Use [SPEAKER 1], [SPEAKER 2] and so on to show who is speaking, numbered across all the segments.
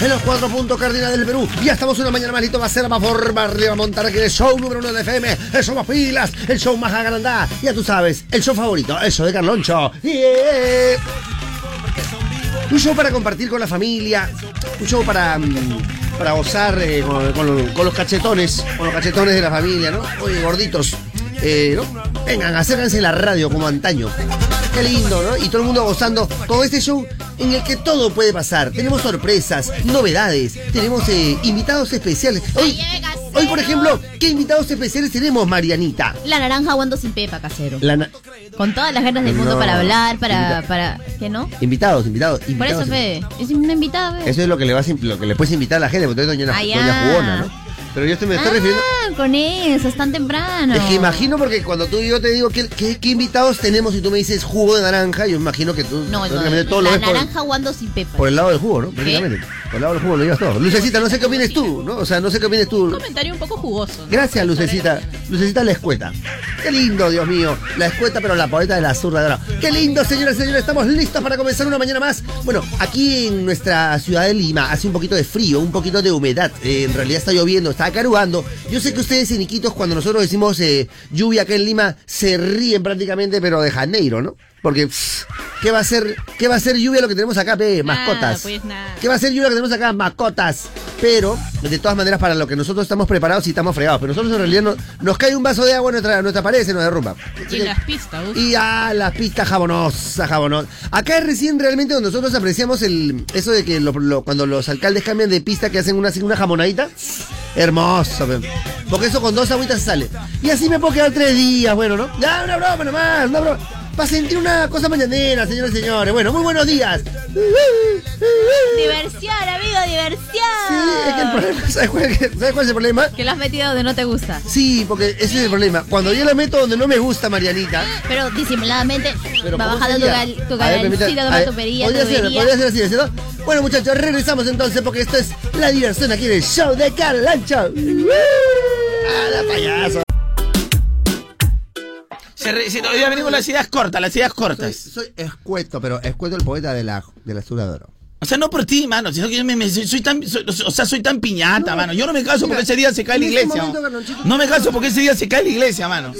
[SPEAKER 1] en los cuatro puntos cardinales del Perú. Ya estamos una mañana más listo, va a ser más forma, arriba, montar aquí el show número uno de FM, el show más pilas, el show más agrandado. Ya tú sabes, el show favorito, eso de Carloncho. Un show para compartir con la familia, un show para, mm, para gozar eh, con, los cachetones, con los cachetones de la familia, ¿no? Oye, gorditos, eh. Vengan, acérquense a la radio como antaño. Qué lindo, ¿no? Y todo el mundo gozando con este show en el que todo puede pasar. Tenemos sorpresas, novedades, tenemos eh, invitados especiales. Hoy, hoy, por ejemplo, ¿qué invitados especiales tenemos, Marianita?
[SPEAKER 2] La naranja aguando sin pepa, casero.
[SPEAKER 1] La na-
[SPEAKER 2] Con todas las ganas del mundo
[SPEAKER 1] No.
[SPEAKER 2] para hablar, para,
[SPEAKER 1] Invita-
[SPEAKER 2] para. ¿Qué no?
[SPEAKER 1] Invitados, invitados,
[SPEAKER 2] Por
[SPEAKER 1] invitados.
[SPEAKER 2] eso, Fede. Es una invitada, Fede.
[SPEAKER 1] Eso es lo que le vas a, lo que le puedes invitar a la gente, porque tú eres doña,
[SPEAKER 2] Ah, ya.
[SPEAKER 1] doña jugona, ¿no? Pero yo estoy, me estoy refiriendo.
[SPEAKER 2] Con eso, es tan temprano.
[SPEAKER 1] Es que imagino porque cuando tú y yo te digo ¿qué, qué, qué invitados tenemos y tú me dices jugo de naranja, yo imagino que tú
[SPEAKER 2] No, no,
[SPEAKER 1] todo lo ves por,
[SPEAKER 2] naranja aguando sin pepa.
[SPEAKER 1] por el lado del jugo, ¿no? Prácticamente. Por el lado del jugo lo llevas todo. Lucecita, no sé qué opines tú, ¿no? O sea, no sé qué opines tú.
[SPEAKER 3] comentario un poco jugoso. ¿no?
[SPEAKER 1] Gracias, Lucecita. Lucecita la escueta. Qué lindo, Dios mío. La escueta, pero la poeta de la zurda. de oro. Qué lindo, señoras y señores. Estamos listos para comenzar una mañana más. Bueno, aquí en nuestra ciudad de Lima hace un poquito de frío, un poquito de humedad. Eh, en realidad está lloviendo, está carugando. Yo sé que ustedes, en cuando nosotros decimos eh, lluvia acá en Lima, se ríen prácticamente, pero de Janeiro, ¿no? Porque, pff, ¿qué va a ser, qué va a ser lluvia lo que tenemos acá?
[SPEAKER 3] Nada,
[SPEAKER 1] Mascotas.
[SPEAKER 3] pues nada.
[SPEAKER 1] ¿Qué va a ser lluvia lo que tenemos acá? Mascotas. Pero, de todas maneras, para lo que nosotros estamos preparados y estamos fregados. Pero nosotros en realidad no- nos cae un vaso de agua en nuestra, nuestra pared se nos derrumba.
[SPEAKER 3] Y las pistas, uf.
[SPEAKER 1] Y a las pistas jabonosas, jabonosas. Acá es recién realmente donde nosotros apreciamos el eso de que lo- lo- cuando los alcaldes cambian de pista que hacen una, una jamonadita. Hermoso, porque eso con dos agüitas se sale. Y así me puedo quedar tres días, bueno, ¿no? Ya, una broma nomás, una broma. Para sentir una cosa mañanera, señores y señores. Bueno, muy buenos días.
[SPEAKER 2] Diversión, amigo, diversión.
[SPEAKER 1] Sí, es que el problema, ¿sabes cuál, es- ¿sabes cuál es el problema?
[SPEAKER 2] Que lo has metido donde no te gusta.
[SPEAKER 1] Sí, porque ese es el problema. Cuando yo la meto donde no me gusta, Marianita.
[SPEAKER 2] Pero disimuladamente
[SPEAKER 1] Pero
[SPEAKER 2] va
[SPEAKER 1] ¿cómo
[SPEAKER 2] bajando tu, gal, tu
[SPEAKER 1] A a
[SPEAKER 2] toma
[SPEAKER 1] ver,
[SPEAKER 2] tu perilla,
[SPEAKER 1] podría ser, podría ser así, ¿cierto? Bueno, muchachos, regresamos entonces porque esto es la diversión aquí en el show de Carlancho. ¡Ah, la payaso!
[SPEAKER 4] Se re- se- hoy día venimos con las ideas cortas, las ideas
[SPEAKER 1] Soy,
[SPEAKER 4] cortas.
[SPEAKER 1] soy escueto, pero escueto el poeta de la, de la de Oro.
[SPEAKER 4] O sea, no por ti, mano, sino que yo me, me- soy, soy tan, soy- o sea, soy tan piñata, mano. Yo no me caso
[SPEAKER 1] Mira,
[SPEAKER 4] porque ese día se cae la iglesia.
[SPEAKER 1] momento,
[SPEAKER 4] mano.
[SPEAKER 1] Carlonchito,
[SPEAKER 4] No me caso porque ese día se cae la iglesia, mano.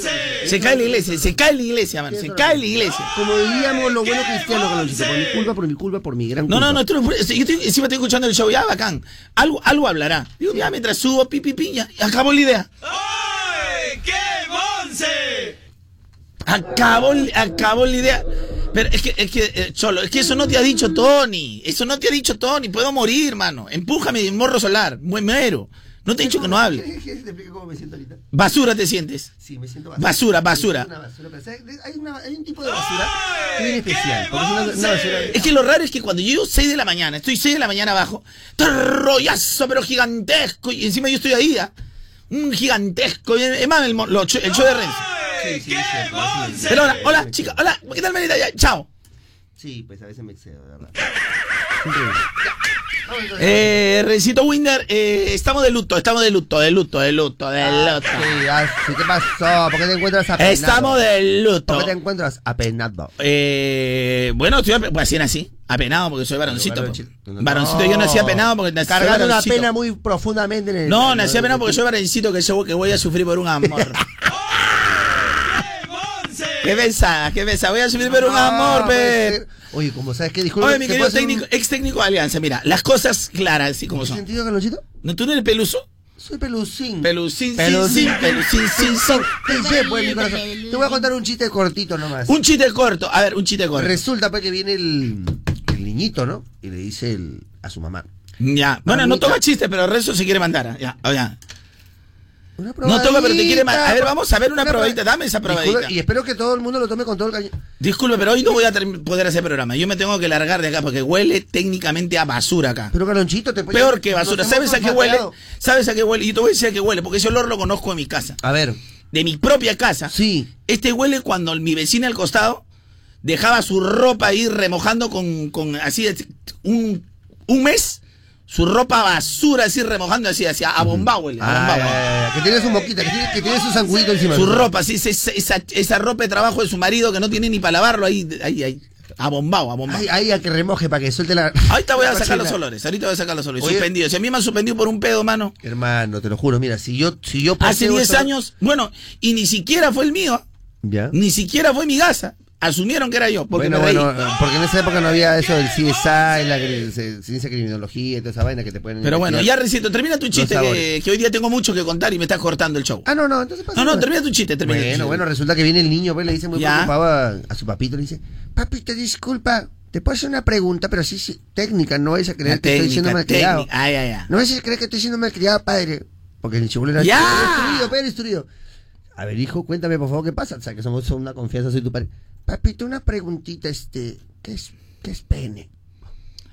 [SPEAKER 4] Se cae la iglesia, se cae la iglesia, mano. Se cae la iglesia.
[SPEAKER 1] Como diríamos los buenos cristianos, Carlonchito, por mi culpa, por mi culpa, por mi gran
[SPEAKER 4] No,
[SPEAKER 1] culpa.
[SPEAKER 4] no, no, no yo estoy, encima estoy escuchando el show, ya, bacán. Algo, algo hablará. Digo, ya, mientras subo, pi, pi, pi, ya, acabó la idea. Acabó, acabó la idea. Pero es que, es que, eh, Cholo, es que eso no te ha dicho Tony. Eso no te ha dicho Tony. Puedo morir, mano. Empújame, morro solar. Muero. No te he dicho que no hable.
[SPEAKER 1] ¿Quieres que te explique cómo me siento ahorita?
[SPEAKER 4] Basura te sientes.
[SPEAKER 1] Sí, me siento
[SPEAKER 4] Basura, basura.
[SPEAKER 1] Una basura, pero ¿sabes? hay, una- hay un tipo de basura que es bien especial. Porque es una, una basura.
[SPEAKER 4] Es que lo raro es que cuando yo llego 6 de la mañana, estoy 6 de la mañana abajo, rollazo pero gigantesco, y encima yo estoy ahí, ¿ah? un gigantesco, y es más, el, el show de Renzo.
[SPEAKER 5] ¡Qué monse!
[SPEAKER 4] Pero ahora, hola, chica, hola, ¿qué tal, Marita? Ya, chao.
[SPEAKER 1] Sí, pues a veces me excedo, de verdad.
[SPEAKER 4] Eh, Rencito Winder, eh, estamos de luto, estamos de luto, de luto, de luto, de luto.
[SPEAKER 1] Sí, ah, sí, ¿qué pasó? ¿Por qué te encuentras apenado?
[SPEAKER 4] Estamos de
[SPEAKER 1] ¿Por
[SPEAKER 4] luto.
[SPEAKER 1] qué te encuentras apenado?
[SPEAKER 4] Eh, bueno, estoy ape- pues así nací, apenado porque soy varoncito. Po.
[SPEAKER 1] varoncito.
[SPEAKER 4] Varoncito, yo nací apenado porque nací
[SPEAKER 1] Cargando una pena muy profundamente en el...
[SPEAKER 4] No, nací apenado porque soy varoncito que, yo- que voy a sufrir por un amor.
[SPEAKER 5] ¡Qué monse!
[SPEAKER 4] ¿Qué pensás? Voy a sufrir por un amor,
[SPEAKER 1] puede
[SPEAKER 4] pe.
[SPEAKER 1] ser. Oye, como sabes que disculpa...
[SPEAKER 4] Oye, mi
[SPEAKER 1] ¿te
[SPEAKER 4] querido
[SPEAKER 1] un-
[SPEAKER 4] técnico, ex técnico de Alianza, mira, las cosas claras, así como
[SPEAKER 1] ¿En qué
[SPEAKER 4] son.
[SPEAKER 1] sentido, Carlonchito?
[SPEAKER 4] ¿No, ¿Tú no eres peluso?
[SPEAKER 1] Soy pelucín.
[SPEAKER 4] Pelucín,
[SPEAKER 1] Pelucín,
[SPEAKER 4] sí, pelucín, sí. Sí,
[SPEAKER 1] sí, pues, mi corazón. Te voy a contar un chiste cortito nomás.
[SPEAKER 4] Un chiste corto, a ver, un chiste corto.
[SPEAKER 1] Resulta pues que viene el, el niñito, ¿no? Y le dice el- a su mamá.
[SPEAKER 4] Ya, bueno, no toma chiste, pero Renzo se quiere mandar. Ya, oh, ya.
[SPEAKER 1] Una
[SPEAKER 4] No toca, pero te quiere ma- A ver,
[SPEAKER 1] probadita.
[SPEAKER 4] vamos a ver una probadita.
[SPEAKER 1] proba-
[SPEAKER 4] Dame esa probadita.
[SPEAKER 1] Y espero que todo el mundo lo tome con todo el cariño.
[SPEAKER 4] Disculpe, pero hoy no voy a poder hacer programa. Yo me tengo que largar de acá porque huele técnicamente a basura acá.
[SPEAKER 1] Pero Calonchito, te
[SPEAKER 4] Peor que basura. ¿Sabes a qué huele? ¿Sabes a qué huele? Y te voy a decir a qué huele, porque ese olor lo conozco en mi casa.
[SPEAKER 1] A ver,
[SPEAKER 4] De mi propia casa.
[SPEAKER 1] sí.
[SPEAKER 4] Este huele cuando mi vecina al costado dejaba su ropa ahí remojando con, con así un, un mes. Su ropa basura así remojando así, hacia a bombao
[SPEAKER 1] que tiene su moquita, que tiene, que tiene su sanguito encima.
[SPEAKER 4] Su ropa, sí, esa, esa, esa ropa de trabajo de su marido que no tiene ni para lavarlo ahí, ahí, ahí. A bombao, a bombao.
[SPEAKER 1] Ay, ay, a que remoje para que suelte la.
[SPEAKER 4] Ahorita voy a sacar los olores, ahorita voy a sacar los olores.
[SPEAKER 1] Oye.
[SPEAKER 4] Suspendido. Si a mí me han suspendido por un pedo, mano.
[SPEAKER 1] Hermano, te lo juro, mira, si yo, si yo
[SPEAKER 4] Hace
[SPEAKER 1] poseo
[SPEAKER 4] 10
[SPEAKER 1] eso-
[SPEAKER 4] años, bueno, y ni siquiera fue el mío,
[SPEAKER 1] Ya.
[SPEAKER 4] ni siquiera fue mi gasa. Asumieron que era yo, porque
[SPEAKER 1] bueno, bueno, porque en esa época no había eso del CSI, la ciencia criminología y toda esa vaina que te pueden.
[SPEAKER 4] Pero bueno, ya recién, termina tu chiste que, que hoy día tengo mucho que contar y me estás cortando el show.
[SPEAKER 1] Ah, no, no, entonces pasa.
[SPEAKER 4] No, no, termina tu chiste, termina tu
[SPEAKER 1] Bueno,
[SPEAKER 4] chiste.
[SPEAKER 1] bueno, resulta que viene el niño, pues le dice muy
[SPEAKER 4] Ya.
[SPEAKER 1] preocupado a, a su papito, le dice, papito, disculpa, te puedo hacer una pregunta, pero sí, sí técnica, no es a creer
[SPEAKER 4] La
[SPEAKER 1] que estoy siendo malcriado.
[SPEAKER 4] Ay, ay, ay.
[SPEAKER 1] No es a creer que estoy siendo malcriado, padre. Porque el chibuelo era
[SPEAKER 4] ¡Ya!
[SPEAKER 1] "Eres instruido, padre, instruido. A ver, hijo, cuéntame por favor qué pasa. O sea, que somos una confianza, soy tu padre. Papito, una preguntita, este, ¿qué es, qué es pene?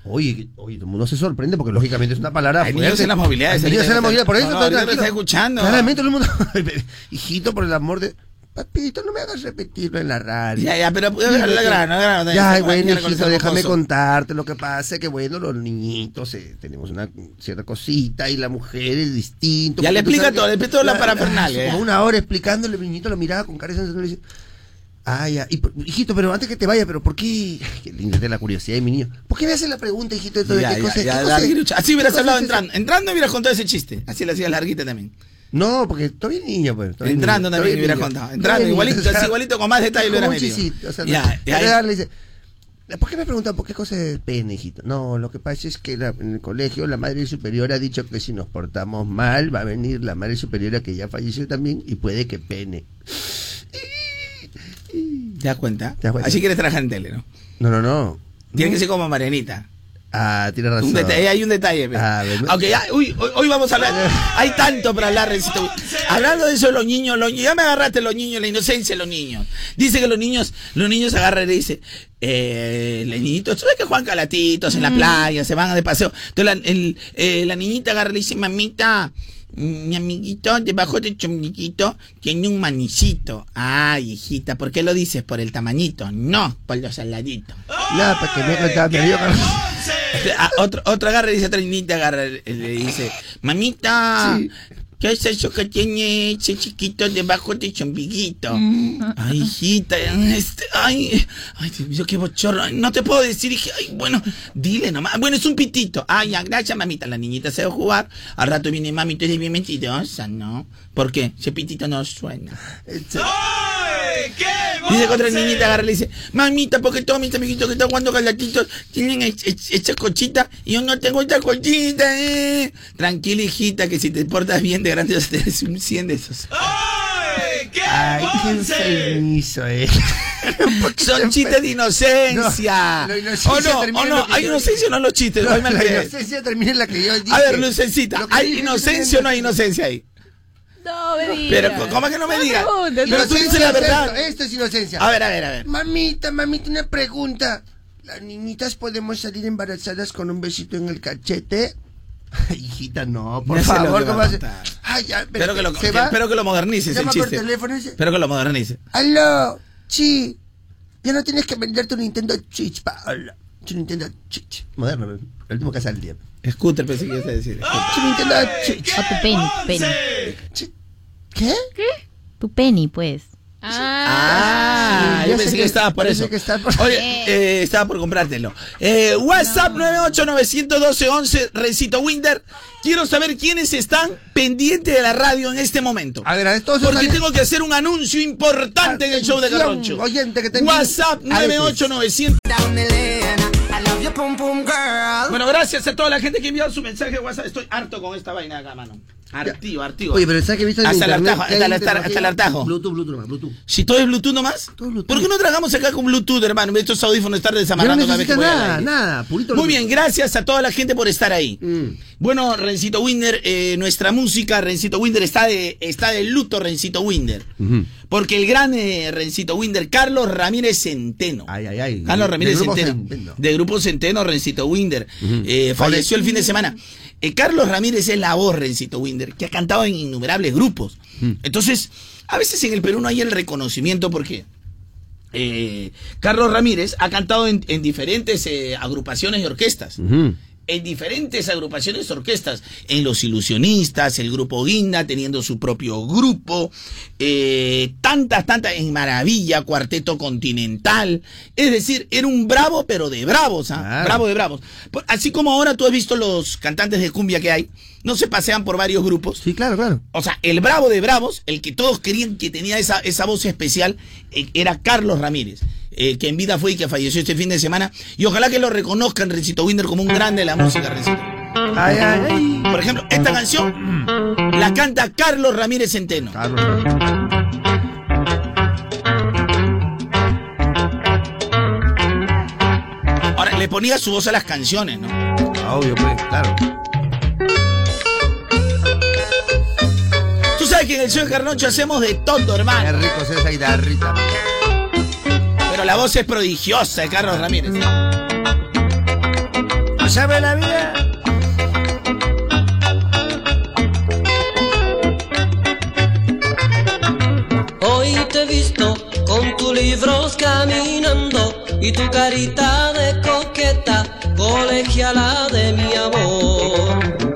[SPEAKER 1] Oye, oye, todo el mundo se sorprende porque lógicamente es una palabra
[SPEAKER 4] Hay
[SPEAKER 1] fuerte.
[SPEAKER 4] niños en las movilidades,
[SPEAKER 1] Hay niños en las movilidades, por eso
[SPEAKER 4] no,
[SPEAKER 1] tranquilo.
[SPEAKER 4] está escuchando.
[SPEAKER 1] Claramente todo el mundo. Hijito, por el amor de. Papito, no me hagas repetirlo en la radio.
[SPEAKER 4] Ya, ya, pero al grano, al grano,
[SPEAKER 1] Ya, bueno, hijito, déjame contarte lo que pasa, es que bueno, los niñitos eh, tenemos una cierta cosita y la mujer es distinto.
[SPEAKER 4] Ya le explica todo, le explica toda la parafernalia.
[SPEAKER 1] Como una hora explicándole, el niñito lo miraba con cara de le ah, ya, y, hijito, pero antes que te vaya, pero ¿por qué? Que le la curiosidad de mi niño. ¿Por qué me haces la pregunta, hijito, de todo?
[SPEAKER 4] Ya,
[SPEAKER 1] ¿Qué
[SPEAKER 4] ya,
[SPEAKER 1] cosa-
[SPEAKER 4] ya,
[SPEAKER 1] qué cosa-
[SPEAKER 4] larguirucha. Así hubieras hablado entrando. Entrando hubieras contado ese chiste. Así le hacías larguita también.
[SPEAKER 1] No, porque todavía niño, pues. todavía
[SPEAKER 4] Entrando
[SPEAKER 1] niño,
[SPEAKER 4] también hubieras
[SPEAKER 1] niño.
[SPEAKER 4] contado.
[SPEAKER 1] Todavía
[SPEAKER 4] Entrando,
[SPEAKER 1] niño,
[SPEAKER 4] igualito,
[SPEAKER 1] o sea,
[SPEAKER 4] así, igualito, con más detalle lo metido.
[SPEAKER 1] o sea,
[SPEAKER 4] Ya,
[SPEAKER 1] no-
[SPEAKER 4] ya,
[SPEAKER 1] le dice, ¿por qué me preguntan por qué cosa el pene, hijito? No, lo que pasa es que la- en el colegio la madre superiora ha dicho que si nos portamos mal va a venir la madre superiora que ya falleció también y puede que pene.
[SPEAKER 4] ¿Te das cuenta?
[SPEAKER 1] ¿Te das cuenta?
[SPEAKER 4] Así quieres trabajar en tele, ¿no?
[SPEAKER 1] No, no, no.
[SPEAKER 4] Tiene que ser como Marianita.
[SPEAKER 1] Ah, tiene razón.
[SPEAKER 4] Un detalle, hay un detalle.
[SPEAKER 1] Ah,
[SPEAKER 4] Aunque ya, uy, hoy, hoy vamos a hablar. Hay tanto para hablar, Recito. Hablando de eso, los niños, los niños, ya me agarraste los niños, la inocencia de los niños. Dice que los niños, los niños agarran y le dice, eh, los niñitos, tú sabes que juegan calatitos en la playa, se van de paseo. Entonces la, el, eh, la niñita agarra y le dice, mamita, mi amiguito, debajo de tu amiguito tiene un manicito. Ay, hijita, ¿por qué lo dices? ¿Por el tamañito? No, por los saladitos.
[SPEAKER 1] No, para que me contaba mi amigo Carlos.
[SPEAKER 4] Ah, otro, otro agarra y dice, otra niñita agarra le dice, mamita,
[SPEAKER 1] Sí.
[SPEAKER 4] ¿Qué es eso que tiene ese chiquito debajo de su ombiguito? Ay, hijita, este, ay, ay, Dios mío, qué bochorno, Ay, no te puedo decir, dije, ay, bueno, dile nomás, bueno, es un pitito, ay, ya, gracias, mamita, la niñita se va a jugar, al rato viene mami, tú eres bien mentirosa, ¿no? ¿Por qué? Ese pitito no suena.
[SPEAKER 1] Este,
[SPEAKER 6] ¡Ay, qué
[SPEAKER 4] Dice que otra niñita agarra y le dice, mamita, porque todos mis amiguitos que están jugando galatitos tienen e- e- esta cochita y yo no tengo esta cochita, eh. Tranquila, hijita, que si te portas bien de grande vas a tener un 100 de esos.
[SPEAKER 6] ¡Ay, qué
[SPEAKER 1] Ay, qué eh.
[SPEAKER 4] Son chistes de inocencia.
[SPEAKER 1] No, inocencia
[SPEAKER 4] o no, o no, hay
[SPEAKER 1] yo-
[SPEAKER 4] inocencia o no los chistes.
[SPEAKER 1] No, la inocencia termina en la que yo dije.
[SPEAKER 4] A ver, Lucencita, ¿hay inocencia o no hay inocencia ahí?
[SPEAKER 2] No me digas.
[SPEAKER 4] Pero, ¿cómo que no me digas? Pero tú dices la
[SPEAKER 1] es
[SPEAKER 4] verdad.
[SPEAKER 1] Esto, es inocencia.
[SPEAKER 4] A ver, a ver, a ver.
[SPEAKER 1] Mamita, mamita, una pregunta. ¿Las niñitas podemos salir embarazadas con un besito en el cachete? Ay, hijita, no, por favor, ¿cómo
[SPEAKER 4] a
[SPEAKER 1] hace? Ay, ya,
[SPEAKER 4] Espero que, lo,
[SPEAKER 1] se
[SPEAKER 4] que-
[SPEAKER 1] va.
[SPEAKER 4] espero que lo modernices el chiste.
[SPEAKER 1] teléfono
[SPEAKER 4] Espero que lo modernices.
[SPEAKER 1] Aló, sí. Ya no tienes que vender tu Nintendo Switch, Paola. Tu Nintendo Switch. Moderno, el último que sale.
[SPEAKER 4] Scooter, pensé que ibas a decir.
[SPEAKER 1] Tu Nintendo Switch.
[SPEAKER 2] O tu
[SPEAKER 6] ¡Monse!
[SPEAKER 1] ¿Qué?
[SPEAKER 2] Tu penny, pues.
[SPEAKER 4] Ah,
[SPEAKER 1] Sí,
[SPEAKER 4] yo pensé que,
[SPEAKER 1] que-
[SPEAKER 4] estaba por eso.
[SPEAKER 1] que por-
[SPEAKER 4] Oye, eh, estaba por comprártelo. Eh, WhatsApp 9891211, Rencito Winder. Quiero saber quiénes están pendientes de la radio en este momento.
[SPEAKER 1] A ver, a ver, todos
[SPEAKER 4] Porque tengo que hacer un anuncio importante en el show de Carroncho.
[SPEAKER 1] oyente que te
[SPEAKER 4] WhatsApp
[SPEAKER 1] envíen aretes.
[SPEAKER 4] 98900.
[SPEAKER 7] down the lane. I love your pum pum girl.
[SPEAKER 4] Bueno, gracias a toda la gente que envió su mensaje de WhatsApp. Estoy harto con esta vaina acá, mano. Artivo, artivo.
[SPEAKER 8] Oye, pero ¿sabes que en
[SPEAKER 4] Hasta el
[SPEAKER 8] hay
[SPEAKER 4] hasta el hasta hartajo.
[SPEAKER 8] Bluetooth, Bluetooth, nomás, Bluetooth.
[SPEAKER 4] Si todo es Bluetooth nomás,
[SPEAKER 8] Todo es Bluetooth.
[SPEAKER 4] ¿por qué no trabajamos acá con Bluetooth, hermano? Estos audífonos están
[SPEAKER 8] Ya no
[SPEAKER 4] desamarrando cada vez que
[SPEAKER 8] nada, nada, purito
[SPEAKER 4] Muy bien, gracias a toda la gente por estar ahí.
[SPEAKER 8] Mm.
[SPEAKER 4] Bueno, Rencito Winder, eh, nuestra música, Rencito Winder está de, está de luto, Rencito Winder.
[SPEAKER 8] Ujú.
[SPEAKER 4] Porque el gran eh, Rencito Winder, Carlos Ramírez Centeno.
[SPEAKER 8] Ay, ay, ay.
[SPEAKER 4] Carlos Ramírez
[SPEAKER 8] de
[SPEAKER 4] Centeno.
[SPEAKER 8] Centeno.
[SPEAKER 4] De Grupo Centeno, Rencito Winder. Eh, falleció el fin de semana. Eh, Carlos Ramírez es la voz, Rencito Winder, que ha cantado en innumerables grupos.
[SPEAKER 8] Mm.
[SPEAKER 4] Entonces, a veces en el Perú no hay el reconocimiento porque eh, Carlos Ramírez ha cantado en, en diferentes agrupaciones y orquestas. En diferentes agrupaciones orquestas, en Los Ilusionistas, el grupo Guinda teniendo su propio grupo, eh, tantas, tantas, en Maravilla, Cuarteto Continental, es decir, era un bravo pero de bravos, ¿ah?
[SPEAKER 8] Claro.
[SPEAKER 4] bravo de bravos. Así como ahora tú has visto los cantantes de cumbia que hay, no se pasean por varios grupos.
[SPEAKER 8] Sí, claro, claro.
[SPEAKER 4] O sea, el bravo de bravos, el que todos querían que tenía esa, esa voz especial, eh, era Carlos Ramírez, eh, que en vida fue y que falleció este fin de semana. Y ojalá que lo reconozcan, Rencito Winder, como un grande de la música, Rencito.
[SPEAKER 8] Ay, ay, ay.
[SPEAKER 4] Por ejemplo, esta canción la canta Carlos Ramírez Centeno.
[SPEAKER 8] Carlos.
[SPEAKER 4] Ahora, le ponía su voz a las canciones, ¿no?
[SPEAKER 8] Obvio, pues, claro.
[SPEAKER 4] Tú sabes que en el show de Carnocho hacemos de todo,
[SPEAKER 8] Qué
[SPEAKER 4] hermano.
[SPEAKER 8] rico es esa guitarrita.
[SPEAKER 4] Pero la voz es prodigiosa de Carlos Ramírez.
[SPEAKER 8] ¿No sabe la vida?
[SPEAKER 9] Hoy te he visto con tus libros caminando y tu carita de coqueta, colegiala de mi amor.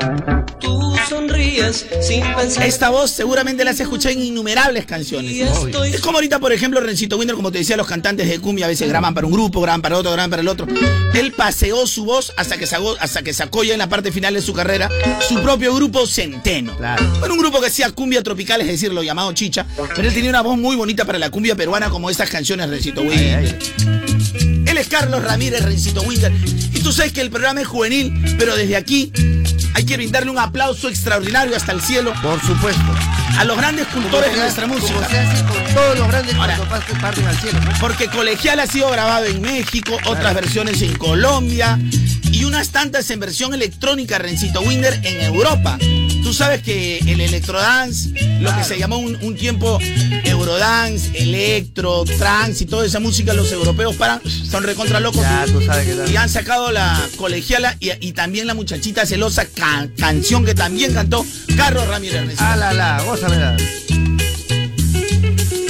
[SPEAKER 9] Sin pensar
[SPEAKER 4] Esta voz seguramente la has escuchado en innumerables canciones.
[SPEAKER 9] estoy
[SPEAKER 4] Es como ahorita, por ejemplo, Rencito Winder, como te decía, los cantantes de cumbia a veces graban para un grupo, graban para otro, graban para el otro. Él paseó su voz hasta que sacó, hasta que sacó ya en la parte final de su carrera su propio grupo Centeno.
[SPEAKER 8] Claro.
[SPEAKER 4] Un grupo que hacía cumbia tropical, es decir, lo llamado chicha, pero él tenía una voz muy bonita para la cumbia peruana como estas canciones Rencito Winder.
[SPEAKER 8] Ay, ay.
[SPEAKER 4] Él es Carlos Ramírez Rencito Winter. Y tú sabes que el programa es juvenil, pero desde aquí hay que brindarle un aplauso extraordinario hasta el cielo
[SPEAKER 8] Por supuesto.
[SPEAKER 4] a los grandes cultores de nuestra música.
[SPEAKER 8] Como se hace con todos los grandes
[SPEAKER 4] Ahora.
[SPEAKER 8] pas- parten al cielo. ¿no?
[SPEAKER 4] Porque Colegial ha sido grabado en México, otras versiones en Colombia y unas tantas en versión electrónica Rencito Winder en Europa. Tú sabes que el electrodance, lo que se llamó un, un tiempo eurodance, electro, trance y toda esa música, los europeos paran, son recontra locos.
[SPEAKER 8] Ya, tú sabes que
[SPEAKER 4] Y han sacado la colegiala y, y también la muchachita celosa ca- canción que también cantó Carlos Ramírez. Rencito.
[SPEAKER 8] Ah, la, la, gózamela.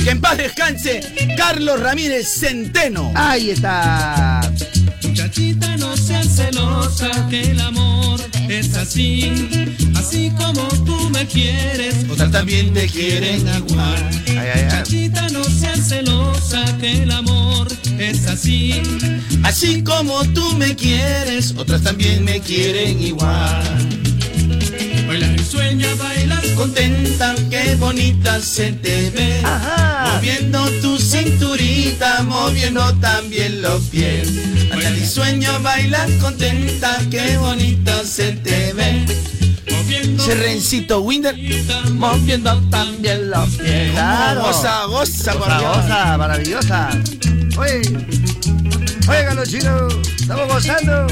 [SPEAKER 4] Que en paz descanse Carlos Ramírez Centeno.
[SPEAKER 8] Ahí está.
[SPEAKER 5] Muchachita, celosa, que el amor es así. Así como tú me quieres,
[SPEAKER 4] Otras también te quieren igual.
[SPEAKER 8] Ay, ay, ay.
[SPEAKER 5] No seas celosa, que el amor es así.
[SPEAKER 4] Así como tú me quieres, otras también me quieren igual.
[SPEAKER 5] Baila y sueña, bailas
[SPEAKER 4] Contenta, qué bonita se te ve.
[SPEAKER 8] Ajá.
[SPEAKER 4] Moviendo tu cinturita, moviendo también los pies. Y sueño, baila contenta, qué bonita se te ve.
[SPEAKER 5] moviendo
[SPEAKER 4] Ese rencito Winder, moviendo también los pies.
[SPEAKER 8] Claro.
[SPEAKER 4] Goza, goza,
[SPEAKER 8] Goza, goza, maravillosa. Oye, oigan los chinos, estamos gozando.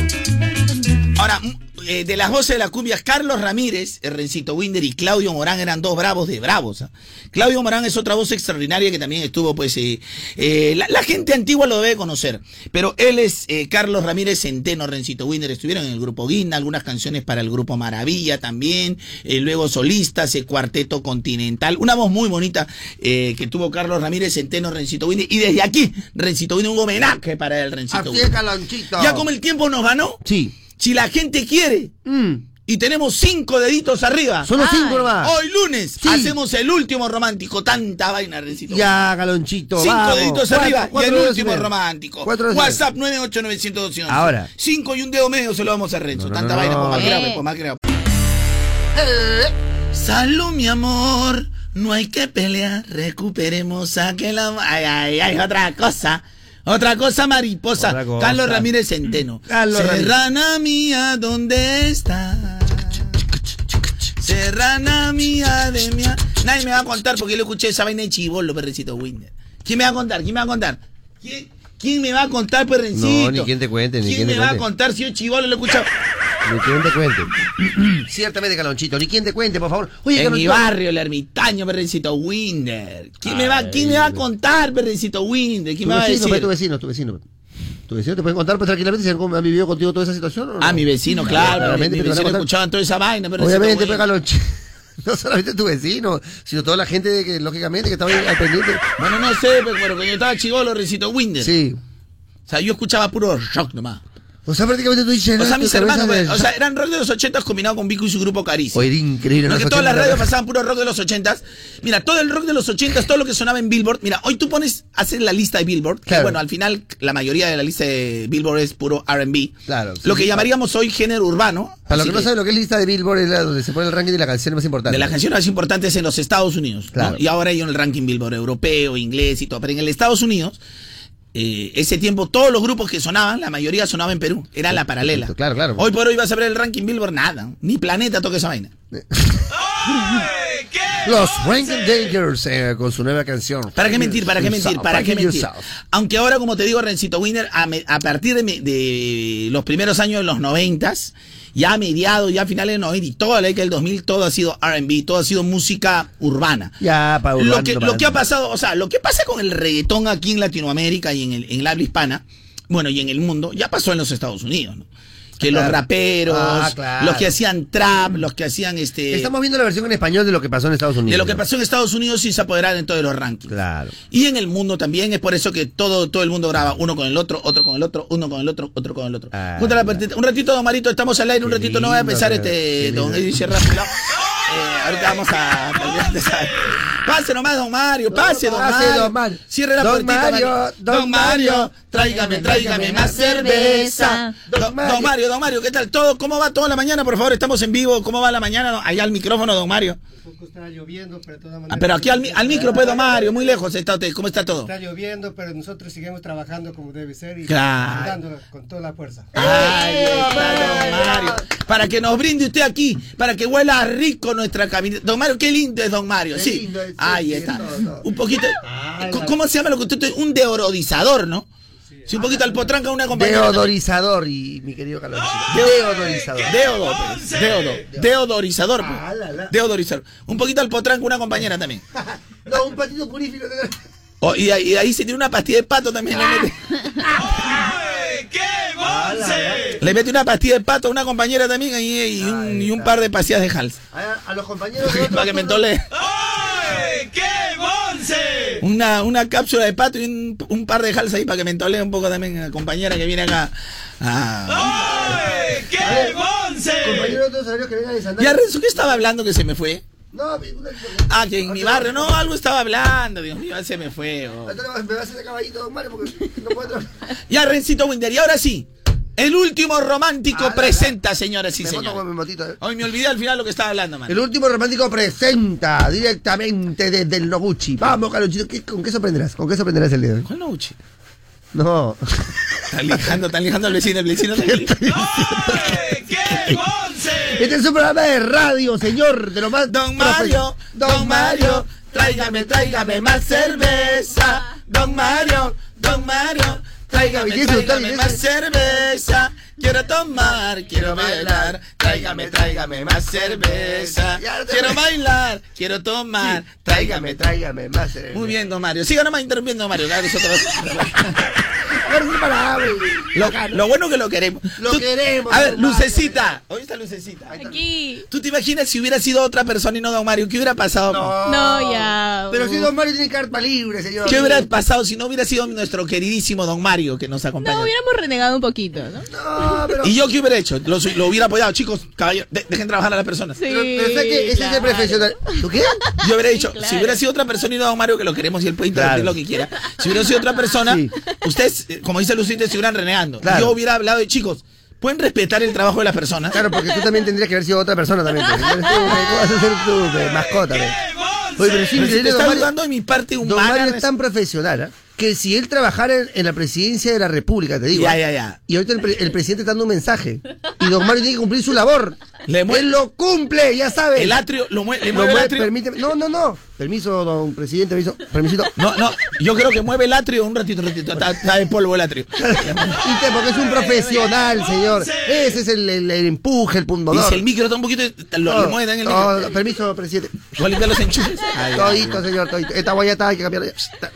[SPEAKER 4] Ahora, eh, de las voces de la cumbia, Carlos Ramírez, el Rencito Winder y Claudio Morán eran dos bravos de bravos. ¿ah? Claudio Morán es otra voz extraordinaria que también estuvo, pues, eh, eh, la, la gente antigua lo debe conocer, pero él es eh, Carlos Ramírez Centeno, Rencito Winder, estuvieron en el grupo Guinda, algunas canciones para el grupo Maravilla también, eh, luego solistas, el Cuarteto Continental, una voz muy bonita eh, que tuvo Carlos Ramírez Centeno, Rencito Winder, y desde aquí, Rencito Winder, un homenaje para el Rencito
[SPEAKER 8] Así
[SPEAKER 4] Winder. Ya como el tiempo nos ganó,
[SPEAKER 8] Sí.
[SPEAKER 4] Si la gente quiere
[SPEAKER 8] Mm.
[SPEAKER 4] y tenemos cinco deditos arriba,
[SPEAKER 8] Solo
[SPEAKER 3] Ay.
[SPEAKER 8] cinco nomás.
[SPEAKER 4] hoy lunes
[SPEAKER 8] Sí.
[SPEAKER 4] hacemos el último romántico. Tanta vaina, Rencito.
[SPEAKER 8] Ya, Calonchito.
[SPEAKER 4] Cinco
[SPEAKER 8] vamos.
[SPEAKER 4] deditos
[SPEAKER 8] Cuatro-
[SPEAKER 4] arriba
[SPEAKER 8] cuatro
[SPEAKER 4] y el último romántico.
[SPEAKER 8] Cuatro
[SPEAKER 4] WhatsApp 9891211.
[SPEAKER 8] Ahora.
[SPEAKER 4] Cinco y un dedo medio se lo vamos a Renzo.
[SPEAKER 8] No, no,
[SPEAKER 4] Tanta
[SPEAKER 8] no,
[SPEAKER 4] vaina,
[SPEAKER 8] no.
[SPEAKER 4] pues más
[SPEAKER 3] Eh.
[SPEAKER 4] grave, pues más grave. Salud, mi amor. No hay que pelear. Recuperemos aquel amor. Ay, ay, ay, otra cosa. Otra cosa mariposa.
[SPEAKER 8] Otra cosa.
[SPEAKER 4] Carlos Ramírez Centeno.
[SPEAKER 8] Carlos Ramírez.
[SPEAKER 4] Serrana mía, ¿dónde estás? serrana mía de mía. Nadie me va a contar porque yo le escuché esa vaina de chivolo, perrecito Winder. ¿Quién me va a contar? ¿Quién me va a contar? ¿Quién, quién me va a contar, perrencito?
[SPEAKER 1] No, ni quién te cuente, ni
[SPEAKER 4] ¿Quién
[SPEAKER 1] quién
[SPEAKER 4] me
[SPEAKER 1] te
[SPEAKER 4] va a contar si yo chivolo lo he escuchado?
[SPEAKER 1] Ni quien te cuente. Ciertamente, Calonchito, ni quien te cuente, por favor. Oye,
[SPEAKER 4] en mi barrio, el ermitaño, perrencito Winder. ¿Quién me va, quién me va a contar, perrencito Winder?
[SPEAKER 1] Tu
[SPEAKER 4] ¿Quién me va a
[SPEAKER 1] vecino,
[SPEAKER 4] decir?
[SPEAKER 1] pe, tu vecino, tu vecino. Tu vecino te puede contar pues, tranquilamente si han, vivido contigo toda esa situación. ¿o no?
[SPEAKER 4] Ah, mi vecino, claro. Mi vecino escuchaban toda esa vaina,
[SPEAKER 1] Obviamente,
[SPEAKER 4] Winder.
[SPEAKER 1] pe, Calonchito. No solamente tu vecino, sino toda la gente de que, lógicamente, que estaba ahí al pendiente.
[SPEAKER 4] Bueno, no sé, pero cuando yo estaba chivolo, recito Winder.
[SPEAKER 1] Sí.
[SPEAKER 4] O sea, yo escuchaba puro rock nomás.
[SPEAKER 1] O sea, prácticamente tú dices.
[SPEAKER 4] O sea, mis hermanos,
[SPEAKER 1] de-
[SPEAKER 4] o sea, eran rock de los 80 combinado con Vico y su grupo Caricia.
[SPEAKER 1] Oye, increíble.
[SPEAKER 4] No, que todas las
[SPEAKER 1] 80,
[SPEAKER 4] radios pasaban puro rock de los 80 Mira, todo el rock de los 80 todo lo que sonaba en Billboard. Mira, hoy tú pones, haces la lista de Billboard. que, bueno, al final la mayoría de la lista de Billboard es puro RB.
[SPEAKER 1] Claro. sí,
[SPEAKER 4] Lo que
[SPEAKER 1] sí.
[SPEAKER 4] llamaríamos hoy género urbano.
[SPEAKER 1] Para los que no saben lo que es lista de Billboard, es la donde se pone el ranking de la canción más importante.
[SPEAKER 4] de las canciones más importantes en los Estados Unidos. ¿no?
[SPEAKER 1] Claro.
[SPEAKER 4] Y ahora hay el ranking Billboard europeo, inglés y todo. Pero en el Estados Unidos, eh, ese tiempo, todos los grupos que sonaban, la mayoría sonaban en Perú. Era la paralela.
[SPEAKER 1] Claro, claro.
[SPEAKER 4] Hoy por hoy vas a ver el ranking Billboard, nada. Ni Planeta toca esa vaina.
[SPEAKER 1] Los Rankin Dangers eh, con su nueva canción.
[SPEAKER 4] ¿Para qué mentir? ¿Para qué mentir? ¿Para qué mentir? Aunque ahora, como te digo, Rencito Winner, a, me- a partir de, de los primeros años de los noventas, ya a mediados, ya a finales de los 90 y toda la década del 2000, todo ha sido R&B, todo ha sido música urbana.
[SPEAKER 1] Ya, para
[SPEAKER 4] Lo que, lo que ha pasado, o sea, lo que pasa con el reggaetón aquí en Latinoamérica y en el, en el habla hispana, bueno, y en el mundo, ya pasó en los Estados Unidos, ¿no? Que los raperos,
[SPEAKER 1] Ah, claro.
[SPEAKER 4] los que hacían trap, los que hacían este...
[SPEAKER 1] Estamos viendo la versión en español de lo que pasó en Estados Unidos.
[SPEAKER 4] de lo que pasó en Estados Unidos y se apoderaron en todos los rankings.
[SPEAKER 1] Claro.
[SPEAKER 4] Y en el mundo también, es por eso que todo, todo el mundo graba uno con el otro, otro con el otro, uno con el otro, otro con el otro.
[SPEAKER 1] Ah,
[SPEAKER 4] la un ratito, don Marito, estamos al aire, un ratito no voy a empezar este, don. Eddie Sierra. Eh, ahorita vamos a Pase nomás, don Mario, pase, don
[SPEAKER 1] Pase,
[SPEAKER 4] Mario.
[SPEAKER 1] don Mario.
[SPEAKER 4] Cierre la
[SPEAKER 1] Don
[SPEAKER 4] puertita,
[SPEAKER 1] Mario,
[SPEAKER 4] Mario.
[SPEAKER 1] don
[SPEAKER 4] Mario, tráigame, tráigame más cerveza.
[SPEAKER 1] Don Mario.
[SPEAKER 4] don Mario, don Mario, ¿qué tal todo? ¿Cómo va toda la mañana? Por favor, estamos en vivo. ¿Cómo va la mañana? Allá al micrófono, don Mario.
[SPEAKER 10] poco está lloviendo, pero de todas
[SPEAKER 4] Ah,
[SPEAKER 10] maneras.
[SPEAKER 4] pero aquí al, al micro, pues, don Mario, muy lejos está usted. ¿Cómo está todo?
[SPEAKER 10] Está lloviendo, pero nosotros seguimos trabajando como debe ser y
[SPEAKER 4] Claro.
[SPEAKER 10] dándolo con toda la fuerza.
[SPEAKER 4] Ay, está don Mario. Para que nos brinde usted aquí, para que huela rico nuestra camioneta. Don Mario, qué lindo es Don Mario,
[SPEAKER 1] Qué
[SPEAKER 4] sí.
[SPEAKER 1] lindo es,
[SPEAKER 4] Ahí está. Un poquito.
[SPEAKER 10] Ay,
[SPEAKER 4] ¿Cómo-
[SPEAKER 10] la-
[SPEAKER 4] ¿Cómo se llama lo que usted Un deodorizador, ¿no? Sí, un poquito al potranca una compañera.
[SPEAKER 1] Deodorizador, y mi querido Carlos. Deodorizador.
[SPEAKER 4] Deodo, deodo, deodorizador, pues.
[SPEAKER 1] Ah, la, la.
[SPEAKER 4] Deodorizador. Un poquito al potranca una compañera también.
[SPEAKER 1] No, un patito purífico.
[SPEAKER 4] Oh, y, ahí- y ahí se tiene una pastilla de pato también. Le mete, le mete una pastilla de pato a una compañera también ahí, y, un, y un par de pastillas de Hals.
[SPEAKER 1] A, a los compañeros. de otro
[SPEAKER 4] Para que me entole. Una, una cápsula de pato y un, un par de Hals ahí para que me entole un poco también a la compañera que viene acá. Ah.
[SPEAKER 1] Compañeros de otros horarios que vengan de Santa
[SPEAKER 4] Ya, Renzo, ¿qué estaba hablando que se me fue?
[SPEAKER 1] No, una-
[SPEAKER 4] Ah, que en mi barrio, no, algo estaba hablando, Dios mío, se me fue. oh.
[SPEAKER 1] Ahorita Me va a hacer de caballito, don Mario, porque no puedo trabajar.
[SPEAKER 4] Ya, Rencito Winder, y ahora sí, el último romántico
[SPEAKER 1] Ah,
[SPEAKER 4] presenta, señoras y
[SPEAKER 1] Me moto con
[SPEAKER 4] señores.
[SPEAKER 1] eh.
[SPEAKER 4] Hoy me olvidé al final lo que estaba hablando, man.
[SPEAKER 1] El último romántico presenta directamente desde el Noguchi. Vamos, Carlonchito, ¿qué- ¿con qué sorprenderás? ¿Con qué sorprenderás el día de hoy?
[SPEAKER 4] ¿Cuál no, Uchi?
[SPEAKER 1] No.
[SPEAKER 4] Están lijando, están lijando al vecino, el vecino.
[SPEAKER 1] Este es un programa de radio, señor, de lo más...
[SPEAKER 4] Don Mario, Don Mario, tráigame, tráigame más cerveza. Don Mario, Don Mario, tráigame,
[SPEAKER 1] ¿Y qué es
[SPEAKER 4] tráigame más cerveza. Quiero tomar, quiero bailar, tráigame, tráigame más cerveza. Quiero bailar, quiero tomar, tráigame,
[SPEAKER 1] tráigame más. eh.
[SPEAKER 4] Muy bien, don Mario. Siga nomás interrumpiendo, Mario. Claro, nosotros-. Lo, lo bueno que lo queremos.
[SPEAKER 1] Lo queremos,
[SPEAKER 4] A ver,
[SPEAKER 1] Mario.
[SPEAKER 4] lucecita. ¿Dónde está lucecita?
[SPEAKER 3] Aquí.
[SPEAKER 4] ¿Tú te imaginas si hubiera sido otra persona y no don Mario? ¿Qué hubiera pasado?
[SPEAKER 3] No, ya.
[SPEAKER 1] Pero si Don Mario tiene carta libre, señor.
[SPEAKER 4] ¿Qué hubiera pasado si no hubiera sido nuestro queridísimo don Mario que nos acompaña?
[SPEAKER 3] No, hubiéramos renegado un poquito, ¿no?
[SPEAKER 1] No, pero...
[SPEAKER 4] ¿Y yo qué hubiera hecho? Lo, lo hubiera apoyado, chicos, caballeros, de- dejen trabajar a las personas.
[SPEAKER 3] Sí.
[SPEAKER 1] Pero, pero ¿sabes qué? Ese es el profesional. ¿Tú qué?
[SPEAKER 4] Yo hubiera dicho,
[SPEAKER 3] claro.
[SPEAKER 4] si hubiera sido otra persona y no don Mario, que lo queremos y él puede interrumpir
[SPEAKER 1] Claro.
[SPEAKER 4] lo que quiera. Si hubiera sido otra persona,
[SPEAKER 1] Sí.
[SPEAKER 4] ustedes, eh, como dice Lucita, se hubieran renegando.
[SPEAKER 1] Claro.
[SPEAKER 4] Yo hubiera hablado de chicos, ¿pueden respetar el trabajo de las personas?
[SPEAKER 1] Claro, porque tú también tendrías que haber sido otra persona también. pues. Tú, ¿Cómo vas a ser pues, mascota? pues? Oye, pero sí,
[SPEAKER 4] Pero si
[SPEAKER 1] increíble,
[SPEAKER 4] te
[SPEAKER 1] Don
[SPEAKER 4] está
[SPEAKER 1] Mario-
[SPEAKER 4] dudando de mi parte
[SPEAKER 1] Don
[SPEAKER 4] humana.
[SPEAKER 1] Mario es tan profesional ¿ah? Que si él trabajara en, en la presidencia de la República, te digo.
[SPEAKER 4] Ya,
[SPEAKER 1] ¿ah?
[SPEAKER 4] ya, ya.
[SPEAKER 1] Y ahorita el, pre- el presidente está dando un mensaje. Y Don Mario tiene que cumplir su labor.
[SPEAKER 4] Le
[SPEAKER 1] Él lo cumple, ya sabes.
[SPEAKER 4] El atrio, lo le
[SPEAKER 1] Lo
[SPEAKER 4] mueve el
[SPEAKER 1] mueve,
[SPEAKER 4] atrio.
[SPEAKER 1] permíteme. No, no, no. Permiso, don presidente, permiso. Permisito.
[SPEAKER 4] No, no, yo creo que mueve el atrio un ratito, un ratito. Está, está de polvo el atrio.
[SPEAKER 1] Porque es un profesional, señor. Ese es el, el- el empuje, el
[SPEAKER 4] Y
[SPEAKER 1] pundonor.
[SPEAKER 4] si el micro está un poquito, lo, le mueve también el micro.
[SPEAKER 1] No, permiso, presidente.
[SPEAKER 4] Voy a limpiar los enchufes. Ay,
[SPEAKER 1] Todito, señor, todito. Esta guayata hay que cambiar.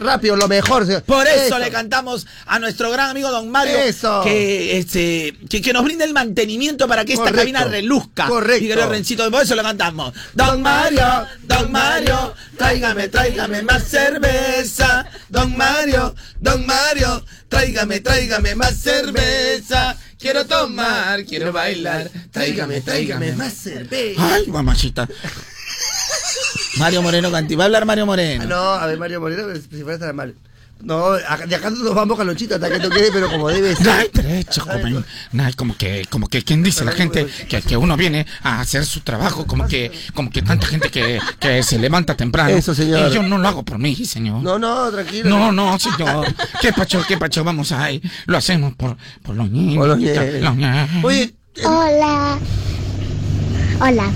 [SPEAKER 1] Rápido, lo mejor, señor.
[SPEAKER 4] Por eso, le cantamos a nuestro gran amigo Don Mario
[SPEAKER 1] Eso.
[SPEAKER 4] que este que, que nos brinde el mantenimiento para que esta
[SPEAKER 1] Correcto.
[SPEAKER 4] cabina reluzca.
[SPEAKER 1] Correcto.
[SPEAKER 4] Y que Rencito, por eso lo cantamos. Don Mario, Don Mario, tráigame, tráigame más cerveza. Don Mario, Don Mario, tráigame, tráigame más cerveza. Quiero tomar, quiero bailar. Tráigame, tráigame más
[SPEAKER 1] cerveza.
[SPEAKER 4] Ay, mamachita. Mario Moreno Canti. Va a hablar Mario Moreno.
[SPEAKER 1] Ah, no, a ver, Mario Moreno, si fuera estar mal. No, de acá nos vamos calonchito hasta que tú quede, pero como debe ser.
[SPEAKER 11] No hay derecho, joven. No hay como que, como que quien dice la gente que, que uno viene a hacer su trabajo, como que, como que tanta gente que, que se levanta temprano.
[SPEAKER 1] Eso, señor.
[SPEAKER 11] Y yo no lo hago por mí, señor.
[SPEAKER 1] No, no, tranquilo.
[SPEAKER 11] No, no, señor. ¿Qué pacho, qué pacho? Vamos ahí. Lo hacemos por, por los niños.
[SPEAKER 1] Por los niños. Oye,
[SPEAKER 12] Hola. Hola.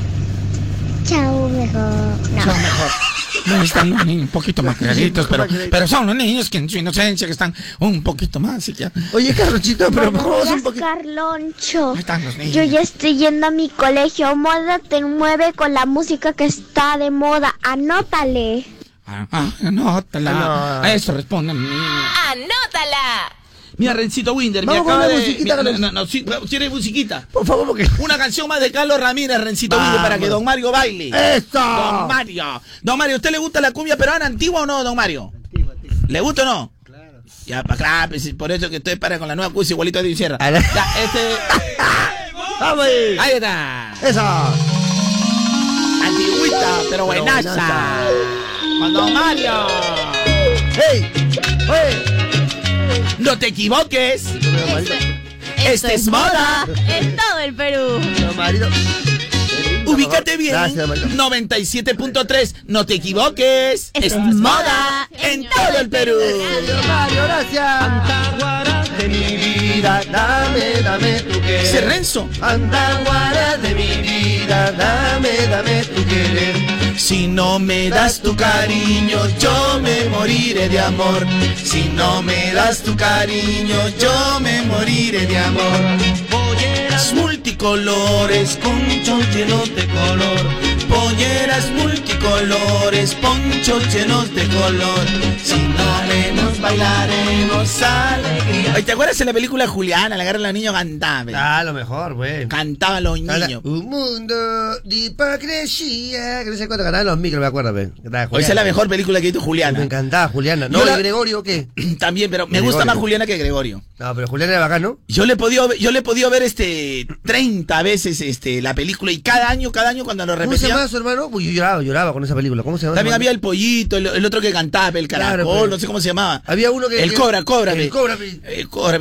[SPEAKER 12] Chao, mejor. No.
[SPEAKER 11] Son mejor. No, están los niños un poquito más claritos, pero, pero son los niños que en su inocencia que están un poquito más y ya.
[SPEAKER 1] oye, Carrochito, pero ¿cómo vas un poquito?
[SPEAKER 12] Carloncho.
[SPEAKER 11] Ahí están los niños.
[SPEAKER 12] Yo ya estoy yendo a mi colegio. Moda te mueve con la música que está de moda. Anótale.
[SPEAKER 11] Ah, ah, anótala.
[SPEAKER 1] Ah.
[SPEAKER 11] A eso responde mi niño.
[SPEAKER 3] ¡Anótala!
[SPEAKER 4] Mira, Rencito Winder, me acaba de.
[SPEAKER 1] musiquita,
[SPEAKER 4] mi-
[SPEAKER 1] Carlos.
[SPEAKER 4] no, ¿Quiere musiquita?
[SPEAKER 1] Por favor, porque.
[SPEAKER 4] Una canción más de Carlos Ramírez, Rencito
[SPEAKER 1] Vamos.
[SPEAKER 4] Winder, para que Don Mario baile.
[SPEAKER 1] ¡Eso!
[SPEAKER 4] Don Mario. Don Mario, ¿usted le gusta la cumbia peruana antigua o no, Don Mario? ¿Le gusta o no? Claro. Ya, pa, claro, pues, por eso que estoy para con la nueva cumbia igualito de Sierra. Ya, este.
[SPEAKER 1] ¡Vamos ahí!
[SPEAKER 4] Ahí está.
[SPEAKER 1] ¡Eso!
[SPEAKER 4] Antigüita, pero buenaza.
[SPEAKER 1] buenaza.
[SPEAKER 4] Con Don Mario.
[SPEAKER 1] ¡Hey! ¡Oye!
[SPEAKER 4] No te equivoques. Este es moda.
[SPEAKER 3] En todo el Perú.
[SPEAKER 4] Ubícate bien.
[SPEAKER 1] Gracias, Marito.
[SPEAKER 4] 97.3. No te equivoques.
[SPEAKER 3] Es moda en
[SPEAKER 4] todo el Perú.
[SPEAKER 1] Mario, gracias. de mi vida, dame, dame tu querer.
[SPEAKER 4] Ese Renzo.
[SPEAKER 1] Andahuara de mi vida, dame, dame tu querer.
[SPEAKER 4] Si no me das tu cariño, yo me moriré de amor. Si no me das tu cariño, yo me moriré de amor. Polleras multicolores, conchos llenos de color. Polleras multicolores, ponchos llenos de color. Vemos, bailaremos alegría. ¿Te acuerdas de la película Juliana? La guerra de los niños cantaba.
[SPEAKER 1] Ah, lo mejor, güey.
[SPEAKER 4] Cantaban los niños.
[SPEAKER 1] Un mundo de hipocresía. Que no sé cuánto cantaban los micros, me acuerdo, güey.
[SPEAKER 4] Hoy es la mejor película que hizo
[SPEAKER 1] Me
[SPEAKER 4] Juliana.
[SPEAKER 1] encantaba Juliana. No, ¿y
[SPEAKER 4] la-
[SPEAKER 1] Gregorio qué?
[SPEAKER 4] También, pero me
[SPEAKER 1] Gregorio.
[SPEAKER 4] gusta más Juliana que Gregorio.
[SPEAKER 1] No, pero Juliana era bacán, ¿no?
[SPEAKER 4] Yo le he podido ver, yo le he podido ver este 30 veces este la película y cada año, cada año cuando lo
[SPEAKER 1] ¿Cómo su hermano? Uy, yo lloraba, lloraba con esa película. ¿Cómo se llama?
[SPEAKER 4] También había el pollito, el, el otro que cantaba, el caracol,
[SPEAKER 1] Claro, pero-
[SPEAKER 4] no sé cómo se llamaba.
[SPEAKER 1] Había uno que.
[SPEAKER 4] El cobra, cobra,
[SPEAKER 1] El cobra.
[SPEAKER 4] El cobra,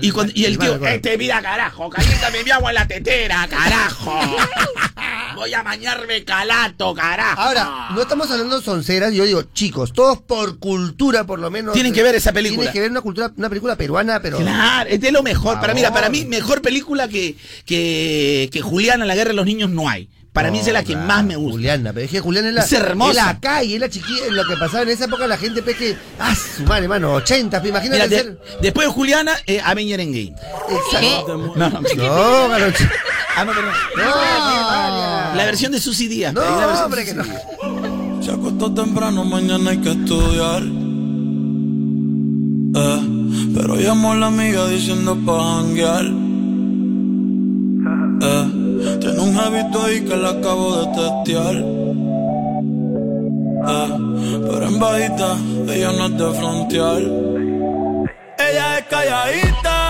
[SPEAKER 4] y, cuando- y el
[SPEAKER 1] el
[SPEAKER 4] tío,
[SPEAKER 1] malo,
[SPEAKER 4] este mira carajo, caliéntame mi agua en la tetera, carajo. Voy a bañarme calato, carajo.
[SPEAKER 1] Ahora, no estamos hablando de sonceras, yo digo, chicos, todos por cultura, por lo menos.
[SPEAKER 4] Tienen que ver esa película.
[SPEAKER 1] Tienen que ver una cultura, una película peruana, pero.
[SPEAKER 4] Claro, es de lo mejor. Para, mira, para mí, mejor película que, que, que Juliana, la guerra de los niños, no hay. Para mí es la que
[SPEAKER 1] No,
[SPEAKER 4] más me gusta.
[SPEAKER 1] Juliana, pero es que Juliana es la.
[SPEAKER 4] Es hermosa.
[SPEAKER 1] Es la calle, es la chiquilla, es lo que pasaba en esa época, la gente, pe, que. Ah, su madre, hermano, 80, pe, imagínate
[SPEAKER 4] Mira, de-
[SPEAKER 1] ser.
[SPEAKER 4] después de Juliana, eh, Avenger Endgame.
[SPEAKER 1] Exacto.
[SPEAKER 4] No, no,
[SPEAKER 1] No, Garocho.
[SPEAKER 4] Ah, no, perdón.
[SPEAKER 1] No.
[SPEAKER 4] La versión de Susy Díaz.
[SPEAKER 1] No,
[SPEAKER 4] versión
[SPEAKER 1] hombre, que no.
[SPEAKER 13] Se acostó temprano, mañana hay que estudiar. Eh, pero llamó a la amiga diciendo pa' janguear. Eh, tiene un hábito ahí que la acabo de testear. Eh, pero en bajita, ella no es de frontear. Ella es calladita,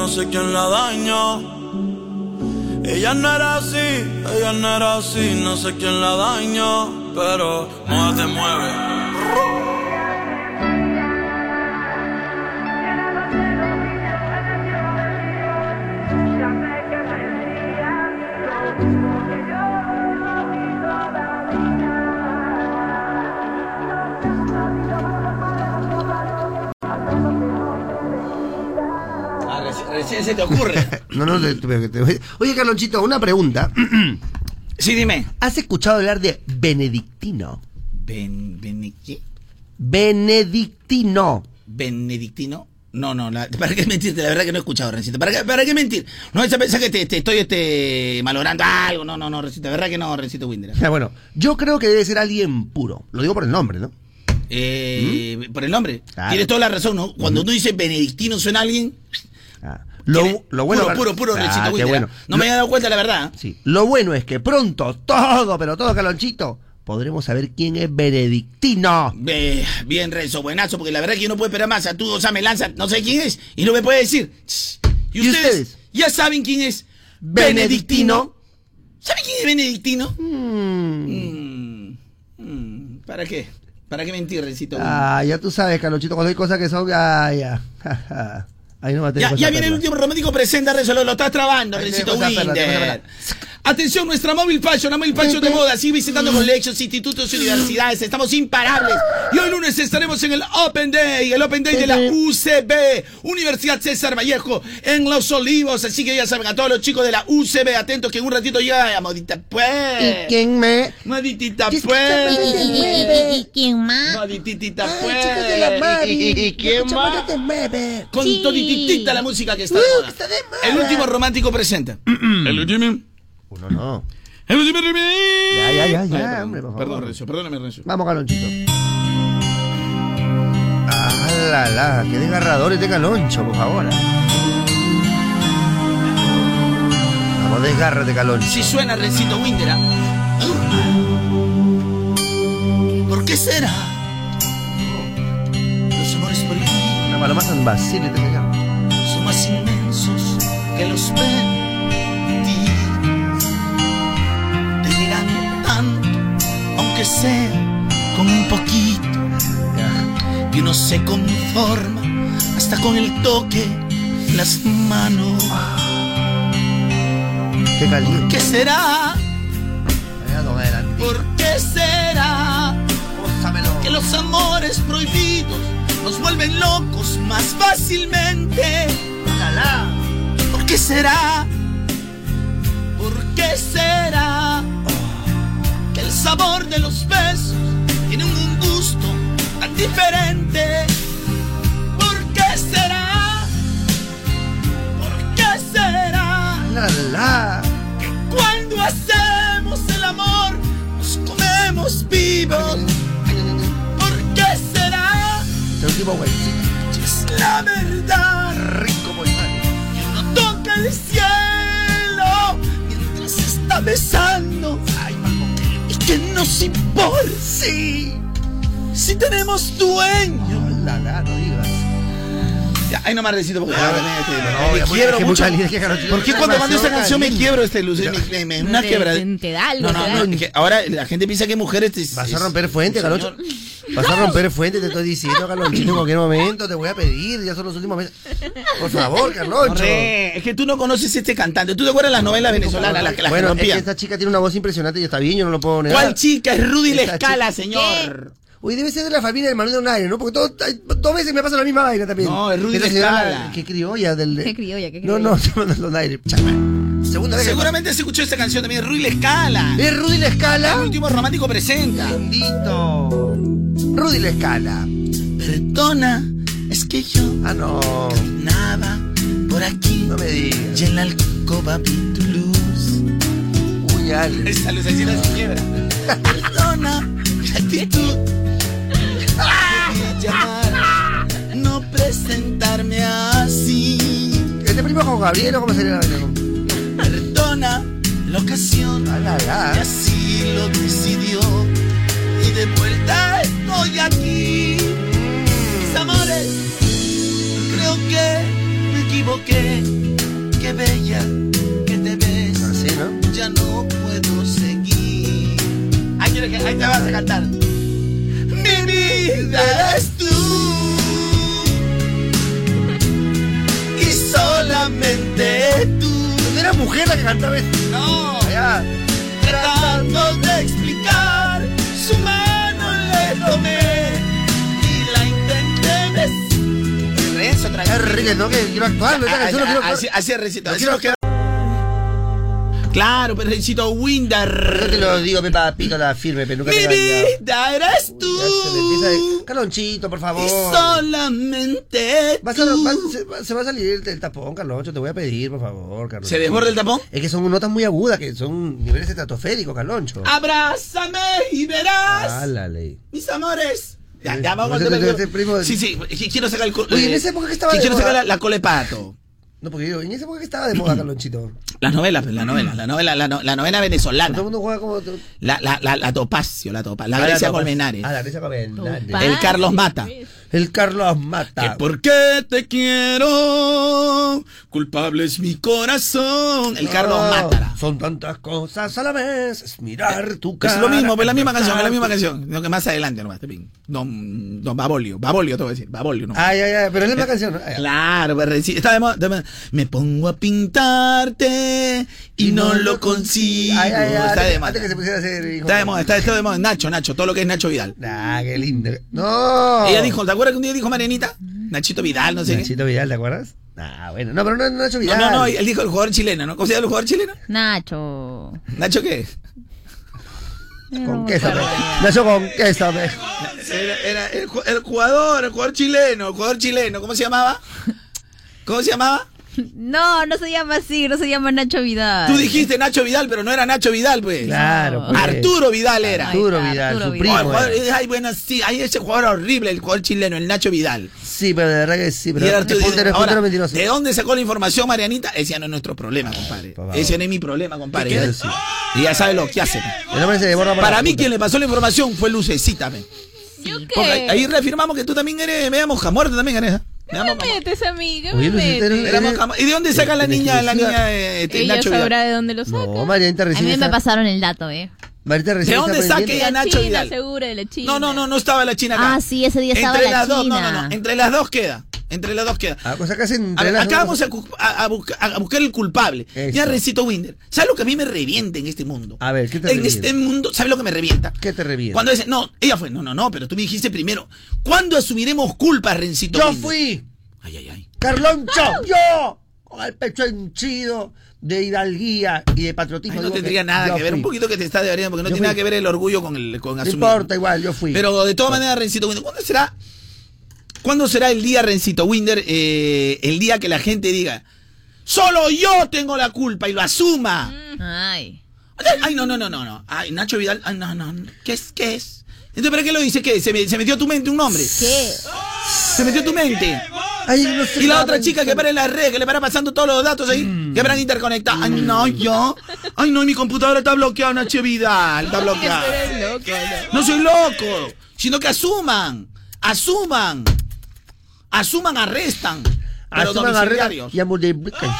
[SPEAKER 13] No sé quién la dañó. Ella no era así, ella no era así, no sé quién la dañó, pero no te mueve.
[SPEAKER 4] Recién se te ocurre.
[SPEAKER 1] No, no, te- te- te- Oye, Carlonchito, una pregunta.
[SPEAKER 4] Sí, dime.
[SPEAKER 1] ¿Has escuchado hablar de benedictino?
[SPEAKER 4] Ben, ben- ¿qué?
[SPEAKER 1] Benedictino.
[SPEAKER 4] ¿Benedictino? No, no, la- ¿para qué mentirte? La verdad que no he escuchado, Rencito. ¿Para qué, para qué mentir? No esa pensar que te, te estoy este, malogrando algo. No, no, no, Rencito. La verdad que no, Rencito Winder.
[SPEAKER 1] Ah, bueno, yo creo que debe ser alguien puro. Lo digo por el nombre, ¿no?
[SPEAKER 4] Eh, Por el nombre.
[SPEAKER 1] Claro.
[SPEAKER 4] Tienes toda la razón, ¿no? Cuando uno dice benedictino suena a alguien.
[SPEAKER 1] Lo, lo bueno.
[SPEAKER 4] Puro, puro, puro,
[SPEAKER 1] Ah, bueno.
[SPEAKER 4] No me había dado cuenta, la verdad.
[SPEAKER 1] Sí. Lo bueno es que pronto, todo, pero todo, Carlonchito, podremos saber quién es benedictino.
[SPEAKER 4] Eh, bien, Renzo, buenazo, porque la verdad que yo no puedo esperar más. A tú, o sea, me lanza, no sé quién es, y no me puede decir. ¿Y, ustedes, ya saben quién es Benedictino? ¿Saben quién es Benedictino? Mm, mm, ¿Para qué? ¿Para qué mentir, Rencito?
[SPEAKER 1] Ah, ya tú sabes, Carlonchito, cuando hay cosas que son. Ah, ya. Ahí no va a tener
[SPEAKER 4] Ya, viene el último romántico presenta, Renzo, lo, lo estás trabando, Rencito Winder. Atención, nuestra móvil fashion, la móvil fashion de moda, sigue visitando colegios, institutos y universidades, estamos imparables. Y hoy lunes estaremos en el Open Day, el Open Day de la UCB, Universidad César Vallejo, en Los Olivos. Así que ya saben, a todos los chicos de la UCB, atentos que en un ratito ya, modita pues.
[SPEAKER 1] ¿Y quién me.?
[SPEAKER 4] Moditita
[SPEAKER 1] ¿Qué es que
[SPEAKER 4] pues.
[SPEAKER 3] ¿Y quién más?
[SPEAKER 4] Modititita
[SPEAKER 1] Ay,
[SPEAKER 4] pues. ¿Y quién más? Con
[SPEAKER 3] Sí.
[SPEAKER 4] Todititita la música que está de
[SPEAKER 1] Uh,
[SPEAKER 4] moda.
[SPEAKER 1] que está de moda.
[SPEAKER 4] El último romántico presenta. el último.
[SPEAKER 1] Uno no.
[SPEAKER 4] El último
[SPEAKER 1] Ya, ya, ya, ya,
[SPEAKER 4] perdón,
[SPEAKER 1] hombre, por favor.
[SPEAKER 4] Perdón, Renzo, perdóname, Renzo.
[SPEAKER 1] Vamos, Calonchito. Ah, la, la, qué desgarradores de Caloncho, por favor. Vamos, desgárrate, Caloncho.
[SPEAKER 4] Si suena Rencito Winder, ¿ah? ¿por qué será? Los amores por ti
[SPEAKER 1] Una paloma San Basilio te llama.
[SPEAKER 4] Más inmensos que los ven ti. Te dirán tanto, aunque sea con un poquito. Y uno se conforma hasta con el toque las manos.
[SPEAKER 1] Qué caliente.
[SPEAKER 4] ¿Qué será? ¿Por qué será? Que que los amores prohibidos nos vuelven locos más fácilmente. ¿Por qué será? ¿Por qué será que el sabor de los besos tiene un gusto tan diferente? ¿Por qué será? ¿Por qué será?
[SPEAKER 1] La la.
[SPEAKER 4] Cuando hacemos el amor, nos comemos vivos. ¿Por qué será?
[SPEAKER 1] El último.
[SPEAKER 4] Es la verdad. Toca el cielo mientras se está besando. Y que nos importa si, si tenemos dueño.
[SPEAKER 1] La la, no digas.
[SPEAKER 4] Ya, ahí no más recito porque ya,
[SPEAKER 1] no,
[SPEAKER 4] este,
[SPEAKER 1] no,
[SPEAKER 4] me quiebro
[SPEAKER 1] que
[SPEAKER 4] mucho.
[SPEAKER 1] Carlos.
[SPEAKER 4] ¿Por qué cuando mando esta canción me quiebro este luz? Me, me- me- una
[SPEAKER 3] Te-
[SPEAKER 4] quebra.
[SPEAKER 3] te da algo,
[SPEAKER 4] No,
[SPEAKER 3] te
[SPEAKER 4] no,
[SPEAKER 3] da
[SPEAKER 4] no,
[SPEAKER 3] algo.
[SPEAKER 4] es que ahora la gente piensa que mujeres te,
[SPEAKER 1] Vas a romper fuente, Carloncho. Vas a romper fuente, te estoy diciendo, Carlonchito, en cualquier momento te voy a pedir, ya son los últimos meses. Por favor, Carloncho.
[SPEAKER 4] Corre, es que tú no conoces este cantante. ¿Tú te acuerdas de las novelas venezolanas, las, que- las
[SPEAKER 1] bueno,
[SPEAKER 4] que
[SPEAKER 1] es que
[SPEAKER 4] rompían?
[SPEAKER 1] esta chica tiene una voz impresionante y está bien, yo no lo puedo negar.
[SPEAKER 4] ¿Cuál chica? Es Rudy La Escala, señor.
[SPEAKER 1] Uy, debe ser de la familia del Manuel Donaire, ¿no? Porque todo, dos veces me pasa la misma vaina también.
[SPEAKER 4] No, es Rudy de
[SPEAKER 1] señora,
[SPEAKER 4] Escala.
[SPEAKER 1] Qué criolla del...
[SPEAKER 3] Qué criolla, qué
[SPEAKER 1] No,
[SPEAKER 3] criolla.
[SPEAKER 1] no, se Manuel Donaire. Segunda vez que-
[SPEAKER 4] Seguramente se escuchó esta canción también, Rudy La Escala.
[SPEAKER 1] ¿Es Rudy La Escala?
[SPEAKER 4] El último romántico presenta.
[SPEAKER 1] Bendito. Rudy La Escala.
[SPEAKER 4] Perdona, es que yo
[SPEAKER 1] Ah, no.
[SPEAKER 4] caminaba por aquí.
[SPEAKER 1] No me digas.
[SPEAKER 4] Y en la alcoba vi tu luz.
[SPEAKER 1] Uy, Ale.
[SPEAKER 4] Esa lucecita se quiebra. Perdona mi actitud. Debí llamar, no presentarme así.
[SPEAKER 1] ¿Este primo con Gabriel o cómo sería la vaina?
[SPEAKER 4] Perdona la ocasión.
[SPEAKER 1] Ah, la, la.
[SPEAKER 4] Y así lo decidió. Y de vuelta estoy aquí. Mis amores, creo que me equivoqué. Qué bella que te ves.
[SPEAKER 1] Así, ¿no?
[SPEAKER 4] Ya no puedo seguir. Ahí, ahí te vas a cantar. Mi vida eres tú. Y solamente tú.
[SPEAKER 1] ¿No era mujer la que cantaba esto?
[SPEAKER 4] No.
[SPEAKER 1] Allá.
[SPEAKER 4] Tratando de explicar, su mano tomé y la intenté
[SPEAKER 1] Es
[SPEAKER 4] tranquilo.
[SPEAKER 1] rico, no, que quiero actuar, no, esta canción no quiero actuar.
[SPEAKER 4] Así, así es, Claro, pero Rencito
[SPEAKER 1] Yo te lo digo, pe papito, la firme, pero nunca
[SPEAKER 4] Mi
[SPEAKER 1] te
[SPEAKER 4] vida eres tú.
[SPEAKER 1] De... Carlonchito, por
[SPEAKER 4] Y
[SPEAKER 1] favor.
[SPEAKER 4] solamente
[SPEAKER 1] Vas a-
[SPEAKER 4] tú.
[SPEAKER 1] vas- se, va- se va a salir el, el tapón, Carloncho, te voy a pedir, por favor, Carloncho.
[SPEAKER 4] ¿Se desborda el tapón?
[SPEAKER 1] Es que son notas muy agudas, que son niveles estratosféricos, Carloncho.
[SPEAKER 4] Abrázame y verás.
[SPEAKER 1] Ah, la ley.
[SPEAKER 4] Mis amores. Ya, ya vamos a Sí, sí, quiero sacar el.
[SPEAKER 1] Oye, en
[SPEAKER 4] eh,
[SPEAKER 1] esa época que estaba
[SPEAKER 4] Quiero sacar la, la cola de pato.
[SPEAKER 1] No, porque yo, en esa época que estaba de moda, Carlonchito.
[SPEAKER 4] Las novelas, pues, la novela, la novela, la, no- la novela
[SPEAKER 1] Todo
[SPEAKER 4] venezolana.
[SPEAKER 1] el mundo juega como...
[SPEAKER 4] La, la, la, la Topacio, la Topa, la
[SPEAKER 1] Ah,
[SPEAKER 4] Grecia
[SPEAKER 1] Topas.
[SPEAKER 4] Colmenares.
[SPEAKER 1] Ah, la Grecia Colmenares.
[SPEAKER 4] El Carlos Mata.
[SPEAKER 1] El Carlos
[SPEAKER 4] Que
[SPEAKER 1] Mata.
[SPEAKER 4] por qué te quiero, culpable es mi corazón. El Carlos
[SPEAKER 1] No,
[SPEAKER 4] Mátara.
[SPEAKER 1] Son tantas cosas a la vez. Es mirar tu
[SPEAKER 4] Es
[SPEAKER 1] cara.
[SPEAKER 4] lo mismo, pues la misma canción, es la misma canción. Lo que más adelante nomás. Don, don Babolio, Babolio te voy a decir, Babolio no.
[SPEAKER 1] Ay, ay, ay, pero es la misma canción. Ay, ay.
[SPEAKER 4] Claro, pero sí, está de moda, de moda. Me pongo a pintarte y no lo consigo.
[SPEAKER 1] Ay, ay, ay,
[SPEAKER 4] Está de moda.
[SPEAKER 1] Antes que se pusiera a hacer. hijo.
[SPEAKER 4] Está de moda, está, está de moda. Nacho, Nacho, todo lo que es Nacho Vidal.
[SPEAKER 1] Ah, qué lindo. No.
[SPEAKER 4] Ella dijo, ¿te acuerdas que un día dijo Marianita? Nachito Vidal, no sé qué.
[SPEAKER 1] Nachito Vidal, ¿te acuerdas? Ah, bueno. No, pero no es Nacho Vidal.
[SPEAKER 4] no, no, él dijo el jugador chileno, ¿no? ¿Cómo se llama el jugador chileno?
[SPEAKER 3] Nacho.
[SPEAKER 4] ¿Nacho qué?
[SPEAKER 1] Conquéstame. Nacho, conquéstame.
[SPEAKER 4] Era, era el, el jugador, el jugador chileno, el jugador chileno, ¿cómo se llamaba? ¿Cómo se llamaba?
[SPEAKER 3] No, no se llama así, no se llama Nacho Vidal.
[SPEAKER 4] Tú dijiste Nacho Vidal, pero no era Nacho Vidal, pues.
[SPEAKER 1] Claro. pues.
[SPEAKER 4] Arturo Vidal era.
[SPEAKER 1] Arturo Vidal,
[SPEAKER 3] Arturo
[SPEAKER 1] su
[SPEAKER 3] Vidal.
[SPEAKER 1] primo. Era.
[SPEAKER 4] ay, bueno, sí, hay ese jugador horrible, el jugador chileno, el Nacho Vidal.
[SPEAKER 1] Sí, pero de verdad que sí. Pero
[SPEAKER 4] Arturo- Ahora. ¿De dónde sacó la información, Marianita? Ese ya no es nuestro problema, compadre. Ese no es mi problema, compadre. Y ya sabe lo que hace. Para mí, quien le pasó la información fue Lucecita.
[SPEAKER 3] ¿Yo
[SPEAKER 4] Porque ahí-
[SPEAKER 3] qué?
[SPEAKER 4] ahí reafirmamos que tú también eres media moja muerta, también eres. ¿Eh?
[SPEAKER 3] ¿Qué me
[SPEAKER 4] ¿Y de dónde saca la niña, la niña eh, este,
[SPEAKER 3] Ella
[SPEAKER 4] Nacho Vidal?
[SPEAKER 3] sabrá de dónde lo saca.
[SPEAKER 1] No, Marianita
[SPEAKER 3] A
[SPEAKER 1] recién
[SPEAKER 3] mí me
[SPEAKER 1] está-
[SPEAKER 3] pasaron el dato, eh.
[SPEAKER 1] Marianita recién
[SPEAKER 4] ¿De dónde
[SPEAKER 1] está
[SPEAKER 4] saque
[SPEAKER 1] aprendiendo.
[SPEAKER 4] a
[SPEAKER 3] La
[SPEAKER 4] Nacho
[SPEAKER 3] China,
[SPEAKER 4] Vidal?
[SPEAKER 3] seguro, de la China.
[SPEAKER 4] No, no, no, no estaba la China acá.
[SPEAKER 3] Ah, sí, ese día estaba
[SPEAKER 4] entre
[SPEAKER 3] la
[SPEAKER 4] las dos, no,
[SPEAKER 3] China.
[SPEAKER 4] no, no, entre las dos queda. Entre las dos queda.
[SPEAKER 1] Ah,
[SPEAKER 4] A acá
[SPEAKER 1] dos
[SPEAKER 4] vamos a, a- a busca- a buscar el culpable.
[SPEAKER 1] Eso.
[SPEAKER 4] Ya, Rencito Winder. ¿Sabes lo que a mí me revienta en este mundo?
[SPEAKER 1] A ver, ¿qué te
[SPEAKER 4] En
[SPEAKER 1] revienta?
[SPEAKER 4] este mundo, ¿sabes lo que me revienta?
[SPEAKER 1] ¿Qué te revienta?
[SPEAKER 4] Cuando dice, no, ella fue, no, no, no, pero tú me dijiste primero, ¿cuándo asumiremos culpas, Rencito
[SPEAKER 1] Yo
[SPEAKER 4] Winder?
[SPEAKER 1] fui.
[SPEAKER 4] Ay, ay, ay.
[SPEAKER 1] Carloncho, yo, con el pecho henchido de hidalguía y de patriotismo.
[SPEAKER 4] Ay, no tendría
[SPEAKER 1] que
[SPEAKER 4] nada que ver,
[SPEAKER 1] fui.
[SPEAKER 4] un poquito que te está debería, porque no
[SPEAKER 1] Yo
[SPEAKER 4] tiene nada que ver el orgullo con el con
[SPEAKER 1] No
[SPEAKER 4] asumir.
[SPEAKER 1] importa, igual, yo fui.
[SPEAKER 4] Pero de todas maneras, Rencito Winder, ¿cuándo será? ¿Cuándo será el día, Rencito Winder, eh, el día que la gente diga, solo yo tengo la culpa y lo asuma?
[SPEAKER 3] Ay.
[SPEAKER 4] Ay, no, no, no, no, no. Ay, Nacho Vidal, ay, no, no. ¿Qué es? ¿Qué es? Entonces, ¿para qué lo dice? ¿Qué? ¿Se, me- se metió a tu mente un nombre?
[SPEAKER 3] ¿Qué?
[SPEAKER 4] Se metió a tu mente.
[SPEAKER 1] Ay, no sé
[SPEAKER 4] Y la otra chica que para en la red, que le para pasando todos los datos ahí,
[SPEAKER 1] Mm.
[SPEAKER 4] que paran interconectadas. Ay, no, yo. Ay, no, mi computadora está bloqueada, Nacho Vidal. Está bloqueada. No soy loco, sino que asuman. Asuman. Asuman, arrestan. Pero
[SPEAKER 1] Asuman, multiplican.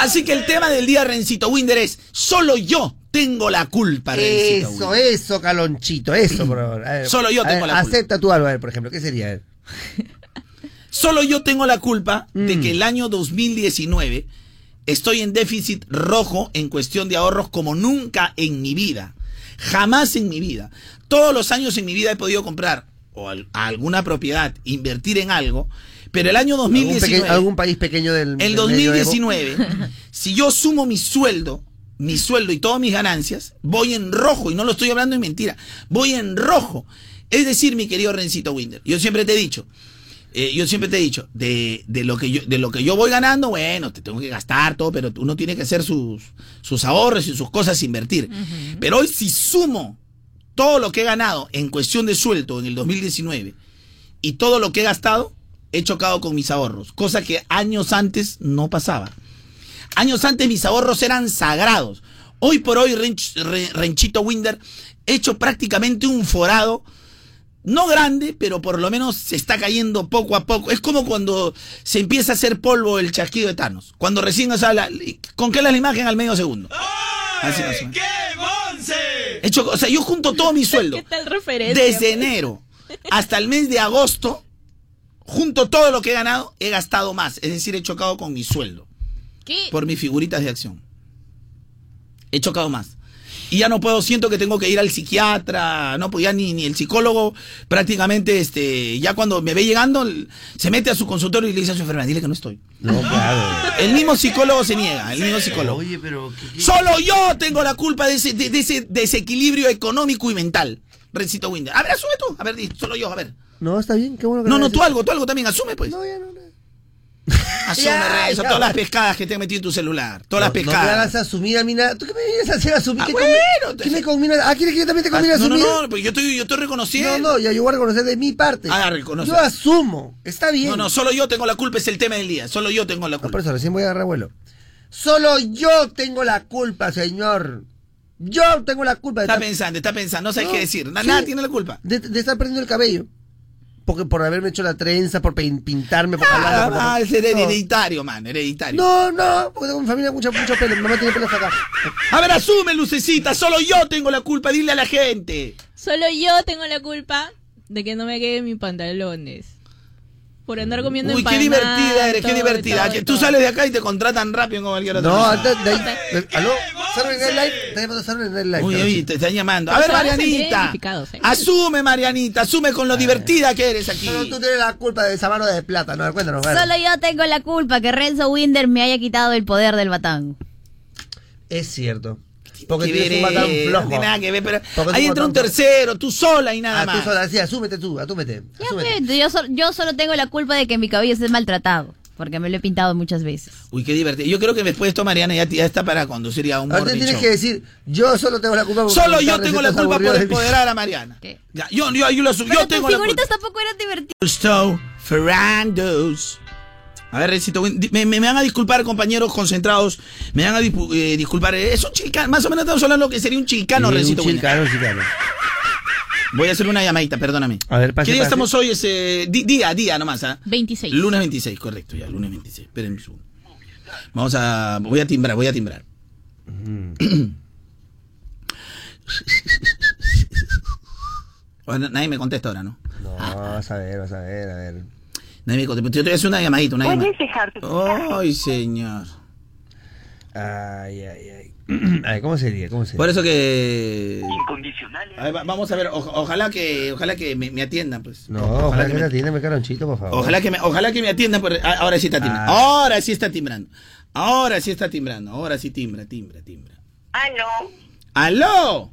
[SPEAKER 4] Así que el tema del día, Rencito Winder, es solo yo tengo la culpa, Rencito
[SPEAKER 1] Eso,
[SPEAKER 4] Winder.
[SPEAKER 1] eso, Calonchito, eso, por favor. A ver,
[SPEAKER 4] Solo yo tengo
[SPEAKER 1] ver,
[SPEAKER 4] la culpa.
[SPEAKER 1] Acepta tú algo, a ver, por ejemplo, ¿qué sería?
[SPEAKER 4] Solo yo tengo la culpa de
[SPEAKER 1] Mm.
[SPEAKER 4] que el año 2019 estoy en déficit rojo en cuestión de ahorros como nunca en mi vida. Jamás en mi vida. Todos los años en mi vida he podido comprar o al- alguna propiedad, invertir en algo, pero el año
[SPEAKER 1] ¿Algún,
[SPEAKER 4] 2019...
[SPEAKER 1] pequeño- algún país pequeño del
[SPEAKER 4] El
[SPEAKER 1] del
[SPEAKER 4] 2019, si yo sumo mi sueldo, mi sueldo y todas mis ganancias, voy en rojo, y no lo estoy hablando en mentira, voy en rojo. Es decir, mi querido Rencito Winder, yo siempre te he dicho, eh, yo siempre te he dicho, de, de lo que yo, de lo que yo voy ganando, bueno, te tengo que gastar todo, pero uno tiene que hacer sus, sus ahorros y sus cosas invertir. Pero hoy si sumo todo lo que he ganado en cuestión de sueldo en el 2019 y todo lo que he gastado, he chocado con mis ahorros, cosa que años antes no pasaba. Años antes mis ahorros eran sagrados. Hoy por hoy, Rench- Re- Renchito Winder, he hecho prácticamente un forado, no grande, pero por lo menos se está cayendo poco a poco. Es como cuando se empieza a hacer polvo el chasquido de Thanos. Cuando recién, o sea, la, congela la imagen al medio segundo. Así más. He hecho, o sea, yo junto todo mi sueldo.
[SPEAKER 3] ¿Qué tal referencia?
[SPEAKER 4] Desde enero hasta el mes de agosto, junto todo lo que he ganado, he gastado más. Es decir, he chocado con mi sueldo.
[SPEAKER 3] ¿Qué?
[SPEAKER 4] Por mis figuritas de acción. He chocado más. Y ya no puedo, siento que tengo que ir al psiquiatra, no, pues ya ni, ni el psicólogo prácticamente, este, ya cuando me ve llegando, se mete a su consultorio y le dice a su enfermera, dile que no estoy.
[SPEAKER 1] No, claro.
[SPEAKER 4] El mismo psicólogo se niega, el mismo psicólogo.
[SPEAKER 1] Oye, pero. ¿qué- qué-
[SPEAKER 4] Solo yo tengo la culpa de ese, de, de ese desequilibrio económico y mental. Rencito Winder. A ver, asume tú. A ver, di, solo yo, a ver.
[SPEAKER 1] No, está bien, qué bueno que
[SPEAKER 4] No, no, tú algo, tú algo también, asume pues.
[SPEAKER 1] No, ya no, no.
[SPEAKER 4] Asume,
[SPEAKER 1] Ya,
[SPEAKER 4] todas las pescadas que te han metido en tu celular. Todas las
[SPEAKER 1] No, no me
[SPEAKER 4] pescadas.
[SPEAKER 1] asumir a mí nada. ¿Tú qué me vienes a hacer asumir?
[SPEAKER 4] Ah,
[SPEAKER 1] ¿Qué
[SPEAKER 4] bueno, te-
[SPEAKER 1] ¿Qué me combina? ¿Ah, quieres que yo también te
[SPEAKER 4] Ah,
[SPEAKER 1] combine a
[SPEAKER 4] no, no,
[SPEAKER 1] asumir?
[SPEAKER 4] no, pues yo estoy, yo estoy
[SPEAKER 1] No,
[SPEAKER 4] reconociendo.
[SPEAKER 1] no, ya yo voy a reconocer de mi parte.
[SPEAKER 4] Ah, reconoce.
[SPEAKER 1] Yo asumo. Está bien.
[SPEAKER 4] No, no, solo yo tengo la culpa, es el tema del día. Solo yo tengo la
[SPEAKER 1] No, por
[SPEAKER 4] culpa.
[SPEAKER 1] eso recién voy a agarrar vuelo. Solo yo tengo la culpa, señor. Yo tengo la culpa de,
[SPEAKER 4] Está
[SPEAKER 1] estar,
[SPEAKER 4] pensando, está pensando, no sabes
[SPEAKER 1] No,
[SPEAKER 4] qué decir.
[SPEAKER 1] Sí.
[SPEAKER 4] Nada tiene la culpa.
[SPEAKER 1] de, de estar perdiendo el cabello. Porque por haberme hecho la trenza, por pin- pintarme, por por-
[SPEAKER 4] Ah, es
[SPEAKER 1] No.
[SPEAKER 4] hereditario, man, hereditario.
[SPEAKER 1] No, no, porque tengo mi familia mucho, mucho pelo. Mi mamá tiene pelo acá.
[SPEAKER 4] A ver, asume, lucecita, solo yo tengo la culpa, dile a la gente.
[SPEAKER 3] Solo yo tengo la culpa de que no me queden mis pantalones. Por andar comiendo
[SPEAKER 4] Uy, qué divertida eres, qué divertida.
[SPEAKER 3] todo,
[SPEAKER 4] Que tú sales de acá y te contratan rápido en cualquier otro
[SPEAKER 1] No, ¿Aló? Saturday Night Live. Está llamando Saturday Night Live.
[SPEAKER 4] Uy, uy, te están llamando. A ver, Marianita.
[SPEAKER 3] ¿eh?
[SPEAKER 4] Asume, Marianita, asume con lo divertida que eres aquí.
[SPEAKER 1] Pero tú tienes la culpa de esa mano de plata. No, cuéntanos.
[SPEAKER 3] Solo yo tengo la culpa que Renzo Winder me haya quitado el poder del batán.
[SPEAKER 1] Es cierto. Porque
[SPEAKER 4] Que
[SPEAKER 1] un
[SPEAKER 4] ver,
[SPEAKER 1] batán
[SPEAKER 4] eh,
[SPEAKER 1] flojo.
[SPEAKER 4] No tiene nada que ver, pero
[SPEAKER 1] Porque
[SPEAKER 4] ahí entra un tercero, tú sola y nada
[SPEAKER 1] Ah,
[SPEAKER 4] más.
[SPEAKER 1] tú sola, sí, asúmete tú, asúmete. Asúmete.
[SPEAKER 3] yo, sol- yo solo tengo la culpa de que mi cabello esté maltratado. Porque me lo he pintado muchas veces.
[SPEAKER 4] Uy, qué divertido. Yo creo que después de esto, Mariana, ya, ya está para conducir ya un
[SPEAKER 1] Ahora tienes
[SPEAKER 4] show.
[SPEAKER 1] que decir, yo solo tengo la culpa por
[SPEAKER 4] Solo yo tengo la culpa por empoderar a Mariana.
[SPEAKER 3] ¿Qué?
[SPEAKER 4] Ya, yo, yo, yo, lo su-
[SPEAKER 3] Pero
[SPEAKER 4] yo
[SPEAKER 3] tus
[SPEAKER 4] tengo la culpa.
[SPEAKER 3] figuritas tampoco eran divertidas.
[SPEAKER 4] Gusto Ferrandos. A ver, Recito, me, me- me van a disculpar, compañeros concentrados. Me van a eh, disculpar. eh, Es un chilcano, más o menos estamos hablando de lo que sería un chilcano,
[SPEAKER 1] Sí,
[SPEAKER 4] Recito.
[SPEAKER 1] un chilcano, un chilcano.
[SPEAKER 4] Voy a hacer una llamadita, perdóname.
[SPEAKER 1] A ver, pase,
[SPEAKER 4] ¿Qué día
[SPEAKER 1] pase.
[SPEAKER 4] estamos hoy? Ese, di- día, día nomás, ¿ah?
[SPEAKER 3] 26.
[SPEAKER 4] Lunes 26, correcto, ya, lunes 26. Esperen un segundo. Vamos a. Voy a timbrar, voy a timbrar. Bueno, nadie me contesta ahora, ¿no?
[SPEAKER 1] No, vas a ver, vas a ver, a ver.
[SPEAKER 4] Nadie me contesta. Yo te voy a hacer una llamadita, una
[SPEAKER 14] Puedes
[SPEAKER 4] llamadita.
[SPEAKER 14] dejar tu
[SPEAKER 4] Ay, señor.
[SPEAKER 1] Ay, ay, ay. Ay, ¿cómo sería? ¿Cómo sería?
[SPEAKER 4] Por eso que...
[SPEAKER 14] Incondicionales.
[SPEAKER 4] A ver, va- vamos a ver, o- ojalá que ojalá que me, me atiendan, pues.
[SPEAKER 1] No, ojalá que
[SPEAKER 4] me-
[SPEAKER 1] la tiene, me caronchito, por favor.
[SPEAKER 4] Ojalá que me, ojalá que me atiendan, por- ah, ahora sí está timbrando.
[SPEAKER 1] Ah.
[SPEAKER 4] Ahora sí está timbrando. Ahora sí está timbrando. Ahora sí timbra, timbra, timbra.
[SPEAKER 14] Ah, no.
[SPEAKER 4] ¡Aló!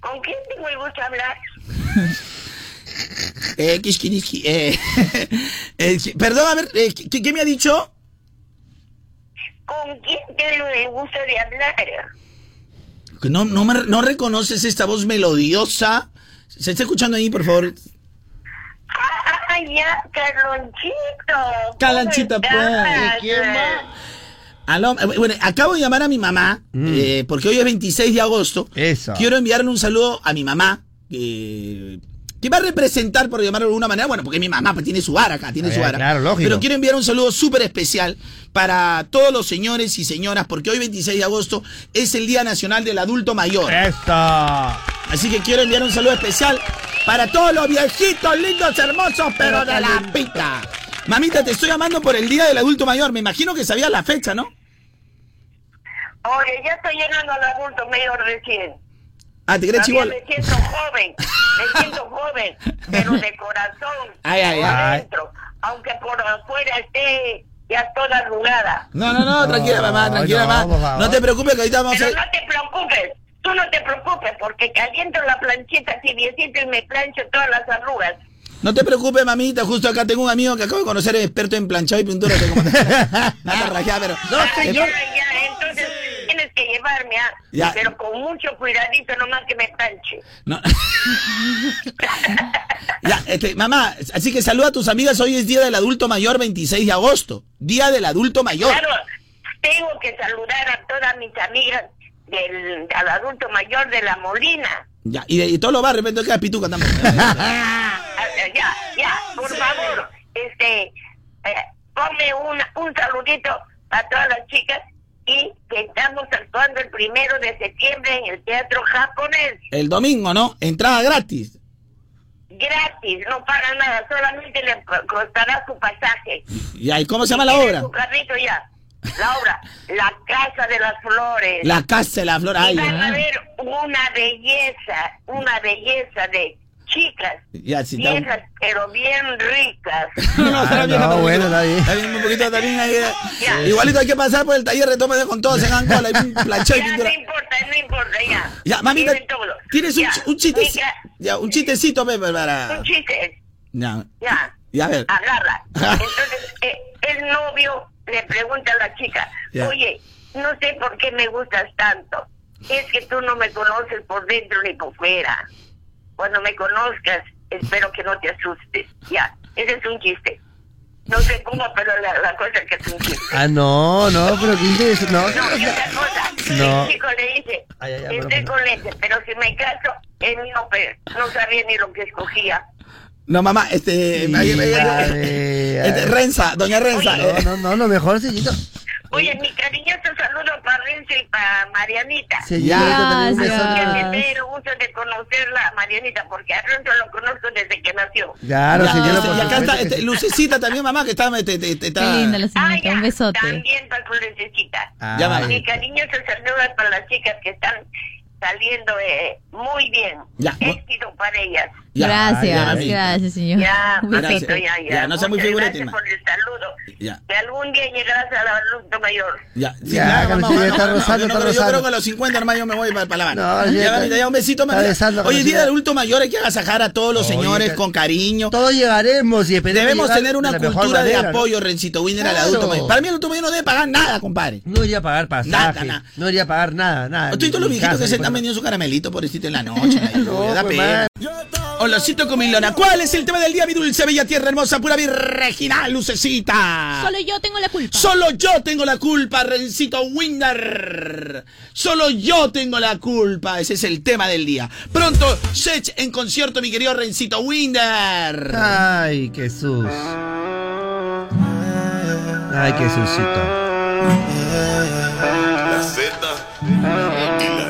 [SPEAKER 14] ¿Con quién tengo el gusto de hablar?
[SPEAKER 4] Eh, Kishkiniski, eh, eh, perdón, a ver, eh, ¿qué, qué me ha dicho?
[SPEAKER 14] ¿Con quién tengo el gusto de hablar?
[SPEAKER 4] No, no, me- no reconoces esta voz melodiosa. ¿Se está escuchando ahí, por favor?
[SPEAKER 14] Ah, ya, Carlonchito.
[SPEAKER 4] Calanchita,
[SPEAKER 14] ¿Cómo
[SPEAKER 4] pues. Aló, eh, bueno, acabo de llamar a mi mamá, eh, porque hoy es 26 de agosto.
[SPEAKER 1] Mm. Eso.
[SPEAKER 4] Quiero enviarle un saludo a mi mamá, que, que va a representar, por llamarlo de alguna manera, bueno, porque mi mamá pues, tiene su vara acá, tiene
[SPEAKER 1] Eh,
[SPEAKER 4] su vara.
[SPEAKER 1] claro, lógico.
[SPEAKER 4] Pero quiero enviar un saludo súper especial para todos los señores y señoras, porque hoy 26 de agosto es el Día Nacional del Adulto Mayor.
[SPEAKER 1] ¡Esto!
[SPEAKER 4] Así que quiero enviar un saludo especial para todos los viejitos, lindos, hermosos, pero de la pica. Mamita, te estoy llamando por el Día del Adulto Mayor. Me imagino que sabías la fecha, ¿no?
[SPEAKER 14] Oye, ya estoy llegando al adulto mayor recién.
[SPEAKER 4] Ah, ¿te crees?
[SPEAKER 14] Me siento joven, me siento joven, pero de corazón,
[SPEAKER 4] Ay, ay,
[SPEAKER 14] por
[SPEAKER 4] ay.
[SPEAKER 14] adentro, aunque por afuera esté ya toda arrugada.
[SPEAKER 4] No, no, no, tranquila, mamá, tranquila,
[SPEAKER 1] no,
[SPEAKER 4] mamá. No te preocupes que ahorita vamos a...
[SPEAKER 14] Pero no te preocupes, tú no te preocupes, porque caliento la planchita tibiecita y me plancho todas las arrugas.
[SPEAKER 4] No te preocupes, mamita. Justo acá tengo un amigo que acabo de conocer, experto en planchado y pintura. como- pero... Eh,
[SPEAKER 14] ya, ya, entonces tienes que llevarme, ¿ah?
[SPEAKER 4] Ya.
[SPEAKER 14] pero con mucho cuidadito nomás que me planche.
[SPEAKER 4] No. ya, este, mamá, así que saluda a tus amigas. Hoy es Día del Adulto Mayor, 26 de agosto. Día del Adulto Mayor.
[SPEAKER 14] Claro, tengo que saludar a todas mis amigas del al adulto mayor de la Molina.
[SPEAKER 4] Ya, y de y todos los barrios, queda pituca también.
[SPEAKER 14] Ya, ya, por favor, este, eh, ponme una, un saludito a todas las chicas y que estamos actuando el primero de septiembre en el Teatro Japonés.
[SPEAKER 4] El domingo, ¿no? Entrada gratis.
[SPEAKER 14] Gratis, no pagan nada, solamente le co- costará su pasaje.
[SPEAKER 4] ¿y cómo se llama la obra?
[SPEAKER 14] Su carrito ya. La obra, La Casa de las Flores.
[SPEAKER 4] La Casa de la Flor. Ay,
[SPEAKER 14] y van a ver una belleza, una belleza de chicas,
[SPEAKER 4] Ya, está-
[SPEAKER 14] viejas, pero bien ricas.
[SPEAKER 4] No, no, está
[SPEAKER 1] Ah,
[SPEAKER 4] bien,
[SPEAKER 1] no, bueno,
[SPEAKER 4] poquito-
[SPEAKER 1] está bien.
[SPEAKER 4] Está bien, un poquito también ahí. eh.
[SPEAKER 14] Ya.
[SPEAKER 4] Igualito hay que pasar por el taller de toma de con todos en Angola, y un planchado y pintura.
[SPEAKER 14] no importa, no importa, ya.
[SPEAKER 4] Ya, mamita,
[SPEAKER 14] todo.
[SPEAKER 4] tienes un,
[SPEAKER 14] Ya,
[SPEAKER 4] un chiste,
[SPEAKER 14] mija,
[SPEAKER 4] ya, un chistecito, Pepe, para...
[SPEAKER 14] Un chiste,
[SPEAKER 4] Ya,
[SPEAKER 14] ya.
[SPEAKER 4] ya, a ver.
[SPEAKER 14] agarra. Entonces, eh, el novio le pregunta a la chica,
[SPEAKER 4] Ya.
[SPEAKER 14] oye, no sé por qué me gustas tanto. Es que tú no me conoces por dentro ni por fuera. Cuando me conozcas, espero que no te asustes. Ya, ese es un chiste. No sé cómo, pero la, la cosa es que es un chiste.
[SPEAKER 1] Ah, no, no, pero qué interesante. No,
[SPEAKER 14] No, y otra cosa,
[SPEAKER 1] No.
[SPEAKER 14] el chico le dice,
[SPEAKER 1] Ay, ay, ay,
[SPEAKER 14] estoy
[SPEAKER 1] pero-
[SPEAKER 14] con lentes, pero si me caso, él no, pe- no sabía ni lo que escogía.
[SPEAKER 4] No, mamá, este...
[SPEAKER 1] Sí,
[SPEAKER 4] este,
[SPEAKER 1] ay.
[SPEAKER 4] Renza, doña Renza. eh,
[SPEAKER 1] No, no, no, lo mejor, sellito.
[SPEAKER 14] Oye, mi cariñoso saludo para Renzo y para Marianita.
[SPEAKER 1] Besote.
[SPEAKER 14] Que me entero gusto de conocerla, Marianita, porque a Renzo lo conozco desde que nació.
[SPEAKER 1] Claro,
[SPEAKER 4] ya,
[SPEAKER 1] señora,
[SPEAKER 4] este,
[SPEAKER 1] por
[SPEAKER 4] y acá está este,
[SPEAKER 1] sí.
[SPEAKER 4] Lucecita también, mamá, que está... te- te- te- está-
[SPEAKER 3] Qué linda la
[SPEAKER 14] Ah, ya,
[SPEAKER 3] un besote.
[SPEAKER 14] También para su necesita.
[SPEAKER 1] Ah,
[SPEAKER 4] Ya, mamá.
[SPEAKER 14] Mi cariñoso saludo para las chicas que están saliendo eh, muy bien.
[SPEAKER 4] Ya.
[SPEAKER 14] Éxito para ellas.
[SPEAKER 4] Ya,
[SPEAKER 3] gracias,
[SPEAKER 4] ya,
[SPEAKER 3] gracias, señor.
[SPEAKER 14] Ya,
[SPEAKER 3] Un
[SPEAKER 4] Gracias.
[SPEAKER 3] besito.
[SPEAKER 14] papito, ya, ya.
[SPEAKER 4] Ya, no sea muy figurete,
[SPEAKER 14] Gracias por el saludo.
[SPEAKER 4] Ya.
[SPEAKER 14] Que algún día llegarás al adulto mayor.
[SPEAKER 4] Ya, sí,
[SPEAKER 1] Ya,
[SPEAKER 4] mamá, no,
[SPEAKER 1] está
[SPEAKER 4] no,
[SPEAKER 1] rozando,
[SPEAKER 4] yo no
[SPEAKER 1] está
[SPEAKER 4] creo- Yo creo que a los 50 hermano yo me voy para, para La Habana.
[SPEAKER 1] No,
[SPEAKER 4] ya,
[SPEAKER 1] ya
[SPEAKER 4] ya un besito,
[SPEAKER 1] besando,
[SPEAKER 4] Hoy es día del adulto mayor, hay que agasajar a todos los
[SPEAKER 1] Oye,
[SPEAKER 4] señores
[SPEAKER 1] que-
[SPEAKER 4] con cariño.
[SPEAKER 1] Todos llegaremos y esperemos
[SPEAKER 4] Debemos tener una
[SPEAKER 1] de la
[SPEAKER 4] cultura de
[SPEAKER 1] manera, ¿no?
[SPEAKER 4] apoyo, Rencito Winner, al
[SPEAKER 1] Claro.
[SPEAKER 4] adulto mayor. Para mí el adulto mayor no debe pagar nada, compadre.
[SPEAKER 1] No iría a pagar pasaje.
[SPEAKER 4] Nada, nada.
[SPEAKER 1] No iría a pagar nada, nada.
[SPEAKER 4] Estoy todos los viejitos que se están
[SPEAKER 1] por-
[SPEAKER 4] vendiendo su caramelito, pobrecito, en la noche.
[SPEAKER 1] No,
[SPEAKER 4] da
[SPEAKER 1] pues,
[SPEAKER 4] pena.
[SPEAKER 1] Man.
[SPEAKER 4] Olosito con Milona. ¿Cuál es el tema del día, mi dulce, bella tierra hermosa, pura virginal, lucecita?
[SPEAKER 3] Solo yo tengo la culpa.
[SPEAKER 4] Solo yo tengo la culpa, Rencito Winder. Solo yo tengo la culpa. Ese es el tema del día. Pronto, Sech en concierto, mi querido Rencito Winder.
[SPEAKER 1] Ay, sus. Ay, qué susito.
[SPEAKER 13] La Z y la L.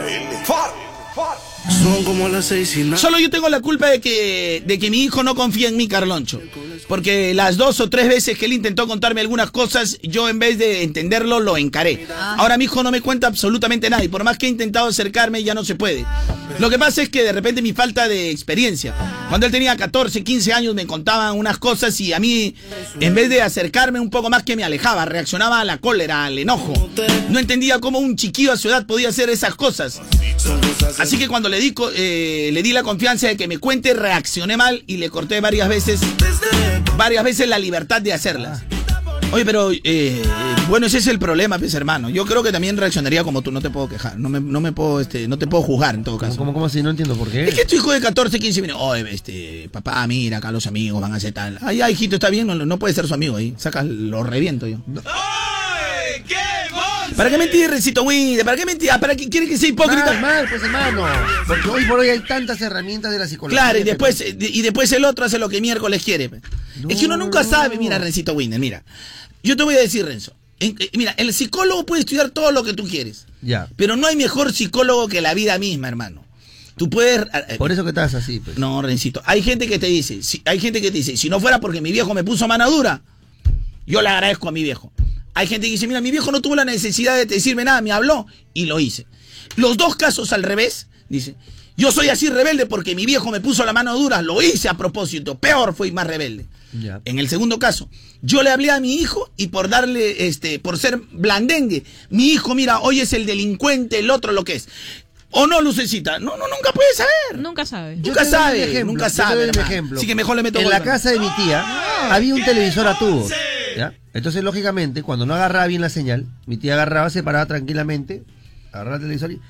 [SPEAKER 8] Son como
[SPEAKER 13] las seis y.
[SPEAKER 4] Solo yo tengo la culpa de que, de que mi hijo no confía en mí, Carloncho. Porque las dos o tres veces que él intentó contarme algunas cosas, yo en vez de entenderlo, lo encaré. Ahora mi hijo no me cuenta absolutamente nada y por más que he intentado acercarme, ya no se puede. Lo que pasa es que de repente mi falta de experiencia. Cuando él tenía 14, 15 años me contaban unas cosas y a mí, en vez de acercarme un poco más que me alejaba, reaccionaba a la cólera, al enojo. No entendía cómo un chiquillo a su edad podía hacer esas cosas. Así que cuando le di, eh, le di la confianza de que me cuente, reaccioné mal y le corté varias veces, varias veces la libertad de hacerlas. Oye, pero eh, bueno, ese es el problema, pues hermano. Yo creo que también reaccionaría como tú, no te puedo quejar, no me, no me puedo, este, no te puedo juzgar en todo caso.
[SPEAKER 1] ¿Cómo, cómo así? No entiendo por qué.
[SPEAKER 4] Es que tu hijo de 14, 15 viene, oye, este, papá, mira, acá los amigos van a hacer tal. Ay, ay, hijito, está bien, no, no puede ser su amigo ahí. Saca, lo reviento yo. ¿Para qué mentir, Recito Winnie? ¿Para qué mentir? Ah, ¿Para qué quiere que sea hipócrita?
[SPEAKER 1] Mal, mal, pues hermano. Porque hoy por hoy hay tantas herramientas de la psicología.
[SPEAKER 4] Claro, y después, y después el otro hace lo que miércoles quiere. es que uno nunca sabe, mira, Rencito Winder, mira. Yo te voy a decir, Renzo. en- eh, mira, el psicólogo puede estudiar todo lo que tú quieres.
[SPEAKER 1] Ya.
[SPEAKER 4] Pero no hay mejor psicólogo que la vida misma, hermano. Tú puedes. eh,
[SPEAKER 1] Por eso que estás así, pues.
[SPEAKER 4] No, Rencito. Hay gente que te dice, si, hay gente que te dice, si no fuera porque mi viejo me puso mano dura, yo le agradezco a mi viejo. Hay gente que dice, mira, mi viejo no tuvo la necesidad de decirme nada, me habló y lo hice. Los dos casos al revés, dice, yo soy así rebelde porque mi viejo me puso la mano dura, lo hice a propósito, peor fui más rebelde. En el segundo caso, yo le hablé a mi hijo y por darle, este, por ser blandengue, mi hijo, mira, hoy es el delincuente, el otro lo que es. ¿O no, Lucecita? No, no, nunca puede saber.
[SPEAKER 3] Nunca sabe.
[SPEAKER 1] Yo
[SPEAKER 4] Nunca
[SPEAKER 1] te doy
[SPEAKER 4] sabe,
[SPEAKER 1] un ejemplo,
[SPEAKER 4] nunca
[SPEAKER 1] yo te
[SPEAKER 4] sabe,
[SPEAKER 1] doy un
[SPEAKER 4] hermano.
[SPEAKER 1] ejemplo.
[SPEAKER 4] Así que mejor le meto
[SPEAKER 1] En la casa de mi tía había un televisor a tubos. ¿ya? Entonces, lógicamente, cuando no agarraba bien la señal, mi tía agarraba, se paraba tranquilamente, agarraba el televisor y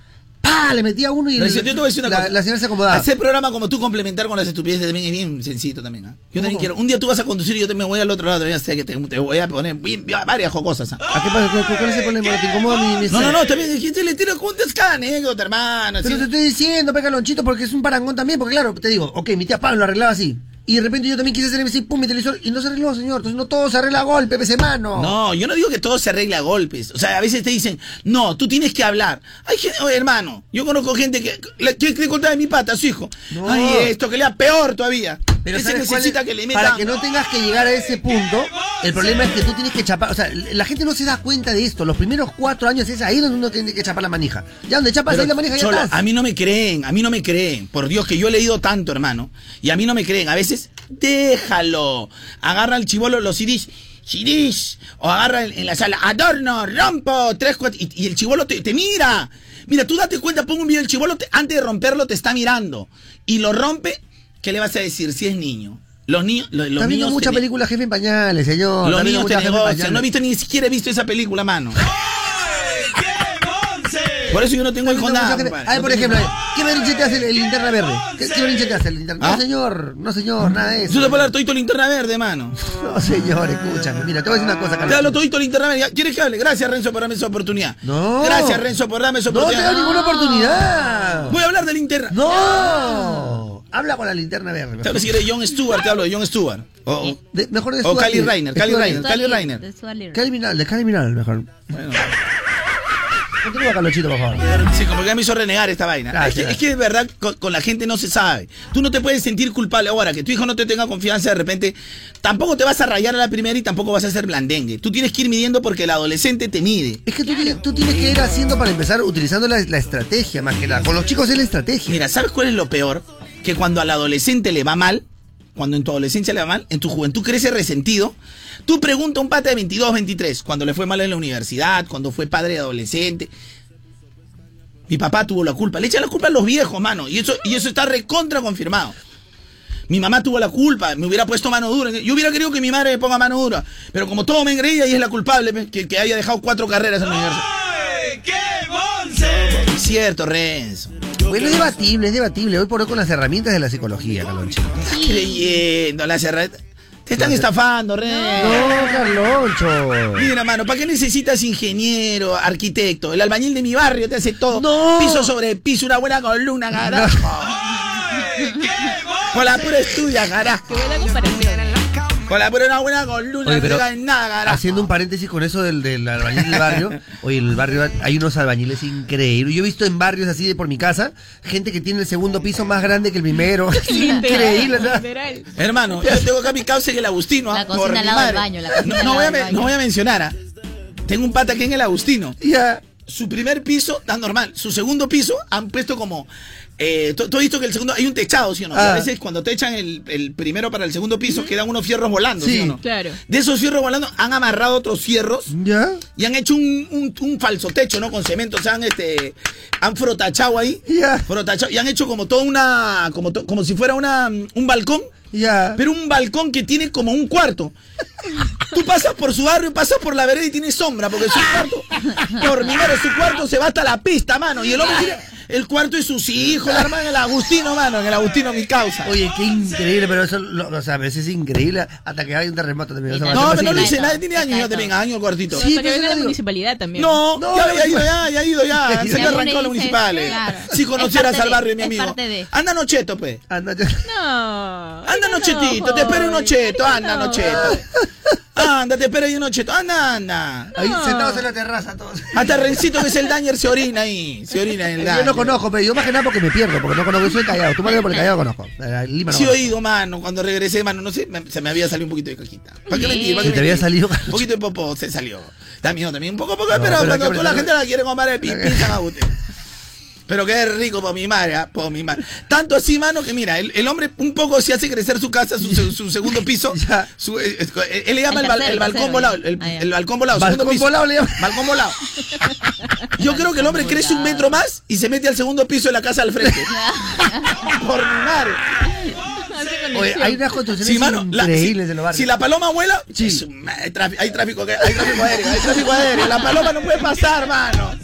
[SPEAKER 1] ¡pa! Le metía uno y
[SPEAKER 4] si yo te voy a decir una
[SPEAKER 1] la,
[SPEAKER 4] cosa.
[SPEAKER 1] la señal se acomodaba.
[SPEAKER 4] Hacer programa como tú complementar con las estupideces también es bien sencillo también. ¿ah? Yo también quiero. Un día tú vas a conducir y yo te me voy al otro lado. Ya sé que te, te voy a poner bien- bien- varias jocosas. ¿ah?
[SPEAKER 1] ¿A qué pasa? ¿Cuál cuál es el problema? ¿Te incomoda mi, mi
[SPEAKER 4] No, no, no, también dijiste le tiro con anécdota, hermano.
[SPEAKER 1] Pero
[SPEAKER 4] así.
[SPEAKER 1] te estoy diciendo, pega lonchito, porque es un parangón también, porque claro, te digo, ok, mi tía Pablo lo arreglaba así. Y de repente yo también quise hacer así, pum, mi televisor, y no se arregló, señor. Entonces no todo se arregla a golpe, pese mano.
[SPEAKER 4] No, yo no digo que todo se arregla a golpes. O sea, a veces te dicen, no, tú tienes que hablar. Hay gente, oye, hermano, yo conozco gente que, le- que quiere contar de mi pata a su hijo.
[SPEAKER 1] No.
[SPEAKER 4] Ay, esto, que le da peor todavía.
[SPEAKER 1] Pero
[SPEAKER 4] Ese
[SPEAKER 1] ¿sabes cuál
[SPEAKER 4] necesita
[SPEAKER 1] es?
[SPEAKER 4] que le meta.
[SPEAKER 1] Para que no tengas que llegar a ese punto, el problema es que tú tienes que chapar. O sea, la gente no se da cuenta de esto. Los primeros cuatro años es ahí donde uno tiene que chapar la manija. Ya donde chapas
[SPEAKER 4] Pero,
[SPEAKER 1] ahí la manija, ya
[SPEAKER 4] Cholo,
[SPEAKER 1] estás.
[SPEAKER 4] a mí no me creen, a mí no me creen. Por Dios que yo he leído tanto, hermano. Y a mí no me creen. A veces, déjalo. Agarra el chivolo los CDs. CDs. O agarra en, en la sala, adorno, rompo, tres, cuatro. Y, y el chivolo te, te mira. Mira, tú date cuenta, pongo un video, el chivolo te- antes de romperlo te está mirando. Y lo rompe, ¿qué le vas a decir si es niño? Los niños, los, los niños
[SPEAKER 1] mucha
[SPEAKER 4] te-
[SPEAKER 1] película jefe en pañales, señor.
[SPEAKER 4] Los niños te negocian. No he visto ni siquiera he visto esa película, mano. Por eso yo no tengo hijo nada. compadre.
[SPEAKER 1] Ay,
[SPEAKER 4] No
[SPEAKER 1] por
[SPEAKER 4] tengo
[SPEAKER 1] ejemplo. ¿qué berrinche te hace el, el linterna verde? ¿Qué, berrinche te hace el linterna?
[SPEAKER 4] ¿Ah?
[SPEAKER 1] No, señor, no, señor, nada de eso.
[SPEAKER 4] Yo te puedo hablar todito linterna verde, mano.
[SPEAKER 1] No, señor, escúchame. Mira, te voy a decir una cosa,
[SPEAKER 4] Te
[SPEAKER 1] Carlos.
[SPEAKER 4] hablo todito linterna verde. ¿Quieres que hable? Gracias, Renzo, por darme esa oportunidad.
[SPEAKER 1] No.
[SPEAKER 4] Gracias, Renzo, por darme esa
[SPEAKER 1] No te
[SPEAKER 4] oportunidad.
[SPEAKER 1] da ninguna oportunidad.
[SPEAKER 4] Voy a hablar de linterna.
[SPEAKER 1] No. Habla con la linterna verde.
[SPEAKER 4] Te hablo si quieres John Stewart, te hablo de John Stewart. O, o-
[SPEAKER 1] De- mejor de
[SPEAKER 4] o
[SPEAKER 1] Stuart
[SPEAKER 4] Cali. Rainer, Cali
[SPEAKER 1] Stuart
[SPEAKER 4] Rainer,
[SPEAKER 1] Little.
[SPEAKER 4] Cali Rainer.
[SPEAKER 1] Cali Minal, de Cali Minal, mejor.
[SPEAKER 4] Bueno.
[SPEAKER 1] Continúa, Carlonchito, por favor.
[SPEAKER 4] Sí, como que ya me hizo renegar esta vaina.
[SPEAKER 1] Gracias.
[SPEAKER 4] Es, que, es que de verdad con, con la gente no se sabe. Tú no te puedes sentir culpable ahora que tu hijo no te tenga confianza de repente. Tampoco te vas a rayar a la primera y tampoco vas a ser blandengue. Tú tienes que ir midiendo porque el adolescente te mide.
[SPEAKER 1] Es que tú tienes, tú tienes que ir haciendo para empezar utilizando la, la estrategia, más que nada. Con los chicos es la estrategia.
[SPEAKER 4] Mira, ¿sabes cuál es lo peor? Que cuando al adolescente le va mal, cuando en tu adolescencia le va mal, en tu juventud crece resentido, tú preguntas a un pata de 22, 23, cuando le fue mal en la universidad, cuando fue padre de adolescente. Mi papá tuvo la culpa. Le echan la culpa a los viejos, mano. Y eso, y eso está recontra confirmado. Mi mamá tuvo la culpa, me hubiera puesto mano dura. Yo hubiera querido que mi madre me ponga mano dura. Pero como todo me engreía y es la culpable, que, que haya dejado cuatro carreras en la universidad. Es cierto, Renzo.
[SPEAKER 1] Bueno, es debatible, es debatible. Hoy por hoy con las herramientas de la psicología, Carlonchito.
[SPEAKER 4] Estás creyendo, la cerrada. Te están estafando, Renzo.
[SPEAKER 1] No, Carloncho.
[SPEAKER 4] Mira, mano, ¿para qué necesitas ingeniero, arquitecto? El albañil de mi barrio te hace todo.
[SPEAKER 1] No.
[SPEAKER 4] Piso sobre piso, una buena columna, carajo. Con la pura estudia, carajo.
[SPEAKER 3] Qué buena comparación.
[SPEAKER 4] Con la pura una buena columna,
[SPEAKER 1] Oye,
[SPEAKER 4] no
[SPEAKER 1] pero
[SPEAKER 4] se cae nada, carajo.
[SPEAKER 1] haciendo un paréntesis con eso del, del albañil del barrio, oye, en el barrio hay unos albañiles increíbles. Yo he visto en barrios así de por mi casa, gente que tiene el segundo piso más grande que el primero. increíble, ¿no?
[SPEAKER 4] Hermano, yo tengo acá mi causa en el Agustino.
[SPEAKER 2] La
[SPEAKER 4] ah,
[SPEAKER 2] cocina
[SPEAKER 4] por
[SPEAKER 2] al lado del baño, la cocina
[SPEAKER 4] no, no voy a,
[SPEAKER 2] del
[SPEAKER 4] me-
[SPEAKER 2] baño.
[SPEAKER 4] no voy a mencionar. ah. Tengo un pata aquí en el Agustino.
[SPEAKER 1] Ya.
[SPEAKER 4] Su primer piso está normal. Su segundo piso han puesto como. Eh, ¿tú, tú has visto que el segundo. Hay un techado, ¿sí o no? Y
[SPEAKER 1] Ah.
[SPEAKER 4] a veces cuando te echan el, el primero para el segundo piso quedan unos fierros volando, ¿sí,
[SPEAKER 1] Sí.
[SPEAKER 4] o no?
[SPEAKER 3] Claro.
[SPEAKER 4] De esos fierros volando han amarrado otros fierros
[SPEAKER 1] ¿Ya?
[SPEAKER 4] y han hecho un, un- un falso techo, ¿no? Con cemento. O sea, han, este, han frotachado ahí.
[SPEAKER 1] Ya.
[SPEAKER 4] Frotachado. Y han hecho como toda una. Como, to- como si fuera una, un balcón.
[SPEAKER 1] Ya.
[SPEAKER 4] Pero un balcón que tiene como un cuarto. Tú pasas por su barrio, pasas por la vereda y tiene sombra, porque su cuarto, por mi madre, su cuarto se va hasta la pista, mano. Y el hombre tiene el cuarto de sus hijos, la hermana, el Agustino, mano, en el Agustino mi causa.
[SPEAKER 1] Oye, qué increíble, pero eso, lo- o sea, a veces es increíble hasta que hay un terremoto también.
[SPEAKER 4] No, pero no
[SPEAKER 1] más
[SPEAKER 4] dice, nadie tiene años, ya te venga, año el cuartito.
[SPEAKER 3] Sí,
[SPEAKER 1] pero yo
[SPEAKER 3] la municipalidad también.
[SPEAKER 4] No,
[SPEAKER 1] No,
[SPEAKER 4] ya,
[SPEAKER 1] no,
[SPEAKER 4] ya ha ido ya, ya ha ido ya. Se
[SPEAKER 2] uno
[SPEAKER 4] arrancado los municipales. Si conocieras al barrio, mi amigo. Anda nocheto, pe.
[SPEAKER 1] Anda,
[SPEAKER 3] No.
[SPEAKER 4] Anda
[SPEAKER 3] no,
[SPEAKER 4] nochetito, te espero un nocheto, anda
[SPEAKER 3] No.
[SPEAKER 4] nocheto. Anda, te espero ahí un nocheto, anda, anda.
[SPEAKER 1] Ahí sentados en la terraza todos.
[SPEAKER 4] Hasta Rencito que es el dañer se orina ahí, se orina en el
[SPEAKER 1] Yo
[SPEAKER 4] dañer.
[SPEAKER 1] no conozco, pero yo más que nada porque me pierdo, porque no conozco, soy callado. Tú me por el callado conozco. Eh, Lima no
[SPEAKER 4] Sí
[SPEAKER 1] conozco.
[SPEAKER 4] oído, mano, cuando regresé, mano, no sé, me- se me había salido un poquito de cajita. ¿Para qué mentir? ¿Para
[SPEAKER 1] Se
[SPEAKER 4] qué
[SPEAKER 1] te había salido.
[SPEAKER 4] Un poquito de popo se salió. Miedo también, un poco, poco,
[SPEAKER 1] No,
[SPEAKER 4] pero
[SPEAKER 1] pero
[SPEAKER 4] cuando
[SPEAKER 1] hay que
[SPEAKER 4] toda la gente la quiere comer el pipí, San Agustín. Pero qué rico por mi madre, ¿ah? por mi madre. Tanto así, mano, que mira, el, el hombre un poco se hace crecer su casa, su, su- su segundo piso. Su- eh, eh, él le llama el,
[SPEAKER 2] tercero,
[SPEAKER 4] balcón
[SPEAKER 2] tercero,
[SPEAKER 4] volado. El, balcón volado.
[SPEAKER 1] Balcón
[SPEAKER 4] segundo piso.
[SPEAKER 1] volado le llama.
[SPEAKER 4] Balcón volado. Yo creo que el hombre crece un metro más y se mete al segundo piso de la casa al frente. por mi madre.
[SPEAKER 1] Oye, hay unas construcciones
[SPEAKER 4] Sí, mano, la-
[SPEAKER 1] increíbles
[SPEAKER 4] si,
[SPEAKER 1] de los barrios.
[SPEAKER 4] si la paloma vuela,
[SPEAKER 1] Sí.
[SPEAKER 4] es hay, tráfico, hay tráfico, aéreo, hay tráfico aéreo. La paloma no puede pasar, mano.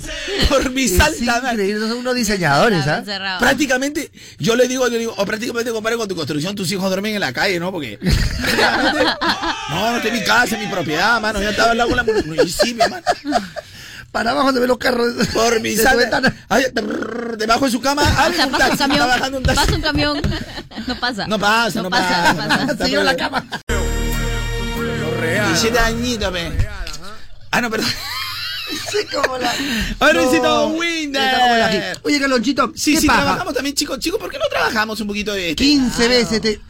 [SPEAKER 4] Por mi
[SPEAKER 1] es
[SPEAKER 4] salta,
[SPEAKER 1] son unos diseñadores, ¿ah?
[SPEAKER 4] Prácticamente, yo le digo, yo le digo, o prácticamente compadre con tu construcción, tus hijos duermen en la calle, ¿no? Porque prácticamente, no, no, es mi casa, es mi propiedad, mano. Ya estaba al lado con la municipio, mano.
[SPEAKER 1] Para abajo se ven los carros.
[SPEAKER 4] Por mi
[SPEAKER 1] de ventana.
[SPEAKER 4] Ay, trrr, debajo de su cama,
[SPEAKER 2] O sea,
[SPEAKER 4] un
[SPEAKER 2] pasa un camión.
[SPEAKER 4] bajando un.
[SPEAKER 2] Pasa un camión. No pasa.
[SPEAKER 4] No pasa, no, pasa.
[SPEAKER 2] no pasa.
[SPEAKER 4] Se lleva la cama. 17 añitos. Ah, no, perdón.
[SPEAKER 1] Sí, como la. No,
[SPEAKER 4] Winder.
[SPEAKER 1] Oye, Calonchito,
[SPEAKER 4] Sí,
[SPEAKER 1] ¿qué
[SPEAKER 4] sí,
[SPEAKER 1] paja?
[SPEAKER 4] trabajamos también, chicos. Chicos, ¿por qué no trabajamos un poquito de este?
[SPEAKER 1] 15 veces te.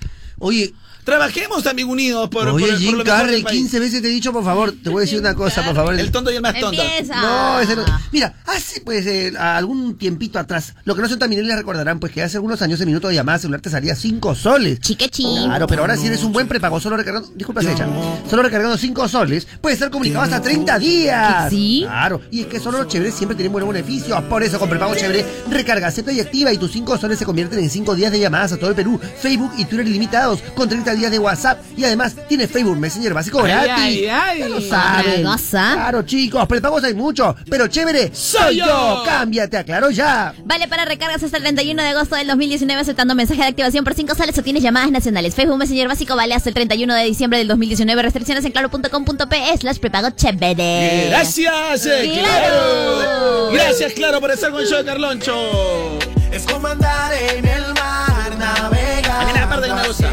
[SPEAKER 1] Oye,
[SPEAKER 4] Trabajemos también unidos por,
[SPEAKER 1] oye,
[SPEAKER 4] por, por
[SPEAKER 1] Jim
[SPEAKER 4] lo mejor
[SPEAKER 1] Carrey,
[SPEAKER 4] del país.
[SPEAKER 1] 15 veces te he dicho, por favor, te voy a decir una cosa, por favor.
[SPEAKER 4] El tonto y el más tonto.
[SPEAKER 2] Empieza.
[SPEAKER 1] No, ese no. Mira, hace pues eh, algún tiempito atrás, lo que no son tan mileniales recordarán, pues que hace algunos años el minuto de llamada celular te salía 5 soles.
[SPEAKER 2] Chiquechi.
[SPEAKER 1] Claro, pero ahora si eres un buen prepago, solo recargando, disculpa, Secha, solo recargando 5 soles, puedes ser comunicado hasta 30 días.
[SPEAKER 2] ¿Sí?
[SPEAKER 1] Claro, y es que solo los chéveres siempre tienen buenos beneficios. Por eso, con prepago chévere, recarga, acepta y activa y tus 5 soles se convierten en 5 días de llamadas a todo el Perú, Facebook y Twitter ilimitados, con 30 días de WhatsApp y además tiene Facebook Messenger básico gratis.
[SPEAKER 4] ay, ay.
[SPEAKER 1] Ya lo saben. Claro, chicos, prepagos hay mucho, pero chévere soy yo. Cámbiate, aclaro ya.
[SPEAKER 2] Vale para recargas hasta el 31 de agosto del 2019 aceptando mensaje de activación por 5 soles o tienes llamadas nacionales. Facebook Messenger básico vale hasta el 31 de diciembre del 2019. Restricciones en claro.com.pe slash prepago chévere.
[SPEAKER 4] Gracias, eh,
[SPEAKER 2] Claro.
[SPEAKER 4] claro. Gracias, claro, por estar con el show de Carloncho.
[SPEAKER 13] Es como andar en el mar, navegar.
[SPEAKER 4] A mí la parte que me gusta.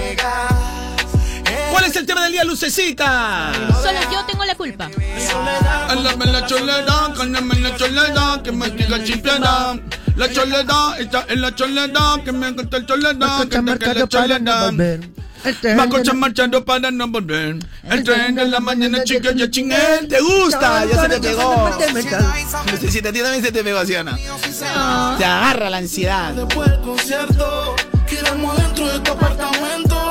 [SPEAKER 4] ¿Cuál es el tema del día, Lucecita?
[SPEAKER 3] Solo yo tengo la culpa.
[SPEAKER 11] Háblame la cholera, cállame la cholera, que me diga chiflera. La cholera, está en la cholera, que me gusta el cholera, que me la cholera. Va coche marchando para no volver. El tren de la mañana, chica, ya chingué.
[SPEAKER 4] ¿Te gusta? Ya se te pegó. Lucecita, a ti también se te pegó, ¿sí? Te agarra la ansiedad.
[SPEAKER 13] Después del concierto, quedamos dentro de tu apartamento.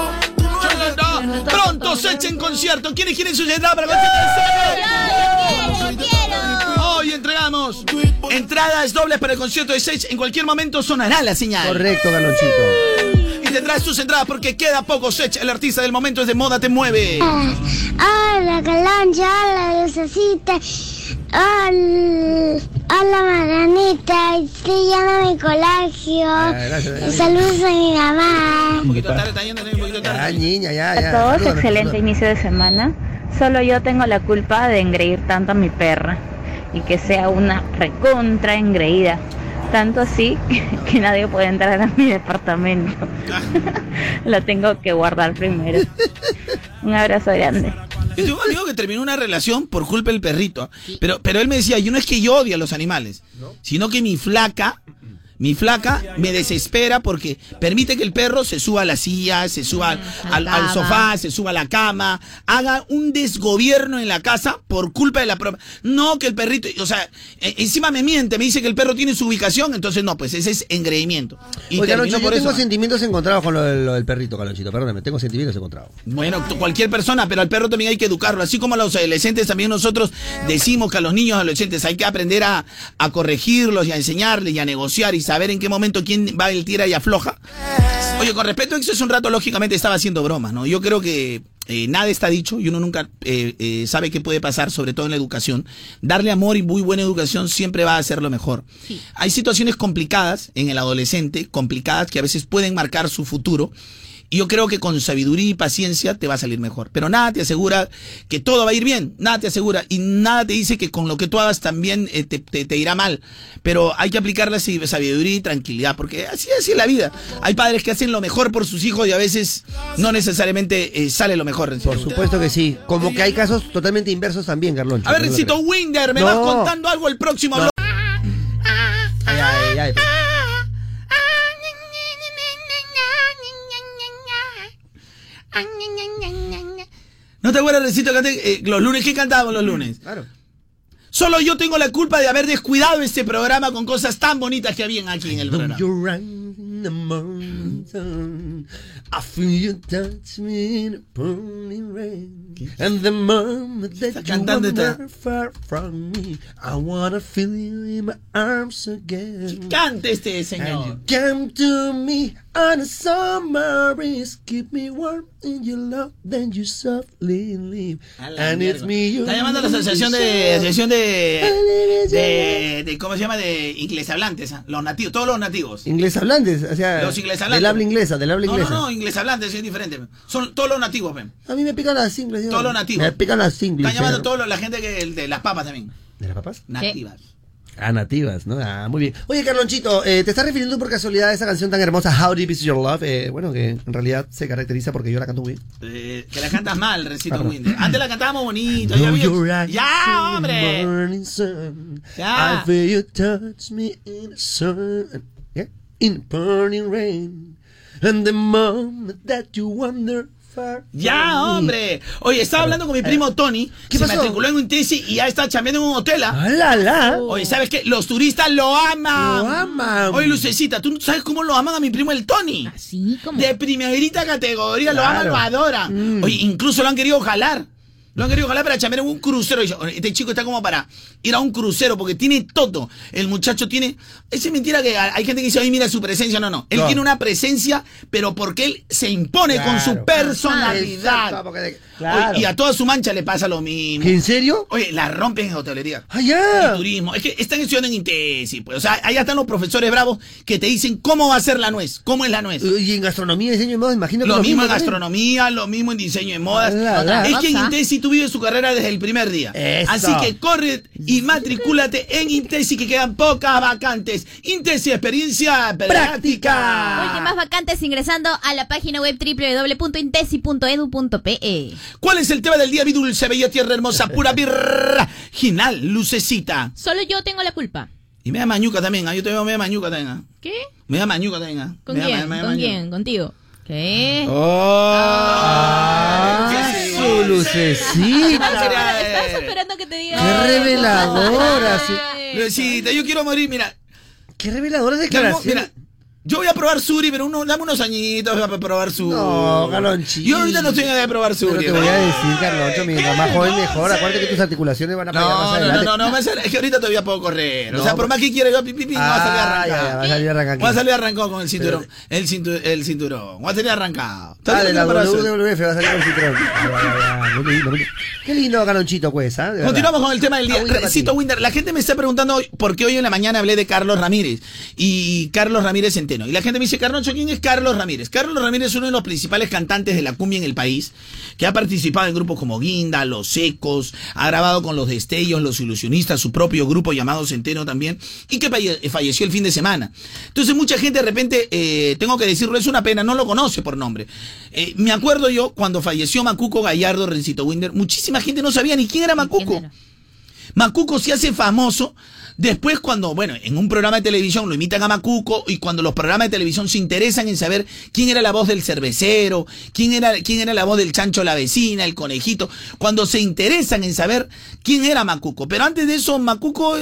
[SPEAKER 4] Pronto se echen concierto. ¿Quiénes quieren su entrada para el concierto de Sech? Hoy entregamos entradas dobles para el concierto de Sech. En cualquier momento sonará la señal.
[SPEAKER 1] Correcto, Galonchito.
[SPEAKER 4] Y tendrás tus entradas porque queda poco Sech. El artista del momento es de Moda Te Mueve.
[SPEAKER 12] Hola, Calancha, hola, Lucecita. Hola, hola, Maranita. Estoy yendo a mi colegio.
[SPEAKER 1] gracias.
[SPEAKER 12] Saludos a mi mamá.
[SPEAKER 4] Un poquito tarde, está yendo un poquito tarde.
[SPEAKER 1] niña, ya, ya.
[SPEAKER 15] A todos, excelente inicio de semana. Solo yo tengo la culpa de engreír tanto a mi perra y que sea una recontra engreída. Tanto así que nadie puede entrar a mi departamento. la tengo que guardar primero. Un abrazo grande.
[SPEAKER 4] Yo tengo un amigo que terminó una relación por culpa del perrito. Pero, pero él me decía, yo no es que yo odie a los animales, sino que mi flaca, mi flaca me desespera porque permite que el perro se suba a la silla, se suba al, al
[SPEAKER 3] cama.
[SPEAKER 4] sofá, se suba a la cama, haga un desgobierno en la casa por culpa de la propia. No que el perrito, o sea, e- encima me miente, me dice que el perro tiene su ubicación, entonces no, pues ese es engreimiento. Y
[SPEAKER 1] Oye, Caloncho,
[SPEAKER 4] terminó
[SPEAKER 1] yo
[SPEAKER 4] por
[SPEAKER 1] tengo
[SPEAKER 4] eso.
[SPEAKER 1] sentimientos encontrados con lo, del- lo del perrito, Calonchito. Perdóname, tengo sentimientos encontrados.
[SPEAKER 4] Bueno, cualquier persona, pero al perro también hay que educarlo. Así como a los adolescentes, también nosotros decimos que a los niños adolescentes hay que aprender a, a corregirlos y a enseñarles y a negociar y saber en qué momento quién va el tira y afloja. Oye, con respecto a eso, hace un rato lógicamente estaba haciendo bromas, ¿no? Yo creo que eh, nada está dicho y uno nunca eh, eh, sabe qué puede pasar, sobre todo en la educación. Darle amor y muy buena educación siempre va a ser lo mejor. Hay situaciones complicadas en el adolescente, complicadas que a veces pueden marcar su futuro. Y yo creo que con sabiduría y paciencia te va a salir mejor. Pero nada te asegura que todo va a ir bien. Nada te asegura. Y nada te dice que con lo que tú hagas también eh, te, te- te irá mal. Pero hay que aplicar la sab- sabiduría y tranquilidad. Porque así, así es la vida. Hay padres que hacen lo mejor por sus hijos y a veces no necesariamente eh, sale lo mejor.
[SPEAKER 1] Por supuesto que sí. Como que hay casos totalmente inversos también, Carloncho.
[SPEAKER 4] A ver,
[SPEAKER 1] creo.
[SPEAKER 4] Winder, me
[SPEAKER 1] No.
[SPEAKER 4] vas contando algo el próximo
[SPEAKER 1] No. Ay, ay, ay.
[SPEAKER 4] ¿No te acuerdas, Recito, que eh, los lunes? ¿Qué cantábamos los lunes?
[SPEAKER 1] Claro.
[SPEAKER 4] Solo yo tengo la culpa de haber descuidado este programa con cosas tan bonitas que habían aquí en el programa.
[SPEAKER 1] You're right in the morning sun. I feel you touch me in the pouring rain. And the moment that you
[SPEAKER 4] cantando esta-
[SPEAKER 1] wander far from me, I wanna feel you in my arms again.
[SPEAKER 4] Cante este señor.
[SPEAKER 1] And you come to me on a summer breeze, keep me warm in your love, then you softly leave. And it's me you
[SPEAKER 4] Está llamando a la asociación de asociación de, de, de- ¿cómo se llama? de inglés hablantes, ¿ah? los nativos, todos los nativos.
[SPEAKER 1] Inglés hablantes, o sea,
[SPEAKER 4] Los inglés hablantes.
[SPEAKER 1] del habla inglesa, del habla
[SPEAKER 4] No,
[SPEAKER 1] inglesa.
[SPEAKER 4] no, no, inglés hablantes es diferente. Son todos los nativos, ven.
[SPEAKER 1] A mí me pican las ingles.
[SPEAKER 4] Todos los nativos.
[SPEAKER 1] Me pican las ingles.
[SPEAKER 4] Están llamando todos los- la gente que de las papas también.
[SPEAKER 1] ¿De las papas?
[SPEAKER 4] Nativas.
[SPEAKER 1] Ah, nativas, ¿no? Ah, muy bien. Oye, Carlonchito, eh, ¿te estás refiriendo por casualidad a esa canción tan hermosa, How Deep Is Your Love? Eh, bueno, que en realidad se caracteriza porque yo la canto muy bien.
[SPEAKER 4] Eh, que la cantas mal, Recito
[SPEAKER 1] Perdón.
[SPEAKER 4] Winder. Antes la cantábamos bonito. Ya, ya hombre. Ya.
[SPEAKER 1] I feel you touch me in the sun. Yeah? In the pouring rain. And the moment that you wander far
[SPEAKER 4] Ya, hombre. Oye, estaba hablando con mi primo Tony.
[SPEAKER 1] ¿Qué
[SPEAKER 4] se
[SPEAKER 1] pasó?
[SPEAKER 4] matriculó en un tesis y ya está chambeando en un hotel. ¿ah?
[SPEAKER 1] ¡Ah, la, la!
[SPEAKER 4] Oye, ¿sabes qué? Los turistas lo aman.
[SPEAKER 1] Lo aman.
[SPEAKER 4] Oye, Lucecita, ¿tú sabes cómo lo aman a mi primo el Tony?
[SPEAKER 3] Así como.
[SPEAKER 4] De primerita categoría, lo aman, lo adoran.
[SPEAKER 1] Mm.
[SPEAKER 4] Oye, incluso lo han querido jalar. Lo han querido jalar para chambear en un crucero. Este chico está como para ir a un crucero porque tiene todo. El muchacho tiene. Es mentira que hay gente que dice, ay, mira su presencia. No, no. Él
[SPEAKER 1] No.
[SPEAKER 4] tiene una presencia, pero porque él se impone con su personalidad.
[SPEAKER 1] De- claro.
[SPEAKER 4] Oye, y a toda su mancha le pasa lo mismo.
[SPEAKER 1] ¿En serio?
[SPEAKER 4] Oye, la rompen en hotelería.
[SPEAKER 1] ¡Ah, ya!
[SPEAKER 4] En turismo. Es que están estudiando en INTESI, pues. O sea, allá están los profesores bravos que te dicen cómo va a ser la nuez, cómo es la nuez.
[SPEAKER 1] Y en gastronomía, diseño y moda, imagino que
[SPEAKER 4] Lo mismo en gastronomía, lo mismo en diseño de modas.
[SPEAKER 1] La, la.
[SPEAKER 4] Es que en. Intesi tú vives su carrera desde el primer día.
[SPEAKER 1] Eso.
[SPEAKER 4] Así que corre y matricúlate en Intesi que quedan pocas vacantes. Intesi, experiencia práctica.
[SPEAKER 2] Oye, más vacantes ingresando a la página web www.intesi.edu.pe.
[SPEAKER 4] ¿Cuál es el tema del día, mi dulce, bella tierra hermosa, pura virginal, lucecita?
[SPEAKER 3] Solo yo tengo la culpa.
[SPEAKER 4] Y me da mañuca también, ¿ah? yo te veo media mañuca también. ¿ah?
[SPEAKER 3] ¿Qué?
[SPEAKER 4] Me da mañuca también. ¿ah?
[SPEAKER 3] ¿Con
[SPEAKER 4] Me da
[SPEAKER 3] quién?
[SPEAKER 4] me da
[SPEAKER 3] ¿Con quién? ¿Contigo? ¿Qué?
[SPEAKER 4] Oh.
[SPEAKER 1] Ah, su lucecita.
[SPEAKER 3] Estabas esperando que te diga.
[SPEAKER 1] Qué reveladora.
[SPEAKER 4] Lucecita, yo quiero morir, mira.
[SPEAKER 1] Qué reveladora declaración.
[SPEAKER 4] Mira, yo voy a probar Suri, pero uno, dame unos añitos para probar Suri.
[SPEAKER 1] No, Galonchito.
[SPEAKER 4] Yo ahorita no estoy en edad de probar Suri.
[SPEAKER 1] Pero te voy a decir, Carloncho, mientras más joven mejor. Acuérdate que tus articulaciones van a pegar más
[SPEAKER 4] No, no,
[SPEAKER 1] adelante.
[SPEAKER 4] no, no, no, es que ahorita todavía puedo correr. o sea, por más que quiera yo, pi, pi, pi, no va a salir
[SPEAKER 1] Ah,
[SPEAKER 4] arrancado.
[SPEAKER 1] ya, va a salir arrancado.
[SPEAKER 4] A salir arrancado con el cinturón. El, cintu- el cinturón. Voy a salir arrancado.
[SPEAKER 1] Ah, de la WWF va a salir con lindo, muy lindo. Qué lindo Galonchito, pues, ¿ah?
[SPEAKER 4] Continuamos con el tema del día.
[SPEAKER 1] Ah,
[SPEAKER 4] Recito Winder, la gente me está preguntando hoy, porque hoy en la mañana hablé de Carlos Ramírez. Y Carlos Ramírez se Y la gente me dice, Carnocho, ¿quién es Carlos Ramírez? Carlos Ramírez es uno de los principales cantantes de la cumbia en el país, que ha participado en grupos como Guinda, Los Secos, ha grabado con Los Destellos, Los Ilusionistas, su propio grupo llamado Centeno también, y que falle- falleció el fin de semana. Entonces mucha gente de repente, eh, tengo que decirlo, es una pena, no lo conoce por nombre. Eh, me acuerdo yo, cuando falleció Macuco Gallardo, Rencito Winder, muchísima gente no sabía ni quién era Macuco. Macuco se hace famoso después cuando, bueno, en un programa de televisión lo imitan a Macuco y cuando los programas de televisión se interesan en saber quién era la voz del cervecero, quién era, quién era la voz del chancho la vecina, el conejito, cuando se interesan en saber quién era Macuco. Pero antes de eso, Macuco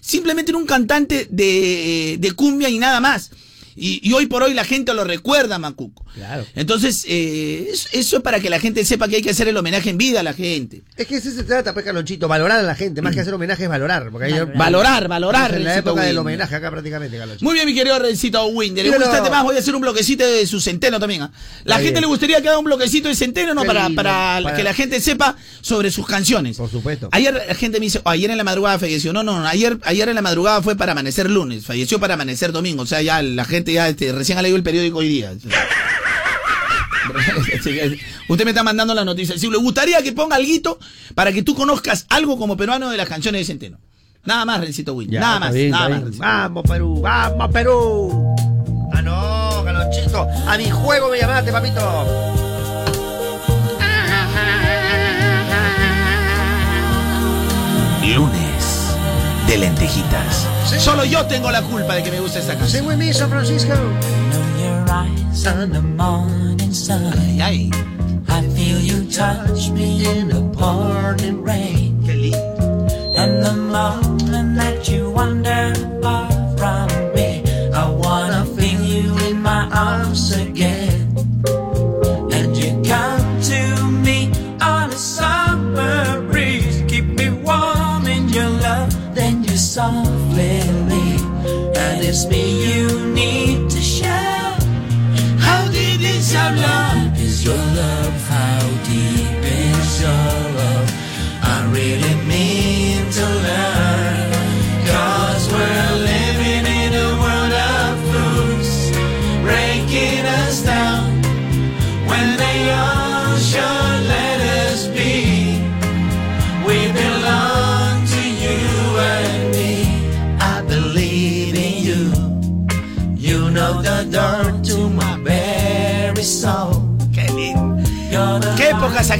[SPEAKER 4] simplemente era un cantante de, de cumbia y nada más. Y, y hoy por hoy la gente lo recuerda Macuco.
[SPEAKER 1] Claro.
[SPEAKER 4] Entonces, eh, eso, eso es para que la gente sepa que hay que hacer el homenaje en vida a la gente.
[SPEAKER 1] Es que ese se trata, pues, Carlonchito, valorar a la gente, más que hacer homenaje es valorar. Porque
[SPEAKER 4] Valorar, valorar,
[SPEAKER 1] En la época del homenaje acá prácticamente, Carlonchito.
[SPEAKER 4] Muy bien, mi querido Rencito Winder. Le
[SPEAKER 1] Dígalo.
[SPEAKER 4] gustaste más, voy a hacer un bloquecito de su centeno también. ¿ah? La gente le gustaría que haga un bloquecito de centeno, ¿no?
[SPEAKER 1] Qué
[SPEAKER 4] Para,
[SPEAKER 1] lindo,
[SPEAKER 4] para,
[SPEAKER 1] para-
[SPEAKER 4] que la gente sepa sobre sus canciones.
[SPEAKER 1] Por supuesto.
[SPEAKER 4] Ayer la gente me dice, "Oh, ayer en la madrugada falleció. No, no, no, ayer, ayer en la madrugada fue para amanecer lunes, falleció para amanecer domingo. O sea, ya la gente ya este, recién ha leído el periódico hoy día. Usted me está mandando la noticia. Si le gustaría que ponga algo para que tú conozcas algo como peruano de las canciones de Centeno. Nada más, Rencito Winder.
[SPEAKER 1] Ya,
[SPEAKER 4] Nada más,
[SPEAKER 1] bien,
[SPEAKER 4] nada.
[SPEAKER 1] Vamos, Perú, vamos, Perú. Ah, no, Carlonchito. A mi juego me llamaste, papito.
[SPEAKER 4] Lunes de lentejitas. Solo yo tengo la culpa de que me guste esta canción.
[SPEAKER 1] Sing with me, San Francisco.
[SPEAKER 16] sun.
[SPEAKER 4] Ay,
[SPEAKER 16] I feel you touch me in the pouring rain. And the moment that you wander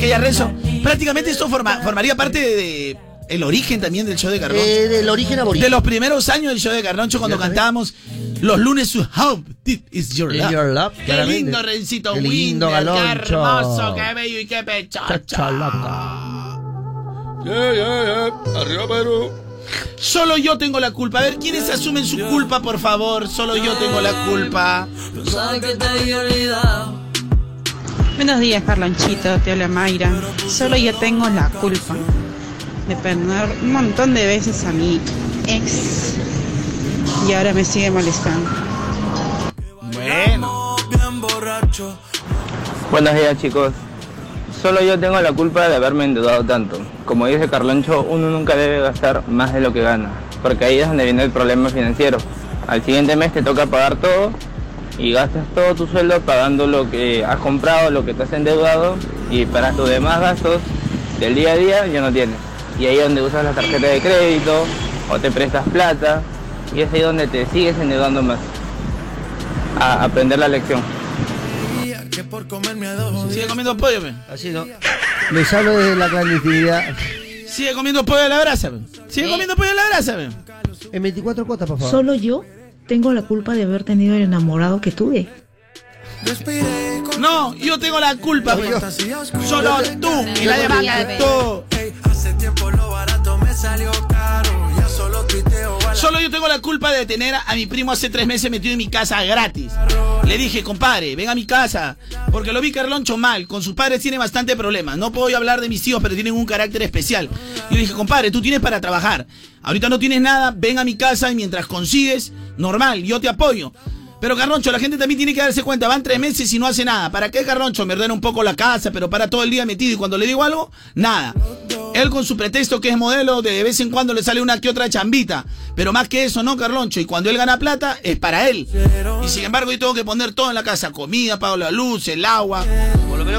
[SPEAKER 4] aquella Renzo? Prácticamente esto forma- formaría parte de, de el origen también del show de Carloncho.
[SPEAKER 1] Eh, del origen aborigen.
[SPEAKER 4] de los primeros años del show de Carloncho cuando cantábamos los lunes su How Deep is Your Love.
[SPEAKER 1] Your Love,
[SPEAKER 4] Qué
[SPEAKER 1] claramente.
[SPEAKER 4] lindo Rencito
[SPEAKER 1] Qué lindo,
[SPEAKER 4] Winder, qué
[SPEAKER 1] Galoncho.
[SPEAKER 4] hermoso, qué bello y qué pechocho.
[SPEAKER 11] Yeah, yeah, yeah. Arriba Perú.
[SPEAKER 4] Solo yo tengo la culpa. A ver, ¿quiénes asumen su culpa, por favor? Solo yo tengo la culpa.
[SPEAKER 16] Sabes que te he olvidado.
[SPEAKER 17] Buenos días, Carlonchito, te habla Mayra. Solo yo tengo la culpa de perdonar un montón de veces a mi ex. Y ahora me sigue molestando.
[SPEAKER 4] Bueno.
[SPEAKER 18] Buenos días chicos. Solo yo tengo la culpa de haberme endeudado tanto. Como dice Carloncho, uno nunca debe gastar más de lo que gana, porque ahí es donde viene el problema financiero. Al siguiente mes te toca pagar todo y gastas todo tu sueldo pagando lo que has comprado, lo que te has endeudado y para tus demás gastos del día a día ya no tienes. Y ahí es donde usas la tarjeta de crédito o te prestas plata y es ahí donde te sigues endeudando más. A aprender la lección.
[SPEAKER 13] Que por comerme a dos.
[SPEAKER 4] Sigue comiendo pollo, pe.
[SPEAKER 1] Así no. Les hablo desde la clandestinidad.
[SPEAKER 4] Sigue comiendo pollo a la brasa, pe. Sigue comiendo pollo a la brasa, pe.
[SPEAKER 1] En 24 cuotas, por favor.
[SPEAKER 19] Solo yo tengo la culpa de haber tenido el enamorado que tuve.
[SPEAKER 4] No, yo tengo la culpa, pe. Solo tú y nadie
[SPEAKER 1] no
[SPEAKER 4] más
[SPEAKER 1] tenía,
[SPEAKER 4] que
[SPEAKER 1] pe.
[SPEAKER 4] tú.
[SPEAKER 13] Hace tiempo lo barato me salió Solo
[SPEAKER 4] yo tengo la culpa de tener a mi primo hace tres meses metido en mi casa gratis. Le dije, compadre, ven a mi casa. Porque lo vi Carloncho mal. Con sus padres tiene bastante problemas. No puedo hablar de mis hijos, pero tienen un carácter especial. Yo le dije, compadre, tú tienes para trabajar. Ahorita no tienes nada, ven a mi casa y mientras consigues, normal, yo te apoyo. Pero Carloncho, la gente también tiene que darse cuenta, van tres meses y no hace nada. ¿Para qué Carloncho? Me ordena un poco la casa, pero para todo el día metido y cuando le digo algo, nada. Él con su pretexto que es modelo, de vez en cuando le sale una que otra chambita. Pero más que eso, ¿no, Carloncho? Y cuando él gana plata, es para él. Y sin embargo, yo tengo que poner todo en la casa. Comida, pago la luz, el agua.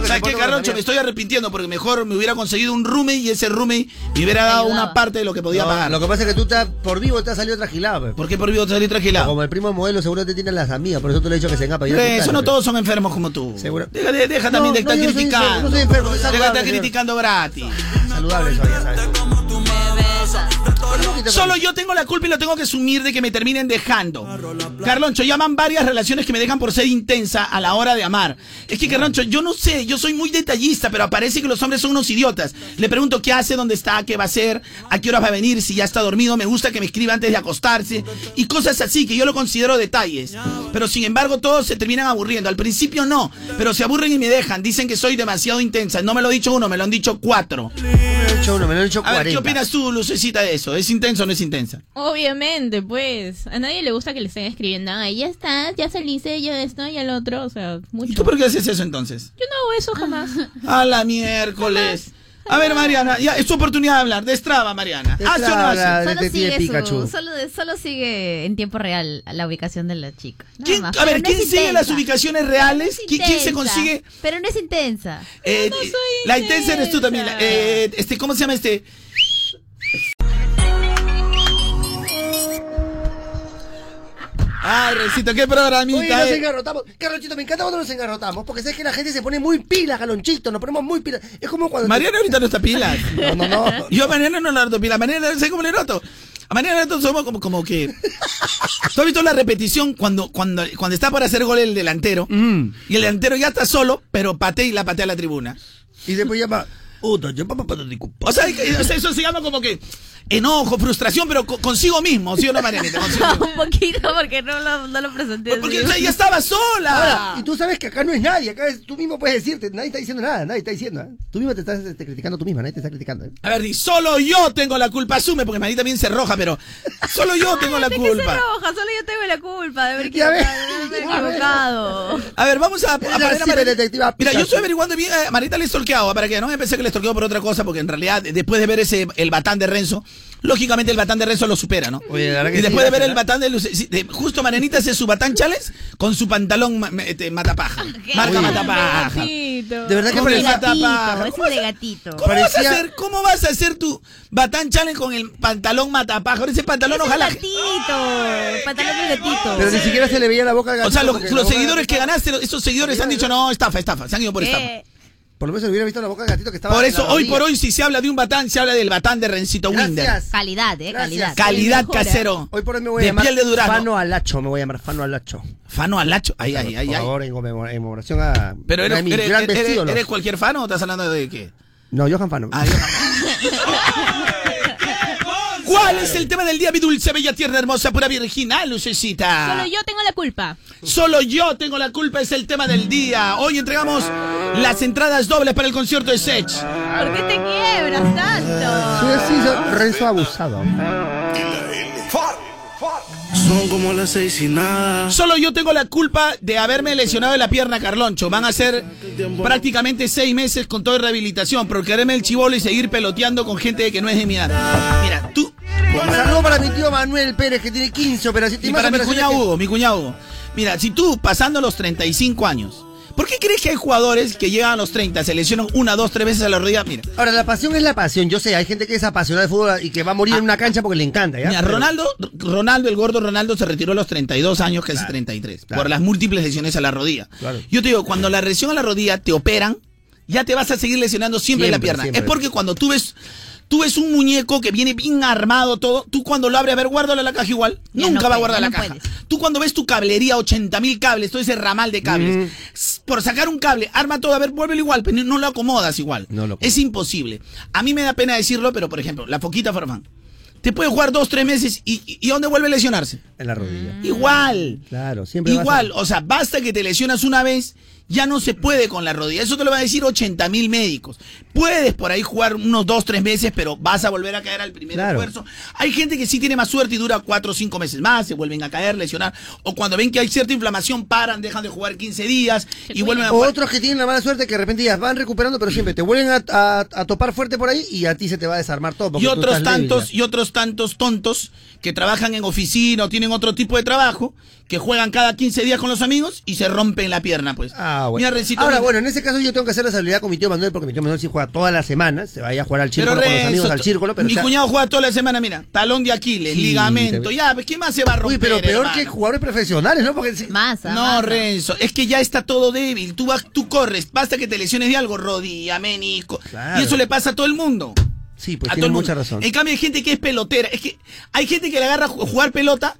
[SPEAKER 4] ¿Sabes
[SPEAKER 1] te
[SPEAKER 4] qué, Carloncho? Me estoy arrepintiendo porque mejor me hubiera conseguido un roommate y ese roommate me hubiera dado una parte de lo que podía
[SPEAKER 1] No,
[SPEAKER 4] pagar.
[SPEAKER 1] Lo que pasa es que tú estás por vivo te has salido tragilado.
[SPEAKER 4] ¿Por qué por vivo te salí tragilado?
[SPEAKER 1] Como el primo modelo seguro te tienen las amigas, por eso te lo he dicho que se engapa. yo
[SPEAKER 4] Hombre,
[SPEAKER 1] no
[SPEAKER 4] eso no todos son enfermos como tú.
[SPEAKER 1] Seguro.
[SPEAKER 4] Deja, de- deja también
[SPEAKER 1] No,
[SPEAKER 4] de estar criticando.
[SPEAKER 1] enfermo, no soy enfermo, soy
[SPEAKER 4] deja de estar criticando gratis.
[SPEAKER 1] Saludable eso, ya
[SPEAKER 4] Solo yo tengo la culpa y lo tengo que asumir de que me terminen dejando. Carloncho, llaman varias relaciones que me dejan por ser intensa a la hora de amar. Es que, Carloncho, yo no sé, yo soy muy detallista, pero parece que los hombres son unos idiotas. Le pregunto qué hace, dónde está, qué va a hacer, a qué hora va a venir, si ya está dormido, me gusta que me escriba antes de acostarse y cosas así que yo lo considero detalles. Pero sin embargo, todos se terminan aburriendo. Al principio no, pero se aburren y me dejan. Dicen que soy demasiado intensa. No me lo ha dicho uno, me lo han dicho cuatro.
[SPEAKER 1] Me lo he dicho uno, me lo he dicho
[SPEAKER 4] A ver,
[SPEAKER 1] 40.
[SPEAKER 4] ¿qué opinas tú, Lucecita, de eso? ¿Es intenso o no es intensa?
[SPEAKER 3] Obviamente, pues. A nadie le gusta que le estén escribiendo. Ay, ya está, ya saliste, ya esto, ya el otro. O sea, mucho.
[SPEAKER 4] ¿Y tú por qué haces eso entonces?
[SPEAKER 3] Yo no hago eso jamás.
[SPEAKER 4] A la miércoles. A ver, Mariana, ya es tu oportunidad de hablar. Destraba, Mariana. ¿Hace o no hace?
[SPEAKER 2] Solo sigue, su- solo, solo sigue en tiempo real la ubicación de la chica. Nada
[SPEAKER 4] ¿Quién-
[SPEAKER 2] más.
[SPEAKER 4] a ver,
[SPEAKER 2] no
[SPEAKER 4] ¿quién sigue
[SPEAKER 2] intensa.
[SPEAKER 4] las ubicaciones reales?
[SPEAKER 2] No es
[SPEAKER 4] ¿Qui- quién se
[SPEAKER 2] intensa,
[SPEAKER 4] consigue?
[SPEAKER 2] Pero no es intensa.
[SPEAKER 4] Eh, la intensa eres tú también. eh, este, ¿Cómo se llama este? Ay, Recito, qué programita.
[SPEAKER 1] Oye, nos
[SPEAKER 4] eh.
[SPEAKER 1] engarrotamos. Carlonchito, me encanta cuando nos engarrotamos, porque sabes que la gente se pone muy pila, Carlonchito, nos ponemos muy pila. Es como cuando...
[SPEAKER 4] Mariana ahorita no está pila.
[SPEAKER 1] No, no, no.
[SPEAKER 4] Yo a Mariana no le noto pila. A Mariana, ¿sabes cómo le noto? A Mariana nosotros somos como, como que... ¿Tú has visto la repetición cuando, cuando, cuando está para hacer gol el delantero? Y el delantero ya está solo, pero patea y la patea a la tribuna.
[SPEAKER 1] Y después llama...
[SPEAKER 4] O sea, que- o sea, eso se llama como que enojo, frustración, pero co- consigo mismo, ¿sí o no, Marianita?
[SPEAKER 2] Un poquito porque no lo, no lo presenté.
[SPEAKER 4] Porque
[SPEAKER 2] así.
[SPEAKER 4] o sea, ella estaba sola.
[SPEAKER 1] Ahora, y tú sabes que acá no es nadie, acá es- tú mismo puedes decirte, nadie está diciendo nada, nadie está diciendo. ¿eh? Tú mismo te estás este, criticando tú misma, nadie te está criticando. ¿eh?
[SPEAKER 4] A ver, di, solo yo tengo la culpa, asume, porque Marita también se roja, pero solo yo tengo la
[SPEAKER 2] ¿De qué se
[SPEAKER 4] culpa.
[SPEAKER 2] roja? Solo yo tengo la culpa de haber equivocado.
[SPEAKER 4] A ver, vamos a, a a
[SPEAKER 1] sí,
[SPEAKER 4] Mira, yo estoy averiguando bien, eh, Marita le he stalkeado, para que no me pensé que le stalkeó por otra cosa, porque en realidad, después de ver ese, el batán de Renzo, lógicamente el batán de Renzo lo supera, ¿no?
[SPEAKER 1] Oye, la que
[SPEAKER 4] y
[SPEAKER 1] sí,
[SPEAKER 4] después de ver el batán de, Luce- sí, de- justo Marianita hace su batán chales con su pantalón ma- este, matapaja. Marca
[SPEAKER 1] Oye.
[SPEAKER 4] matapaja.
[SPEAKER 1] De verdad que parecía-
[SPEAKER 4] matapaja.
[SPEAKER 2] Ese es de gatito.
[SPEAKER 4] ¿Cómo vas, a
[SPEAKER 1] Parecía-
[SPEAKER 4] hacer, ¿Cómo vas a hacer tu batán challenge con el pantalón matapaja? Ese pantalón
[SPEAKER 2] Ese es
[SPEAKER 4] ojalá.
[SPEAKER 2] gatito. Pantalón de gatito.
[SPEAKER 1] Pero ni siquiera se le veía la boca al
[SPEAKER 4] O
[SPEAKER 1] gatito
[SPEAKER 4] sea, los,
[SPEAKER 1] porque
[SPEAKER 4] los seguidores que ganaste, esos seguidores han dicho, no, estafa, estafa, se han ido por estafa.
[SPEAKER 1] Por lo menos hubiera visto la boca al gatito que estaba
[SPEAKER 4] Por eso, hoy por hoy, si se habla de un batán, se habla del batán de Rencito Winder.
[SPEAKER 1] Gracias.
[SPEAKER 2] calidad, eh, calidad.
[SPEAKER 4] Calidad casero.
[SPEAKER 1] Hoy por hoy me voy a
[SPEAKER 4] de
[SPEAKER 1] llamar
[SPEAKER 4] piel de durazno.
[SPEAKER 1] Fano Alacho, me voy a llamar Fano Alacho.
[SPEAKER 4] Fano Alacho. Ay, ay, ay,
[SPEAKER 1] por
[SPEAKER 4] ay.
[SPEAKER 1] favor, en conmemora- en conmemoración a
[SPEAKER 4] Pero eres, eres,
[SPEAKER 1] grandes
[SPEAKER 4] eres-. ¿eres cualquier fan o estás hablando de qué?
[SPEAKER 1] No, Johan Fano.
[SPEAKER 4] Ah, ¿Cuál es el tema del día, mi dulce, bella, tierna, hermosa, pura virginal, Lucecita?
[SPEAKER 3] Solo yo tengo la culpa.
[SPEAKER 4] Solo yo tengo la culpa, es el tema del día. Hoy entregamos las entradas dobles para el concierto de Sech.
[SPEAKER 2] ¿Por qué te quiebras tanto?
[SPEAKER 1] Soy así, soy Renzo abusado.
[SPEAKER 13] Son como las seis y nada.
[SPEAKER 4] Solo yo tengo la culpa de haberme lesionado la pierna, Carloncho. Van a ser prácticamente seis meses con toda rehabilitación por quererme el chivolo y seguir peloteando con gente que no es de mi edad. Mira, tú...
[SPEAKER 1] Saludos para mi tío Manuel Pérez, que tiene 15 operaciones.
[SPEAKER 4] Y para mi cuñado
[SPEAKER 1] que-
[SPEAKER 4] Hugo, mi cuñado Hugo. Mira, si tú pasando los 35 años, ¿por qué crees que hay jugadores que llegan a los 30, se lesionan una, dos, tres veces a la rodilla? Mira,
[SPEAKER 1] Ahora, la pasión es la pasión. Yo sé, hay gente que es apasionada de fútbol y que va a morir en una cancha porque le encanta, ¿ya?
[SPEAKER 4] Ah. Mira,
[SPEAKER 1] Pero-
[SPEAKER 4] Ronaldo, Ronaldo, el gordo Ronaldo se retiró a los 32 años, casi 33,
[SPEAKER 1] claro.
[SPEAKER 4] por las múltiples lesiones a la rodilla.
[SPEAKER 1] Claro.
[SPEAKER 4] Yo te digo, cuando la lesión a la rodilla te operan, ya te vas a seguir lesionando siempre, la
[SPEAKER 1] Siempre,
[SPEAKER 4] pierna.
[SPEAKER 1] siempre.
[SPEAKER 4] Es porque cuando tú ves, tú ves un muñeco que viene bien armado todo, tú cuando lo abres, a ver, guárdalo en la caja igual,
[SPEAKER 2] Ya
[SPEAKER 4] nunca
[SPEAKER 2] no
[SPEAKER 4] va a guardar la
[SPEAKER 2] no
[SPEAKER 4] caja.
[SPEAKER 2] puedes.
[SPEAKER 4] Tú cuando ves tu cablería, 80 mil cables, todo ese ramal de cables, por sacar un cable, arma todo, a ver, vuélvelo igual, pero no lo acomodas igual.
[SPEAKER 1] No lo
[SPEAKER 4] es imposible. A mí me da pena decirlo, pero por ejemplo, la foquita Farfán. Te puede jugar dos, tres meses y, y, ¿y dónde vuelve a lesionarse?
[SPEAKER 1] En la rodilla.
[SPEAKER 4] Igual.
[SPEAKER 1] Claro, siempre a-
[SPEAKER 4] Igual, o sea, basta que te lesionas una vez ya no se puede con la rodilla. Eso te lo van a decir 80 mil médicos. Puedes por ahí jugar unos dos, tres meses, pero vas a volver a caer al primer
[SPEAKER 1] Claro.
[SPEAKER 4] esfuerzo. Hay gente que sí tiene más suerte y dura cuatro o cinco meses más, se vuelven a caer, lesionar. O cuando ven que hay cierta inflamación, paran, dejan de jugar 15 días y vuelven a jugar.
[SPEAKER 1] Otros que tienen la mala suerte que de repente ya van recuperando, pero siempre te vuelven a, a- a topar fuerte por ahí y a ti se te va a desarmar todo.
[SPEAKER 4] Y otros tantos, y otros tantos tontos que trabajan en oficina o tienen otro tipo de trabajo, que juegan cada 15 días con los amigos y se rompen la pierna, pues.
[SPEAKER 1] Ah, bueno.
[SPEAKER 4] Mira, Rencito,
[SPEAKER 1] Ahora,
[SPEAKER 4] mira.
[SPEAKER 1] bueno, en ese caso yo tengo que hacer la salida con mi tío Manuel, porque mi tío Manuel sí juega toda la semana, se vaya a jugar al círculo con los amigos al círculo, pero
[SPEAKER 4] mi
[SPEAKER 1] o sea,
[SPEAKER 4] cuñado juega toda la semana, mira, talón de Aquiles,
[SPEAKER 1] Sí,
[SPEAKER 4] ligamento,
[SPEAKER 1] te-
[SPEAKER 4] ya, pues, ¿qué más se va a romper?
[SPEAKER 1] Uy, pero peor
[SPEAKER 4] hermano?
[SPEAKER 1] que jugadores profesionales, ¿no? Porque
[SPEAKER 2] Masa.
[SPEAKER 4] No,
[SPEAKER 2] masa.
[SPEAKER 4] Renzo, es que ya está todo débil. Tú vas, tú corres, basta que te lesiones de algo, rodilla, menisco.
[SPEAKER 1] Claro.
[SPEAKER 4] Y eso le pasa a todo el mundo.
[SPEAKER 1] Sí, pues
[SPEAKER 4] a
[SPEAKER 1] tiene mucha razón.
[SPEAKER 4] En cambio, hay gente que es pelotera. Es que hay gente que le agarra a ju- jugar pelota.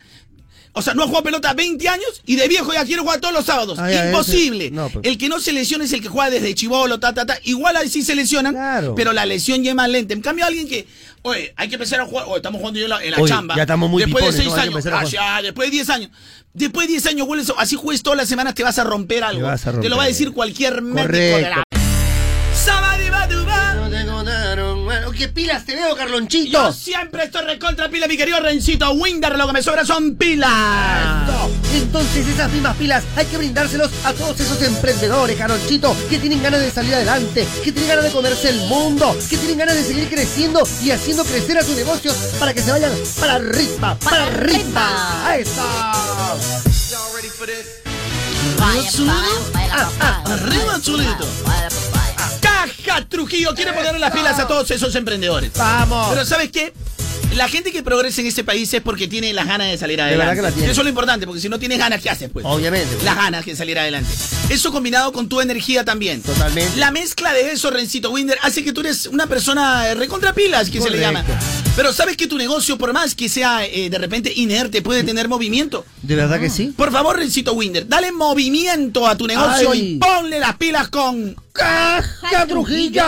[SPEAKER 4] O sea, no ha jugado pelota 20 años y de viejo ya quiere jugar todos los sábados. Imposible.
[SPEAKER 1] ese- no, pues.
[SPEAKER 4] El que no se lesiona es el que juega desde chivolo, ta, ta, ta. Igual ahí sí se lesionan, pero la lesión ya es más lenta. En cambio, alguien que, oye, hay que empezar a jugar, oye, estamos jugando ya en la, en la
[SPEAKER 1] Oye,
[SPEAKER 4] chamba.
[SPEAKER 1] ya estamos muy
[SPEAKER 4] Después
[SPEAKER 1] pipones,
[SPEAKER 4] de
[SPEAKER 1] ¿no?
[SPEAKER 4] 6
[SPEAKER 1] Hay que
[SPEAKER 4] años.
[SPEAKER 1] empezar a
[SPEAKER 4] Ah, ya, después de 10 años. Después de 10 años, vuelves, así juegues todas las semanas, te vas a romper algo.
[SPEAKER 1] a
[SPEAKER 4] Te lo va a decir cualquier médico de la...
[SPEAKER 1] ¿Qué pilas te veo, Carlonchito?
[SPEAKER 4] Yo siempre estoy recontra pila, mi querido Rencito. Winder, lo que me sobra son pilas.
[SPEAKER 1] Eso. Entonces esas mismas pilas hay que brindárselos a todos esos emprendedores, Carlonchito, que tienen ganas de salir adelante, que tienen ganas de comerse el mundo, que tienen ganas de seguir creciendo y haciendo crecer a sus negocios para que se vayan para arriba, para arriba. ¡Ahí está!
[SPEAKER 4] Arriba, chulito. Caja Trujillo quiere ponerle las pilas a todos esos emprendedores.
[SPEAKER 1] Vamos.
[SPEAKER 4] Pero ¿sabes qué? La gente que progresa en este país es porque tiene las ganas de salir
[SPEAKER 1] verdad
[SPEAKER 4] adelante.
[SPEAKER 1] que la.
[SPEAKER 4] Eso es lo importante, porque si no tienes ganas, ¿qué haces, pues?
[SPEAKER 1] Obviamente.
[SPEAKER 4] Las ganas de salir adelante. Eso combinado con tu energía también.
[SPEAKER 1] Totalmente.
[SPEAKER 4] La mezcla de eso, Rencito Winder, hace que tú eres una persona eh, recontra pilas, que se le llama.
[SPEAKER 1] Correcto.
[SPEAKER 4] Pero sabes que tu negocio, por más que sea eh, de repente inerte, puede tener movimiento.
[SPEAKER 1] ¿De verdad que sí?
[SPEAKER 4] Por favor, Rencito Winder, dale movimiento a tu negocio
[SPEAKER 1] Ay.
[SPEAKER 4] y ponle las pilas con
[SPEAKER 1] ¡Caja Trujillo!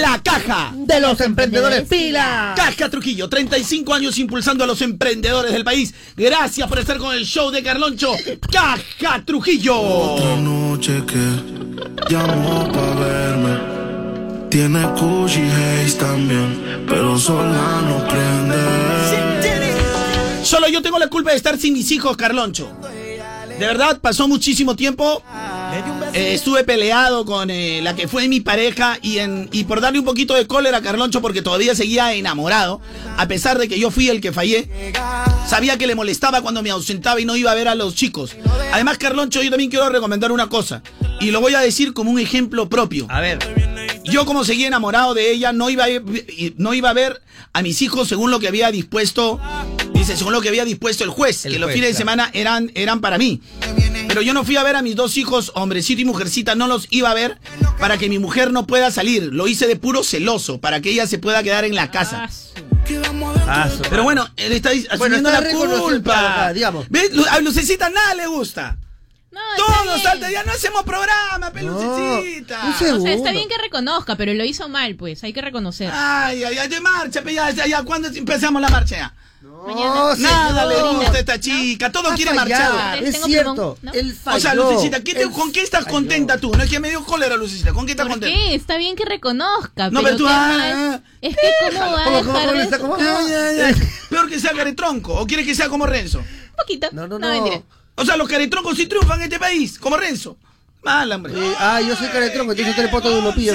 [SPEAKER 4] la caja.
[SPEAKER 1] De los emprendedores pilas.
[SPEAKER 4] Caja Trujillo, 35 años impulsando a los emprendedores del país. Gracias por estar con el show de Carloncho. Caja Trujillo.
[SPEAKER 13] Otra noche que llamó pa' verme. Tiene también, pero sola no prende.
[SPEAKER 4] Solo yo tengo la culpa de estar sin mis hijos, Carloncho. De verdad, pasó muchísimo tiempo. Eh, estuve peleado con eh, la que fue mi pareja y, en, y por darle un poquito de cólera a Carloncho porque todavía seguía enamorado, a pesar de que yo fui el que fallé. Sabía que le molestaba cuando me ausentaba y no iba a ver a los chicos. Además, Carloncho, yo también quiero recomendar una cosa. Y lo voy a decir como un ejemplo propio.
[SPEAKER 1] A ver.
[SPEAKER 4] Yo como seguía enamorado de ella, no iba a, no iba a ver a mis hijos según lo que había dispuesto, dice, según lo que había dispuesto el juez,
[SPEAKER 1] El
[SPEAKER 4] que los fines de semana eran, eran para mí. Pero yo no fui a ver a mis dos hijos, hombrecito y mujercita, no los iba a ver para que mi mujer no pueda salir. Lo hice de puro celoso, para que ella se pueda quedar en la casa.
[SPEAKER 1] Ah, su-
[SPEAKER 4] Pero bueno, él está asumiendo
[SPEAKER 1] Bueno, está
[SPEAKER 4] la culpa.
[SPEAKER 1] digamos.
[SPEAKER 4] ¿Ves? A Lucecita nada le gusta.
[SPEAKER 3] No, está
[SPEAKER 4] Todos ya no hacemos programa, pelucecita.
[SPEAKER 1] un
[SPEAKER 3] O sea, está bien que reconozca, pero lo hizo mal, pues. Hay que reconocer.
[SPEAKER 4] Ay, ay, ay, de marcha, pe, ya, ya, ya, ¿cuándo empezamos la marcha ya?
[SPEAKER 1] No,
[SPEAKER 4] Nada le gusta a esta chica, todo
[SPEAKER 1] Ha
[SPEAKER 4] quiere
[SPEAKER 1] fallado,
[SPEAKER 4] marchar.
[SPEAKER 1] Es
[SPEAKER 3] Tengo
[SPEAKER 1] cierto,
[SPEAKER 3] ¿no?
[SPEAKER 1] él falló.
[SPEAKER 4] O sea, Lucecita, ¿qué te- ¿con qué estás
[SPEAKER 1] falló.
[SPEAKER 4] contenta tú? No es que me dio cólera, Lucecita, ¿con qué estás
[SPEAKER 3] ¿Por
[SPEAKER 4] contenta?
[SPEAKER 3] qué? Está bien que reconozca.
[SPEAKER 4] No,
[SPEAKER 3] pero
[SPEAKER 4] tú, ah,
[SPEAKER 3] mal-
[SPEAKER 4] ah,
[SPEAKER 3] Es que cómo va a
[SPEAKER 1] ¿Cómo, cómo,
[SPEAKER 3] dejar
[SPEAKER 1] cómo
[SPEAKER 3] de-
[SPEAKER 1] está? ¿Cómo?
[SPEAKER 4] Ay, ay, ay. Peor que sea caretronco, o quiere que sea como Renzo.
[SPEAKER 3] Un poquito.
[SPEAKER 1] No, no,
[SPEAKER 3] No,
[SPEAKER 1] no.
[SPEAKER 4] O sea, los caretroncos sí triunfan en este país, como Renzo. Mal, hombre.
[SPEAKER 1] Ah, yo soy caretronco, entonces usted le de uno pillo.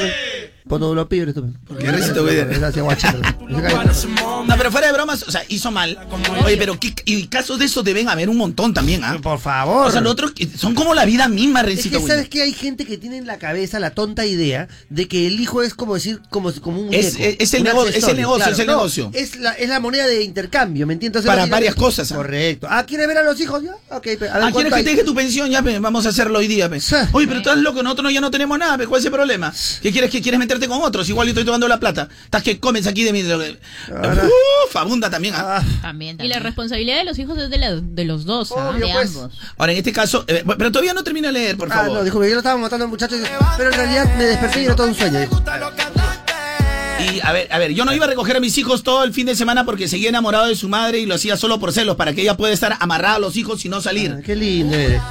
[SPEAKER 1] De uno pillo, esto.
[SPEAKER 4] qué recito, güey?
[SPEAKER 1] Gracias, guachito.
[SPEAKER 4] No, pero fuera de bromas, o sea, hizo mal. Oye, pero ¿qué- y casos de esos deben haber un montón también, ¿ah?
[SPEAKER 1] Por favor.
[SPEAKER 4] O sea, los otros que- son como la vida misma,
[SPEAKER 1] Es
[SPEAKER 4] Rencito.
[SPEAKER 1] que sabes que hay gente que tiene en la cabeza la tonta idea de que el hijo es como decir, como, como un
[SPEAKER 4] Es-
[SPEAKER 1] muñeco,
[SPEAKER 4] es el
[SPEAKER 1] un
[SPEAKER 4] nego- es el negocio, es el
[SPEAKER 1] no,
[SPEAKER 4] negocio.
[SPEAKER 1] Es la, es la moneda de intercambio, ¿me entiendes?
[SPEAKER 4] Para varias cosas, ¿ah?
[SPEAKER 1] Correcto. Ah, ¿quiere ver a los hijos ya? Ok, a ver,
[SPEAKER 4] Ah, ¿quieres
[SPEAKER 1] ¿cuánto
[SPEAKER 4] que te deje tu pensión? Ya, pe, vamos a hacerlo hoy día, pe. Oye, pero tú estás loco, nosotros ya no tenemos nada, pe. ¿Cuál es el problema? ¿Qué quieres que quieres meterte con otros? Igual yo estoy tomando la plata. Estás que comes aquí de mi.
[SPEAKER 1] Ahora-
[SPEAKER 4] Uf, abunda también, ¿ah?
[SPEAKER 1] Ah,
[SPEAKER 2] También,
[SPEAKER 3] Y la responsabilidad de los hijos es de, la- de los dos, ¿ah?
[SPEAKER 1] Obvio,
[SPEAKER 3] de
[SPEAKER 1] pues.
[SPEAKER 3] ambos.
[SPEAKER 4] Ahora, en este caso. eh, pero todavía no termina de leer, por
[SPEAKER 1] ah,
[SPEAKER 4] favor.
[SPEAKER 1] no, dijo que yo lo estaba matando al muchacho, pero en realidad me desperté y era todo un sueño. dijo.
[SPEAKER 4] Y a ver, a ver, yo no iba a recoger a mis hijos todo el fin de semana porque seguía enamorado de su madre y lo hacía solo por celos, para que ella pueda estar amarrada a los hijos y no salir.
[SPEAKER 1] Ah, qué lindo eres.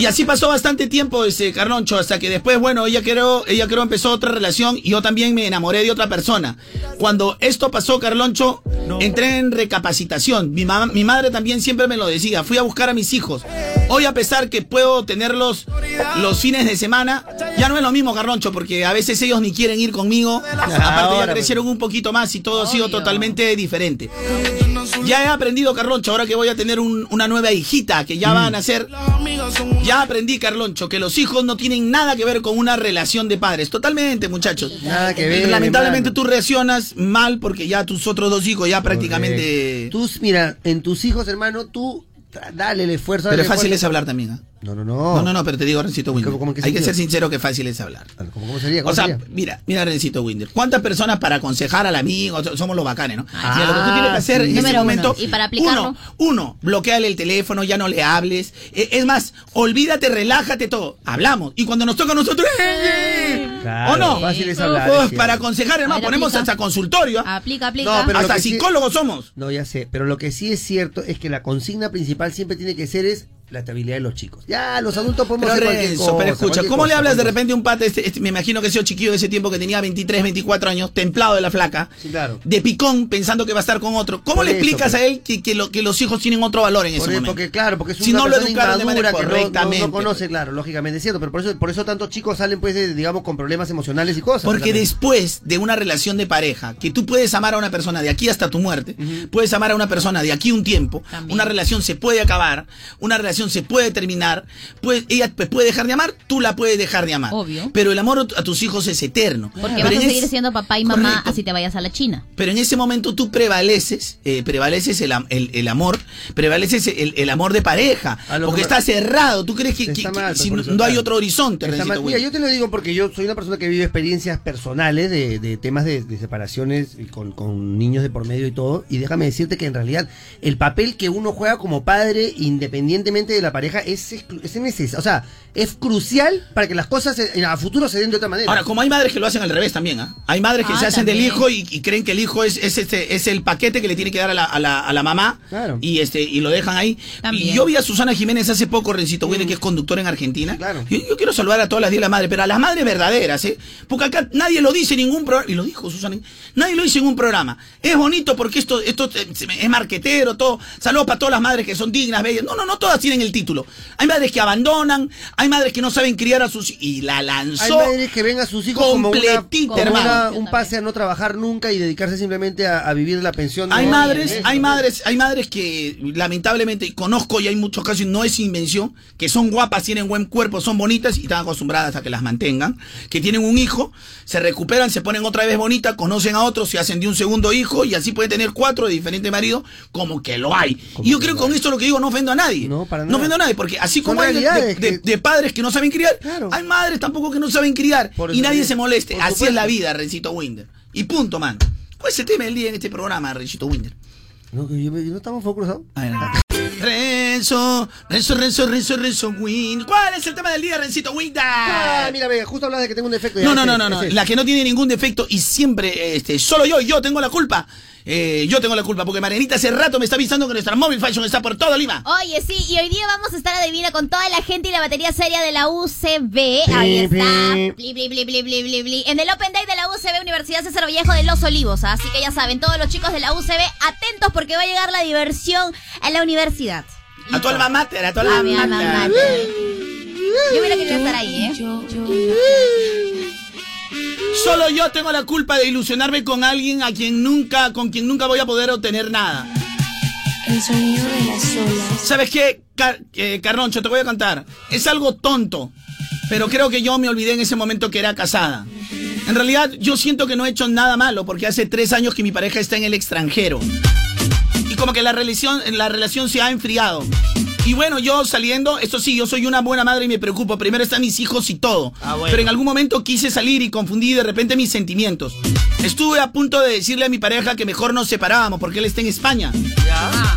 [SPEAKER 4] Y así pasó bastante tiempo ese Carloncho, hasta que después, bueno, ella creo, ella creo empezó otra relación y yo también me enamoré de otra persona. Cuando esto pasó, Carloncho, entré en recapacitación. Mi, mamá- mi madre también siempre me lo decía. Fui a buscar a mis hijos. Hoy, a pesar que puedo tenerlos los fines de semana, ya no es lo mismo, Carloncho, porque a veces ellos ni quieren ir conmigo. Aparte, ya crecieron un poquito más y todo ha sido totalmente diferente. Ya he aprendido, Carloncho, ahora que voy a tener un- una nueva hijita que ya van a ser. Ya aprendí, Carloncho, que los hijos no tienen nada que ver con una relación de padres. Totalmente, muchachos.
[SPEAKER 1] Nada que ver,
[SPEAKER 4] Lamentablemente tú reaccionas mal porque ya tus otros dos hijos ya prácticamente.
[SPEAKER 1] Tú, mira, en tus hijos, hermano, tú dale el esfuerzo.
[SPEAKER 4] Pero fácil
[SPEAKER 1] esfuerzo.
[SPEAKER 4] es hablar también, ¿ah?
[SPEAKER 1] No, no, no.
[SPEAKER 4] No, no, no, pero te digo, Rencito Winder.
[SPEAKER 1] ¿Cómo- cómo que
[SPEAKER 4] Hay que ser sincero que fácil es hablar.
[SPEAKER 1] ¿Cómo, cómo sería? ¿Cómo
[SPEAKER 4] O sea,
[SPEAKER 1] sería?
[SPEAKER 4] mira, mira, Rencito Winder. ¿Cuántas personas para aconsejar al amigo? so- Somos los bacanes, ¿no?
[SPEAKER 1] Ah,
[SPEAKER 4] Mira, lo que tú tienes que hacer
[SPEAKER 1] sí.
[SPEAKER 4] en ese
[SPEAKER 2] Número uno.
[SPEAKER 4] momento.
[SPEAKER 2] Y para aplicarlo.
[SPEAKER 4] Uno, uno, bloqueale el teléfono, ya no le hables. Eh, es más, olvídate, relájate todo. Hablamos. Y cuando nos toca a nosotros. ¡eh!
[SPEAKER 1] Claro,
[SPEAKER 4] ¿O no?
[SPEAKER 1] fácil es hablar,
[SPEAKER 4] Oh,
[SPEAKER 1] es cierto.
[SPEAKER 4] para aconsejar, hermano, ponemos
[SPEAKER 2] aplica.
[SPEAKER 4] hasta consultorio. ¿ah?
[SPEAKER 2] Aplica, aplica.
[SPEAKER 1] No, pero
[SPEAKER 4] hasta
[SPEAKER 1] sí-
[SPEAKER 4] psicólogos somos.
[SPEAKER 1] No, ya sé, pero lo que sí es cierto es que la consigna principal siempre tiene que ser es la estabilidad de los chicos. Ya, los adultos podemos
[SPEAKER 4] Pero
[SPEAKER 1] hacer cualquier cosa.
[SPEAKER 4] pero escucha, ¿cómo le hablas de repente a un pata, este, este- me imagino que ese chiquillo de ese tiempo que tenía 23, 24 años, templado de la flaca,
[SPEAKER 1] Sí, claro.
[SPEAKER 4] de picón, pensando que va a estar con otro? ¿Cómo
[SPEAKER 1] Por
[SPEAKER 4] le
[SPEAKER 1] eso,
[SPEAKER 4] explicas
[SPEAKER 1] pues.
[SPEAKER 4] a él que, que lo- que los hijos tienen otro valor en ese
[SPEAKER 1] Por-
[SPEAKER 4] momento?
[SPEAKER 1] porque claro, porque es
[SPEAKER 4] Si
[SPEAKER 1] una
[SPEAKER 4] no lo educaron de manera
[SPEAKER 1] inmadura que no- no-
[SPEAKER 4] correctamente.
[SPEAKER 1] No, conoce, claro, lógicamente es cierto, pero por eso, por eso tantos chicos salen, pues, digamos, con problemas emocionales y cosas.
[SPEAKER 4] Porque después de una relación de pareja, que tú puedes amar a una persona de aquí hasta tu muerte, puedes amar a una persona de aquí un tiempo, una relación se puede acabar, una relación se puede terminar, pues ella te puede dejar de amar, tú la puedes dejar de amar.
[SPEAKER 2] Obvio.
[SPEAKER 4] Pero el amor a tus hijos es eterno.
[SPEAKER 2] Porque
[SPEAKER 4] Pero
[SPEAKER 2] vas a seguir
[SPEAKER 4] es-
[SPEAKER 2] siendo papá y mamá
[SPEAKER 4] Correcto.
[SPEAKER 2] así te vayas a la China.
[SPEAKER 4] Pero en ese momento tú prevaleces, eh, prevaleces el, el- el amor, prevaleces el, el amor de pareja, porque
[SPEAKER 1] que-
[SPEAKER 4] está cerrado. ¿Tú crees que, que-
[SPEAKER 1] Está
[SPEAKER 4] que
[SPEAKER 1] mal,
[SPEAKER 4] si
[SPEAKER 1] por
[SPEAKER 4] no, hay otro horizonte?
[SPEAKER 1] Mira, yo te lo digo porque yo soy una persona que vive experiencias personales de, de temas de, de separaciones con, con niños de por medio y todo. Y déjame decirte que en realidad el papel que uno juega como padre, independientemente de la pareja, es, es necesario. O sea, es crucial para que las cosas eh, a futuro se den de otra manera.
[SPEAKER 4] Ahora, como hay madres que lo hacen al revés también, ¿ah? Hay madres que
[SPEAKER 2] Ah,
[SPEAKER 4] se hacen del hijo y, y creen que el hijo es, es, este, es el paquete que le tiene que dar a la, a la, a la mamá
[SPEAKER 1] Claro.
[SPEAKER 4] y este y lo dejan ahí.
[SPEAKER 2] También.
[SPEAKER 4] Y yo vi a Susana Jiménez hace poco, Rencito Willy, que es conductora en Argentina.
[SPEAKER 1] Claro.
[SPEAKER 4] Yo, yo quiero saludar a todas las 10 de la madre, pero a las madres verdaderas, ¿eh? Porque acá nadie lo dice en ningún programa. Y lo dijo Susana. Nadie lo dice en un programa. Es bonito porque esto, esto eh, es marquetero, todo. Saludos para todas las madres que son dignas, bellas. No, no, no todas tienen el título. Hay madres que abandonan, hay madres que no saben criar a sus y la
[SPEAKER 1] Hay
[SPEAKER 4] lanzó.
[SPEAKER 1] madres que ven a sus hijos como, una,
[SPEAKER 4] completita,
[SPEAKER 1] como
[SPEAKER 4] hermano.
[SPEAKER 1] una- un pase a no trabajar nunca y dedicarse simplemente a, a vivir la pensión.
[SPEAKER 4] Hay
[SPEAKER 1] de-
[SPEAKER 4] madres,
[SPEAKER 1] de-
[SPEAKER 4] hay madres, hay madres que lamentablemente conozco y hay muchos casos y no es invención, que son guapas, tienen buen cuerpo, son bonitas y están acostumbradas a que las mantengan, que tienen un hijo, se recuperan, se ponen otra vez bonitas, conocen a otros, se hacen de un segundo hijo y así pueden tener cuatro de diferentes maridos, como que lo hay. Y yo creo que con esto lo que digo no ofendo a nadie. No,
[SPEAKER 1] para
[SPEAKER 4] no
[SPEAKER 1] nada.
[SPEAKER 4] ofendo a nadie, porque así como hay de,
[SPEAKER 1] realidades
[SPEAKER 4] de- de padres que no saben criar, hay madres tampoco que no saben criar
[SPEAKER 1] Por
[SPEAKER 4] y nadie se moleste.
[SPEAKER 1] por
[SPEAKER 4] Así es la vida, Rencito Winder. Y punto, man. ¿Cuál es el tema del día en este programa, Rencito Winder?
[SPEAKER 1] No, que yo- ¿no estamos focalizados?
[SPEAKER 4] Renzo, Renzo, Renzo, Renzo, Renzo Wind. ¿Cuál es el tema del día, Rencito Winder?
[SPEAKER 1] Ah, mira, ve, justo hablas de que tengo un defecto.
[SPEAKER 4] No, no, no, no, no. La que no tiene ningún defecto y siempre, este, solo yo, yo tengo la culpa. Eh, yo tengo la culpa porque Marianita hace rato me está avisando que nuestra Mobile Fashion está por todo Lima.
[SPEAKER 2] Oye, sí, y hoy día vamos a estar adivina con toda la gente y la batería seria de la UCB. Ahí está. Bli, bli, bli, bli, bli, bli, bli. En el Open Day de la UCB Universidad César Vallejo de Los Olivos. Así que ya saben, todos los chicos de la UCB, atentos porque va a llegar la diversión a la universidad.
[SPEAKER 4] A tu alma mater, a tu alma
[SPEAKER 2] A mi alma
[SPEAKER 4] mater.
[SPEAKER 2] mater. Yo hubiera querido estar ahí, ¿eh?
[SPEAKER 4] Solo yo tengo la culpa de ilusionarme con alguien a quien nunca, con quien nunca voy a poder obtener nada.
[SPEAKER 20] El sonido de las olas.
[SPEAKER 4] ¿Sabes qué, Car- eh, Carroncho? Te voy a contar. Es algo tonto, pero creo que yo me olvidé en ese momento que era casada. En realidad, yo siento que no he hecho nada malo porque hace tres años que mi pareja está en el extranjero. Como que la relación, la relación se ha enfriado. Y bueno, yo saliendo, esto sí, yo soy una buena madre y me preocupo. Primero están mis hijos y todo. Pero en algún momento quise salir y confundí de repente mis sentimientos. Estuve a punto de decirle a mi pareja que mejor nos separábamos porque él está en España.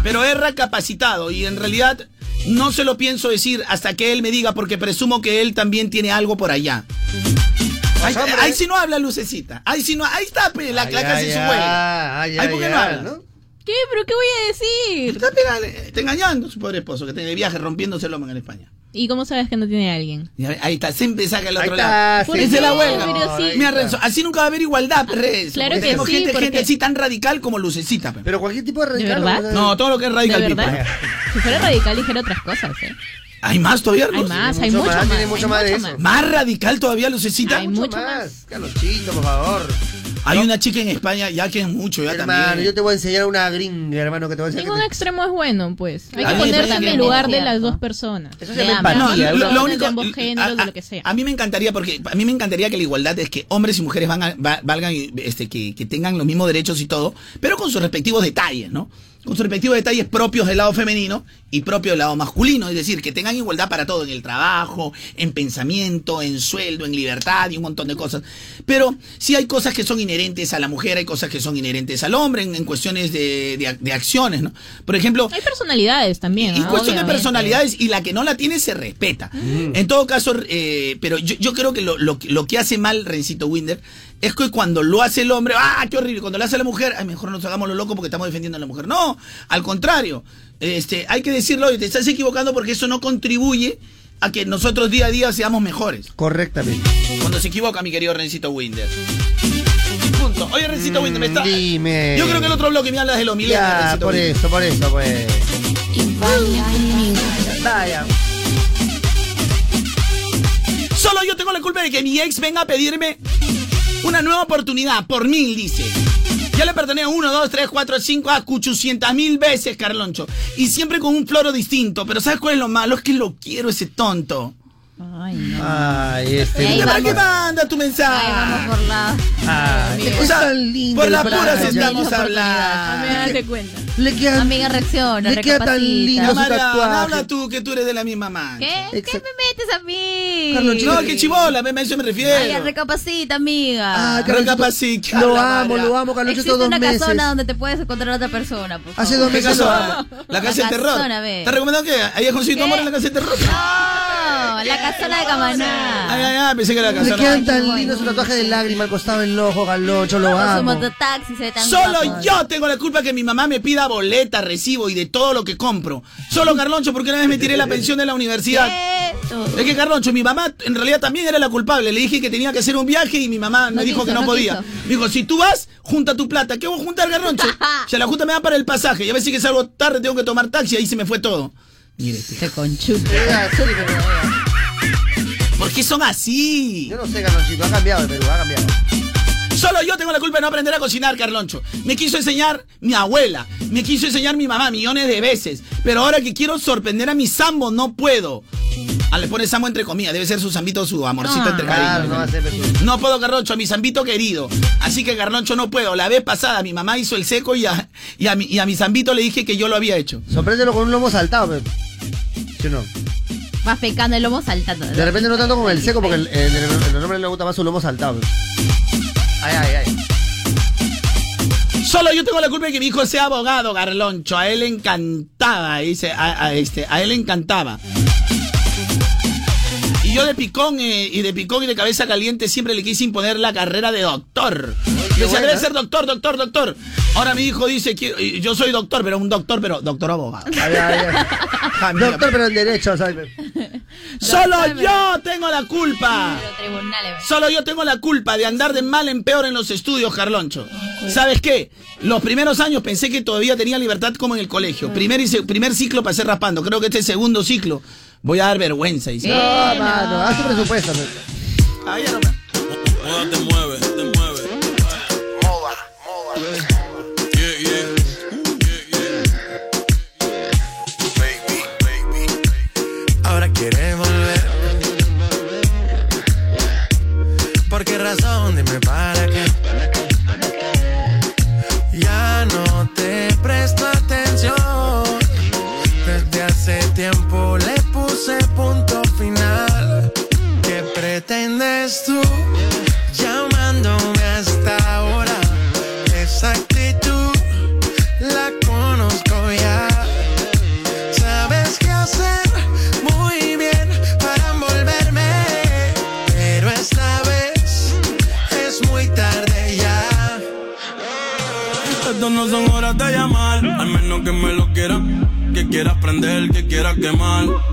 [SPEAKER 4] Pero he recapacitado y en realidad no se lo pienso decir hasta que él me diga porque presumo que él también tiene algo por allá. Ahí, ahí sí no habla Lucecita. Ahí sí no, ahí está la, la
[SPEAKER 1] Ay,
[SPEAKER 4] casa
[SPEAKER 1] ay,
[SPEAKER 4] de su
[SPEAKER 1] ay, ay,
[SPEAKER 4] Ahí por qué
[SPEAKER 1] ay,
[SPEAKER 4] no
[SPEAKER 1] ay,
[SPEAKER 4] habla.
[SPEAKER 1] ¿no?
[SPEAKER 3] ¿Qué? ¿Pero qué voy a decir?
[SPEAKER 4] Está, pegale, está engañando a su pobre esposo que está de viaje rompiéndose el lomo en España.
[SPEAKER 3] ¿Y cómo sabes que no tiene a alguien?
[SPEAKER 4] Y ahí- Ahí está, siempre saca el
[SPEAKER 1] Ahí
[SPEAKER 4] otro
[SPEAKER 1] está,
[SPEAKER 4] lado.
[SPEAKER 1] sí.
[SPEAKER 4] Esa es la huelga.
[SPEAKER 3] pero sí.
[SPEAKER 4] Mira, Renzo, así nunca va a haber igualdad, Renzo.
[SPEAKER 3] Claro
[SPEAKER 4] porque
[SPEAKER 3] que
[SPEAKER 4] tenemos
[SPEAKER 3] sí,
[SPEAKER 4] gente,
[SPEAKER 3] porque-
[SPEAKER 4] gente así tan radical como Lucecita. pe.
[SPEAKER 1] Pero cualquier tipo de
[SPEAKER 3] ¿De
[SPEAKER 1] radical.
[SPEAKER 3] verdad?
[SPEAKER 4] No, todo lo que es radical
[SPEAKER 3] ¿De
[SPEAKER 4] people.
[SPEAKER 3] verdad? Si fuera radical, dijera otras cosas, ¿eh?
[SPEAKER 4] ¿Hay más todavía?
[SPEAKER 3] Hay
[SPEAKER 4] Luz?
[SPEAKER 3] más, hay mucho más.
[SPEAKER 1] tiene mucho
[SPEAKER 3] hay
[SPEAKER 1] más de eso.
[SPEAKER 4] ¿Más radical todavía, Lucecita?
[SPEAKER 3] Hay mucho más.
[SPEAKER 1] Carlonchito, por favor.
[SPEAKER 4] Hay una chica en España, ya que es mucho, ya
[SPEAKER 1] Hermano,
[SPEAKER 4] también.
[SPEAKER 1] yo te voy a enseñar una gringa, hermano, que te voy a enseñar.
[SPEAKER 3] Ningún extremo es bueno, pues. Hay
[SPEAKER 4] A
[SPEAKER 3] que ponerse en
[SPEAKER 4] que
[SPEAKER 3] el lugar de las dos personas.
[SPEAKER 1] Eso se llama
[SPEAKER 3] ¿no?
[SPEAKER 4] lo, lo
[SPEAKER 3] De
[SPEAKER 4] único,
[SPEAKER 3] ambos géneros,
[SPEAKER 4] a,
[SPEAKER 3] de lo que sea.
[SPEAKER 4] a mí me encantaría porque a mí me encantaría que la igualdad es que hombres y mujeres van a- va- valgan este que, que tengan los mismos derechos y todo, pero con sus respectivos detalles, ¿no? Con sus respectivos detalles propios del lado femenino y propio del lado masculino, es decir, que tengan igualdad para todo en el trabajo, en pensamiento, en sueldo, en libertad y un montón de cosas. Pero sí hay cosas que son inherentes a la mujer, hay cosas que son inherentes al hombre en, en cuestiones de, de ac- de acciones, ¿no? Por ejemplo,
[SPEAKER 3] Hay personalidades también.
[SPEAKER 4] y cuestión de personalidades y la que no la tiene se respeta. En todo caso, eh, pero yo, yo creo que lo, lo, que- lo que hace mal Rencito Winder es que cuando lo hace el hombre, ¡ah, qué horrible! Cuando lo hace la mujer, ay, mejor nos hagamos lo loco porque estamos defendiendo a la mujer. No, al contrario. Este, hay que decirlo, oye, te estás equivocando porque eso no contribuye a que nosotros día a día seamos mejores.
[SPEAKER 1] Correctamente.
[SPEAKER 4] Cuando se equivoca, mi querido Rencito Winder. Punto. Oye, Rencito Winder, me está...
[SPEAKER 1] Dime.
[SPEAKER 4] Yo creo que el otro bloque me hablas de los milenios,
[SPEAKER 1] Ya,
[SPEAKER 4] Rencito
[SPEAKER 1] por
[SPEAKER 4] Winder.
[SPEAKER 1] eso, por eso, pues. Vaya.
[SPEAKER 4] Solo yo tengo la culpa de que mi ex venga a pedirme una nueva oportunidad por mil, dice. Ya le perdoné uno, dos, tres, cuatro, cinco, a cuchucientas mil veces, Carloncho. Y siempre con un floro distinto. Pero ¿sabes cuál es lo malo? Es que lo quiero ese tonto.
[SPEAKER 3] Ay, no.
[SPEAKER 1] Ay, este.
[SPEAKER 2] Ahí
[SPEAKER 4] ¿Para
[SPEAKER 2] vamos.
[SPEAKER 4] qué manda tu mensaje?
[SPEAKER 2] Ahí vamos por la.
[SPEAKER 1] Ay,
[SPEAKER 4] O sea,
[SPEAKER 1] tan lindo
[SPEAKER 4] por la
[SPEAKER 1] el
[SPEAKER 4] pura
[SPEAKER 1] playa.
[SPEAKER 4] si estamos hablando.
[SPEAKER 3] Date cuenta.
[SPEAKER 1] Le quedan.
[SPEAKER 2] Amiga, reacciona,
[SPEAKER 1] le queda tan lindo su tatuaje.
[SPEAKER 4] habla tú que tú eres de la misma man.
[SPEAKER 2] ¿Qué? ¿Qué me metes a mí?
[SPEAKER 1] Carlonchito,
[SPEAKER 4] No, que chibola, me- a eso me
[SPEAKER 2] Ay,
[SPEAKER 4] refiero.
[SPEAKER 2] recapacita, amiga.
[SPEAKER 1] Ah, Carlonchito,
[SPEAKER 4] Recapacita,
[SPEAKER 1] Lo amo, lo amo, Carlonchito,
[SPEAKER 2] Existe
[SPEAKER 1] dos
[SPEAKER 2] una
[SPEAKER 1] meses.
[SPEAKER 2] casona donde te puedes encontrar a otra persona, por
[SPEAKER 1] Hace dos
[SPEAKER 4] ¿Qué
[SPEAKER 1] meses.
[SPEAKER 4] casona? La casa del terror. ¿Te recomendado que hayas conseguido amor en la casa del terror?
[SPEAKER 2] No, la casona de Camaná.
[SPEAKER 4] Ay, ay, ay, pensé que era la
[SPEAKER 1] Le
[SPEAKER 4] casona.
[SPEAKER 1] quedan tan lindos su tatuaje de lágrima al costado del ojo, Carloncho, lo
[SPEAKER 2] su
[SPEAKER 1] amo.
[SPEAKER 2] mototaxi se ve tan
[SPEAKER 4] Solo
[SPEAKER 2] guapo.
[SPEAKER 4] yo tengo la culpa que mi mamá me pida boleta, recibo y de todo lo que compro. Solo Carloncho, porque una vez me tiré la pensión de la universidad.
[SPEAKER 2] Esto.
[SPEAKER 4] Es que Carloncho, mi mamá en realidad también era la culpable. Le dije que tenía que hacer un viaje y mi mamá me
[SPEAKER 2] No
[SPEAKER 4] dijo
[SPEAKER 2] quiso,
[SPEAKER 4] que no,
[SPEAKER 2] no
[SPEAKER 4] podía.
[SPEAKER 2] quiso.
[SPEAKER 4] Me dijo, si tú vas, junta tu plata. ¿Qué voy a juntar, Carloncho? Se la junta me da para el pasaje. Y a ver si que salgo tarde, tengo que tomar taxi. Ahí se me fue todo. Mire, este.
[SPEAKER 3] Te conchuta.
[SPEAKER 4] ¿Por qué son así?
[SPEAKER 1] Yo no sé, Carlonchito, ha cambiado el Perú, ha cambiado.
[SPEAKER 4] Solo yo tengo la culpa de no aprender a cocinar, Carloncho. Me quiso enseñar mi abuela, me quiso enseñar mi mamá millones de veces. Pero ahora que quiero sorprender a mi sambo, no puedo. Ah, le pone sambo entre comillas, debe ser su zambito, su amorcito
[SPEAKER 3] Ah.
[SPEAKER 4] entre
[SPEAKER 1] Claro,
[SPEAKER 4] cariño.
[SPEAKER 1] no va a ser Perú.
[SPEAKER 4] No puedo, Carloncho, a mi zambito querido. Así que, Carloncho, no puedo. La vez pasada mi mamá hizo el seco y a, y a, mi, y a mi zambito le dije que yo lo había hecho.
[SPEAKER 1] Sorpréndelo con un lomo saltado, pero. ¿Sí o no?
[SPEAKER 2] Vas pecando el lomo saltando.
[SPEAKER 1] De repente no tanto con el seco, porque el, el, el- el hombre le gusta más su lomo saltado. Ay, ay, ay.
[SPEAKER 4] Solo yo tengo la culpa de que mi hijo sea abogado, Garloncho. A él le encantaba, dice, a, a este, a él le encantaba. Y yo de picón eh, y de picón y de cabeza caliente siempre le quise imponer la carrera de doctor. Decía,
[SPEAKER 1] buena.
[SPEAKER 4] debe ser doctor, doctor, doctor. Ahora mi hijo dice que yo soy doctor, pero un doctor, pero doctor abogado.
[SPEAKER 1] Ay, ay, ay. Doctor, pero en derecho, ¿sabes?
[SPEAKER 4] Solo yo tengo la culpa. Solo yo tengo la culpa de andar de mal en peor en los estudios, Carloncho. ¿Sabes qué? Los primeros años pensé que todavía tenía libertad como en el colegio. Primer, y primer ciclo pasé raspando. Creo que este segundo ciclo voy a dar vergüenza. Dice.
[SPEAKER 1] No, mano, haz tu presupuesto. pues.
[SPEAKER 4] Ah, ya no me-
[SPEAKER 21] pretendes tú llamándome hasta ahora? Esa actitud la conozco ya. Sabes qué hacer muy bien para envolverme, pero esta vez es muy tarde ya.
[SPEAKER 13] Estas no son horas de llamar, al menos que me lo quieras. Que quieras prender, que quieras quemar.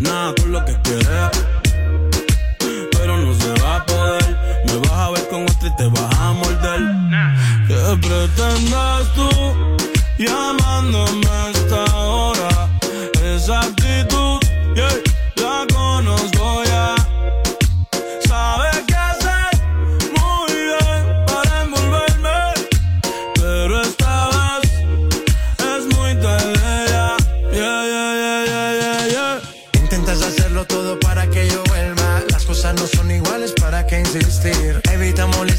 [SPEAKER 13] nada con lo que quieres. Pero no se va a poder. Me vas a ver con otra y te vas a morder. ¿Qué pretendes tú llamándome esta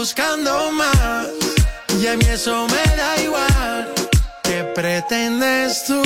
[SPEAKER 21] buscando más, y a mí eso me da igual. ¿Qué pretendes tú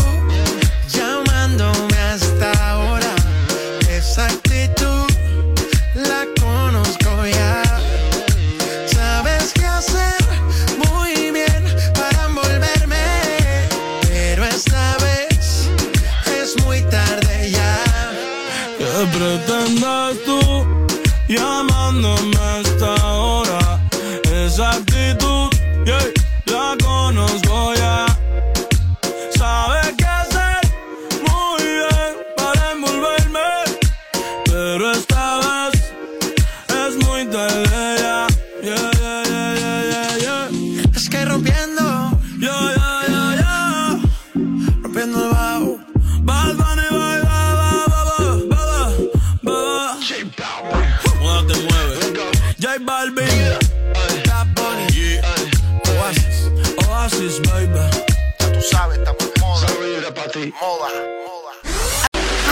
[SPEAKER 13] Moda.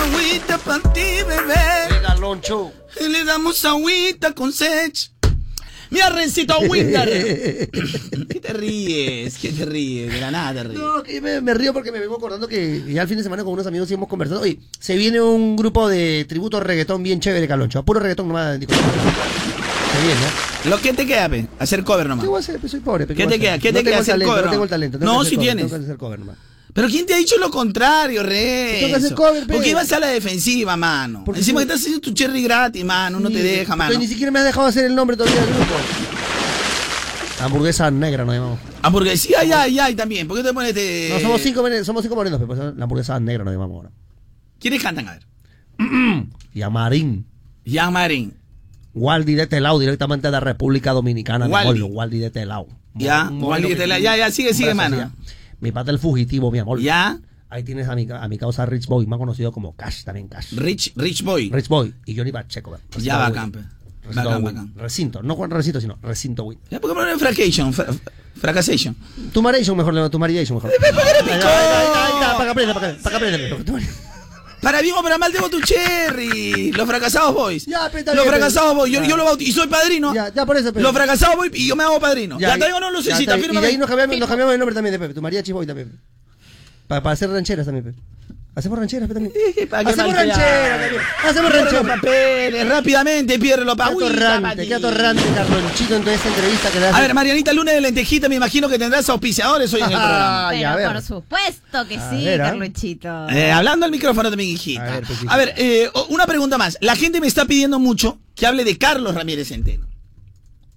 [SPEAKER 4] Agüita para ti, bebé.
[SPEAKER 1] Galoncho.
[SPEAKER 4] Y le damos agüita con sech. Mira, Rencito Winder. ¿Qué te ríes? ¿Qué te ríes? De la nada te ríes.
[SPEAKER 1] No, que me, me río porque me vengo acordando que ya el fin de semana con unos amigos sí hemos conversado. Oye, se viene un grupo de tributo reggaetón bien chévere, Caloncho. A puro reggaetón nomás. digo. Se viene, ¿eh?
[SPEAKER 4] ¿Lo que te queda, pe? Hacer cover nomás.
[SPEAKER 1] ¿Qué voy a hacer? Pues soy pobre. pe,
[SPEAKER 4] ¿Qué te queda? ¿Qué
[SPEAKER 1] no
[SPEAKER 4] te queda? Hacer
[SPEAKER 1] talento,
[SPEAKER 4] cover.
[SPEAKER 1] No tengo el talento. tengo
[SPEAKER 4] No, sí
[SPEAKER 1] cover,
[SPEAKER 4] tienes.
[SPEAKER 1] Tengo que hacer cover nomás.
[SPEAKER 4] Pero ¿quién te ha dicho lo contrario, Re?
[SPEAKER 1] Tengo que hacer cover, pe.
[SPEAKER 4] Porque ibas a la defensiva, mano.
[SPEAKER 1] Porque
[SPEAKER 4] Encima que estás haciendo tu cherry gratis, mano. No te deja, mano.
[SPEAKER 1] Ni siquiera me has dejado hacer el nombre todavía del grupo. Hamburguesa negra nos llamamos.
[SPEAKER 4] Hamburguesa, ay, ay, ay, también. ¿Por qué te pones de...?
[SPEAKER 1] No, somos cinco, somos cinco morenos, pero pues, la hamburguesa negra nos llamamos ahora.
[SPEAKER 4] ¿Quiénes cantan? A ver.
[SPEAKER 1] Yamarín.
[SPEAKER 4] Yamarín.
[SPEAKER 1] Waldi de Telao, directamente de República Dominicana. mi
[SPEAKER 4] Waldi.
[SPEAKER 1] Waldi de Telao.
[SPEAKER 4] Ya,
[SPEAKER 1] Un
[SPEAKER 4] Waldi de Telao. Ya, ya, sigue, sigue, mano.
[SPEAKER 1] Mi pata el fugitivo, mi amor.
[SPEAKER 4] Ya.
[SPEAKER 1] Ahí tienes a mi, a mi causa Rich Boy, más conocido como Cash, también Cash.
[SPEAKER 4] Rich, Rich Boy.
[SPEAKER 1] Rich Boy y Johnny Pacheco.
[SPEAKER 4] Ya,
[SPEAKER 1] Win.
[SPEAKER 4] bacán, pe.
[SPEAKER 1] Recinto
[SPEAKER 4] Bacán, bacán.
[SPEAKER 1] Recinto, no Juan Recinto, sino Recinto Win.
[SPEAKER 4] ¿por qué ponen fracation? Fra- Fracasation.
[SPEAKER 1] Tu Maration mejor, tu Maration mejor.
[SPEAKER 4] ¿Para qué
[SPEAKER 1] Ahí está, ahí está, ahí está, para que aprenda, para que- para que aprenda.
[SPEAKER 4] Para bien o para mal debo tu cherry. Los fracasados boys.
[SPEAKER 1] Ya, pe, está
[SPEAKER 4] Los
[SPEAKER 1] bien,
[SPEAKER 4] fracasados boys. Yo, yo lo bautizo. Y soy padrino.
[SPEAKER 1] Ya, ya por eso, pe.
[SPEAKER 4] Los fracasados boys y yo me hago padrino. Ya, te digo, no, Lucecita.
[SPEAKER 1] Y de
[SPEAKER 4] fírmame.
[SPEAKER 1] ahí nos cambiamos, nos cambiamos el nombre también de Pepe. Tu María Chiboy también. Para, para hacer rancheras también, Pepe. Hacemos rancheras, también.
[SPEAKER 4] ¿Para qué
[SPEAKER 1] Hacemos rancheras también. Hacemos rancheras.
[SPEAKER 4] papeles, rápidamente pierde los
[SPEAKER 1] Qué
[SPEAKER 4] papeles.
[SPEAKER 1] atorrante, qué atorrante, Carlonchito, en toda esta entrevista que le das.
[SPEAKER 4] A ver, Marianita Lunes de Lentejita, me imagino que tendrás auspiciadores hoy en el programa.
[SPEAKER 1] Ay, a
[SPEAKER 2] Pero
[SPEAKER 1] ver.
[SPEAKER 2] por supuesto que
[SPEAKER 4] A
[SPEAKER 2] sí,
[SPEAKER 4] ver, ¿ah?
[SPEAKER 2] Carluchito.
[SPEAKER 4] Eh, hablando al micrófono de mi hijita. A ver, eh, o- una pregunta más. La gente me está pidiendo mucho que hable de Carlos Ramírez Centeno.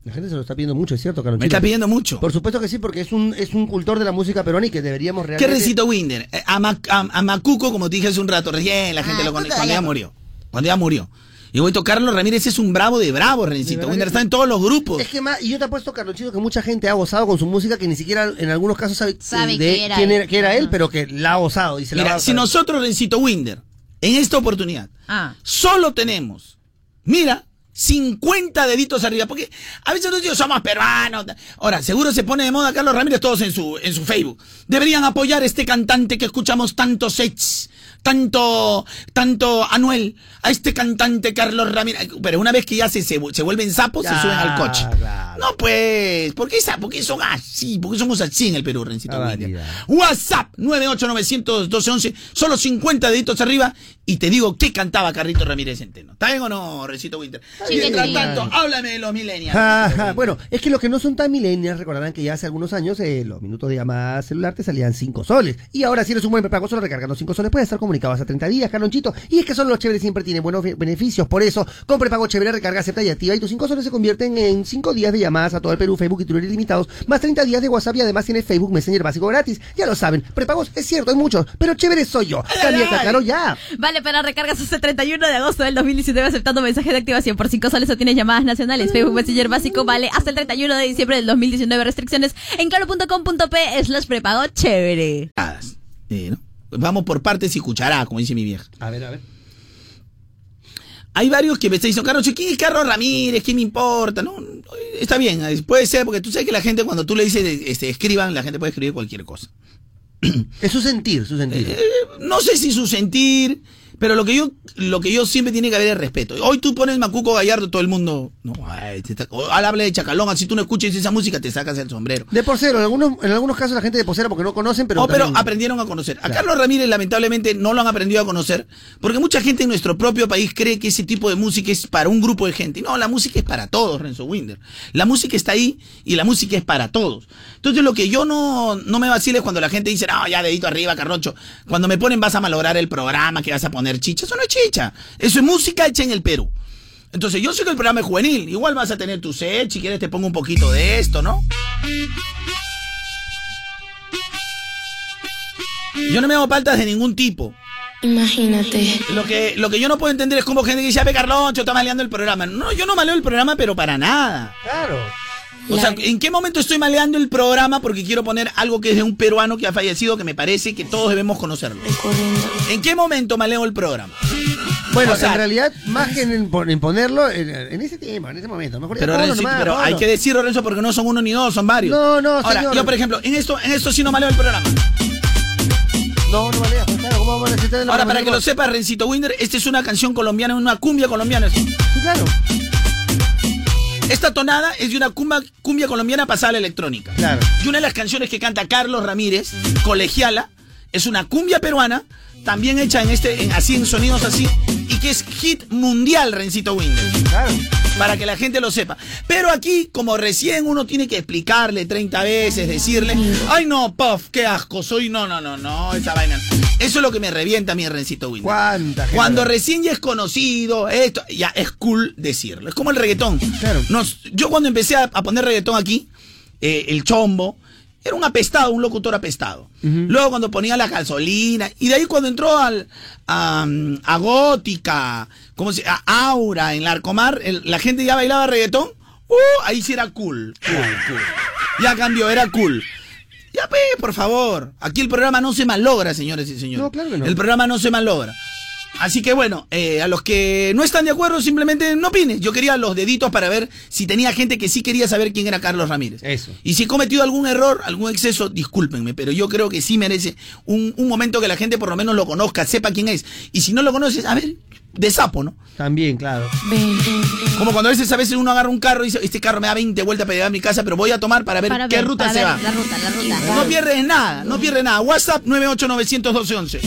[SPEAKER 1] La gente se lo está pidiendo mucho, es cierto, Carlonchito.
[SPEAKER 4] Me está pidiendo mucho.
[SPEAKER 1] Por supuesto que sí, porque es un, es un cultor de la música peruana y que deberíamos
[SPEAKER 4] ¿Qué
[SPEAKER 1] realmente...
[SPEAKER 4] recito Winder? Eh, A, Mac- a- a Macuco, como te dije hace un rato, recién la gente lo conoce cuando ya murió. Cuando ya murió. Y voy a Carlos Ramírez es un bravo de bravo, Rencito. Winder
[SPEAKER 1] que
[SPEAKER 4] está en todos los grupos.
[SPEAKER 1] Es que más, y yo te apuesto, Carlonchito, que mucha gente ha gozado con su música que ni siquiera en algunos casos sabe,
[SPEAKER 2] Sabe
[SPEAKER 1] de
[SPEAKER 2] quién era
[SPEAKER 1] quién
[SPEAKER 2] él.
[SPEAKER 1] era, quién era él, pero que la ha gozado. Y se
[SPEAKER 4] Mira, si nosotros, Rencito Winder, en esta oportunidad,
[SPEAKER 2] Ah.
[SPEAKER 4] solo tenemos Mira, 50 deditos arriba, porque a veces nosotros digo, somos peruanos. Ahora, seguro se pone de moda Carlos Ramírez todos en su, en su Facebook. Deberían apoyar a este cantante que escuchamos tanto sets, tanto, tanto Anuel, a este cantante Carlos Ramírez. Pero una vez que ya se, se, se vuelven sapos,
[SPEAKER 1] Ya,
[SPEAKER 4] se suben al coche. No, pues, ¿por qué, por qué son así? ¿Por qué somos así en el Perú, Rencito William? WhatsApp 9891211, solo 50 deditos arriba y te digo qué cantaba Carrito Ramírez Centeno. ¿Está bien o no, Rencito Winter?
[SPEAKER 1] Sí,
[SPEAKER 4] Mientras tanto, háblame de los millennials.
[SPEAKER 1] Bueno, es que los que no son tan millennials recordarán que ya hace algunos años eh, los minutos de llamada celular te salían 5 soles. Y ahora si eres un buen prepago solo recargando 5 soles puedes estar comunicado hasta 30 días, Carlonchito. Y es que solo los chéveres siempre tienen buenos be- beneficios. Por eso, con prepago chévere, recarga, acepta y activa y tus 5 soles se convierten en 5 días de llamadas a todo el Perú, Facebook y Twitter ilimitados, más 30 días de WhatsApp y además tienes Facebook Messenger básico gratis. Ya lo saben, prepagos es cierto, hay muchos, pero chévere soy yo. Cámbiate a Claro ya.
[SPEAKER 2] Vale, para recargas hasta el 31 de agosto del 2019 aceptando mensajes de activación por 5 soles o tienes llamadas nacionales. Facebook Messenger básico vale hasta el 31 de diciembre del 2019. Restricciones en claro.com.p slash prepago chévere.
[SPEAKER 4] Eh, ¿no? Vamos por partes y cuchará, como dice mi vieja.
[SPEAKER 1] A ver, a ver.
[SPEAKER 4] Hay varios que me están diciendo, Carlos, ¿quién es Carlos Ramírez? ¿Qué me importa? No, está bien, eh, puede ser, porque tú sabes que la gente, cuando tú le dices, este, escriban, la gente puede escribir cualquier cosa.
[SPEAKER 1] Es su sentir, su sentir.
[SPEAKER 4] Eh, no sé si su sentir, pero lo que yo, lo que yo siempre tiene que haber es respeto. Hoy tú pones Macuco Gallardo, todo el mundo, no, ay, está- al habla de Chacalón, así tú no escuches esa música, te sacas el sombrero.
[SPEAKER 1] De posero, en algunos, en algunos casos la gente de posera porque no conocen, pero.
[SPEAKER 4] Oh, pero
[SPEAKER 1] también-
[SPEAKER 4] aprendieron a conocer. A Carlos Ramírez lamentablemente no lo han aprendido a conocer porque mucha gente en nuestro propio país cree que ese tipo de música es para un grupo de gente. No, la música es para todos, Renzo Winder. La música está ahí y la música es para todos. Entonces lo que yo no, no me vacilo es cuando la gente dice, no, ya dedito arriba, Carrocho. Cuando me ponen vas a malograr el programa, que vas a poner chicha. Eso no es chicha. Eso es música hecha en el Perú. Entonces yo sé que el programa es juvenil. Igual vas a tener tu set, si quieres te pongo un poquito de esto, ¿no? Yo no me hago faltas de ningún tipo.
[SPEAKER 20] Imagínate.
[SPEAKER 4] Lo que, lo que yo no puedo entender es como gente que dice, a Carloncho, está maleando el programa. No, yo no maleo el programa, pero para nada.
[SPEAKER 1] Claro.
[SPEAKER 4] O sea, ¿en qué momento estoy maleando el programa porque quiero poner algo que es de un peruano que ha fallecido que me parece que todos debemos conocerlo? ¿En qué momento maleo el programa?
[SPEAKER 1] Bueno,
[SPEAKER 4] O sea,
[SPEAKER 1] en realidad, más que en, pon- en ponerlo en, en ese tema, en ese momento. Mejor
[SPEAKER 4] Pero,
[SPEAKER 1] ponlo
[SPEAKER 4] Renzo,
[SPEAKER 1] nomás,
[SPEAKER 4] pero hay que decirlo, Renzo, porque no son uno ni dos, son varios.
[SPEAKER 1] No, no,
[SPEAKER 4] Ahora,
[SPEAKER 1] señor.
[SPEAKER 4] yo, por ejemplo, en esto, en esto sí no maleo el programa.
[SPEAKER 1] No, no vale, pues claro, ¿cómo vamos a necesitar la
[SPEAKER 4] Ahora, para que lo
[SPEAKER 1] programación?
[SPEAKER 4] sepa, Rencito Winder, esta es una canción colombiana, una cumbia colombiana.
[SPEAKER 1] Claro.
[SPEAKER 4] Esta tonada es de una cumbia, cumbia colombiana pasada a la electrónica.
[SPEAKER 1] Claro.
[SPEAKER 4] Y una de las canciones que canta Carlos Ramírez, Colegiala, es una cumbia peruana, también hecha en este, en, así en sonidos así, y que es hit mundial, Rencito Winder.
[SPEAKER 1] Claro.
[SPEAKER 4] Para que la gente lo sepa. Pero aquí, como recién uno tiene que explicarle 30 veces, decirle, ay no, puff, qué asco, soy, no, no, no, no, esa vaina. Eso es lo que me revienta a mi Rencito Winder.
[SPEAKER 1] ¿Cuánta gente?
[SPEAKER 4] Cuando recién ya es conocido, esto, ya es cool decirlo. Es como el reggaetón. Nos- yo cuando empecé a, a poner reggaetón aquí, eh, el chombo, era un apestado, un locutor apestado. Luego cuando ponía la gasolina, y de ahí cuando entró al, a, a Gótica, ¿cómo se, a Aura, en Larcomar, el- la gente ya bailaba reggaetón, uh, ahí sí era cool, cool, cool. Ya cambió, era cool. Ya, pues, por favor. Aquí el programa no se malogra, señores y señores.
[SPEAKER 1] No, claro que no.
[SPEAKER 4] El programa no se malogra. Así que bueno, eh, a los que no están de acuerdo, simplemente no opines. Yo quería los deditos para ver si tenía gente que sí quería saber quién era Carlos Ramírez.
[SPEAKER 1] Eso.
[SPEAKER 4] Y si he cometido algún error, algún exceso, discúlpenme, pero yo creo que sí merece un, un momento que la gente por lo menos lo conozca, sepa quién es. Y si no lo conoces, a ver, de sapo, ¿no?
[SPEAKER 1] También, claro.
[SPEAKER 4] Como cuando a veces a veces uno agarra un carro y dice, este carro me da 20 vueltas para llegar a mi casa, pero voy a tomar para ver
[SPEAKER 2] Para
[SPEAKER 4] qué
[SPEAKER 2] ver,
[SPEAKER 4] ruta se
[SPEAKER 2] ver
[SPEAKER 4] va.
[SPEAKER 2] La ruta, la ruta.
[SPEAKER 4] No pierdes nada, no pierdes nada. WhatsApp 9891211.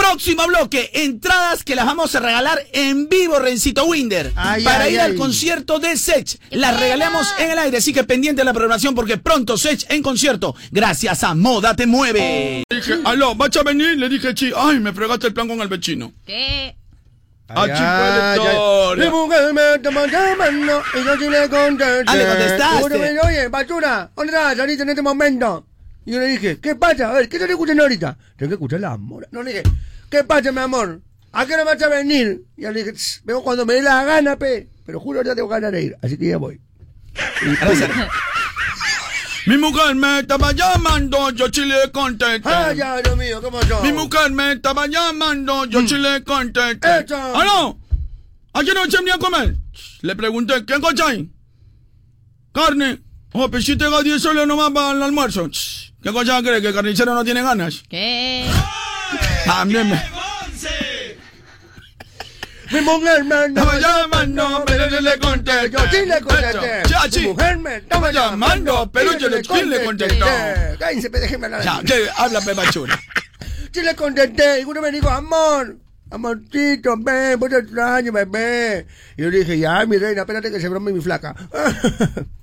[SPEAKER 4] Próximo bloque, entradas que las vamos a regalar en vivo, Rencito Winder.
[SPEAKER 1] Ay,
[SPEAKER 4] para
[SPEAKER 1] ay,
[SPEAKER 4] ir al concierto de Sech. Las regalamos en el aire, así que pendiente de la programación porque pronto Sech en concierto. Gracias a Moda Te Mueve.
[SPEAKER 11] Dije, aló, ¿vas a venir? Le dije, chi, ay, me fregaste el plan con el vecino.
[SPEAKER 2] ¿Qué?
[SPEAKER 11] Ah, chi,
[SPEAKER 1] Ay, ay,
[SPEAKER 11] fue
[SPEAKER 1] ay.
[SPEAKER 11] historia.
[SPEAKER 1] Mi mujer me estaba llamando y yo sí le contesté.
[SPEAKER 4] Ah, le contestaste.
[SPEAKER 1] Oye, basura, ¿dónde estás ahorita en este momento? Y yo le dije, ¿qué pasa? A ver, ¿qué estás escuchando ahorita? Tengo que escuchar la amor. No, le dije, ¿qué pasa, mi amor? ¿A qué hora vas a venir? Y yo le dije, "Tss, vengo cuando me dé la gana, pe. Pero juro, ya tengo ganas de ir. Así que ya voy.
[SPEAKER 11] Mi mujer me estaba llamando, yo sí le contesté.
[SPEAKER 1] Ay, ay, Dios mío, ¿qué pasó?
[SPEAKER 11] Mi mujer me estaba llamando, yo sí le contesté.
[SPEAKER 1] Eso.
[SPEAKER 11] ¡Aló! Ayer noche venía a comer. Le pregunté, ¿qué cocháis? Carne. Oh, si tengo 10 soles nomás para el almuerzo. ¿Qué cosa cree? ¿Que el carnicero no tiene ganas?
[SPEAKER 3] ¿Qué?
[SPEAKER 11] También me...
[SPEAKER 1] Mi mujer me
[SPEAKER 11] estaba llamando, pero yo le contesté.
[SPEAKER 1] Yo sí le contesté. Mi mujer me
[SPEAKER 11] Estaba llamando, pero yo le, contesté.
[SPEAKER 1] Cállense, pe, déjenme hablar.
[SPEAKER 11] Ya, ¿qué? Habla, Pepachura.
[SPEAKER 1] Sí le contesté. Y uno me dijo, amor. Amorcito, ven, vos te extraño, bebé. Y yo dije, ya, mi reina, espérate que se brome mi flaca.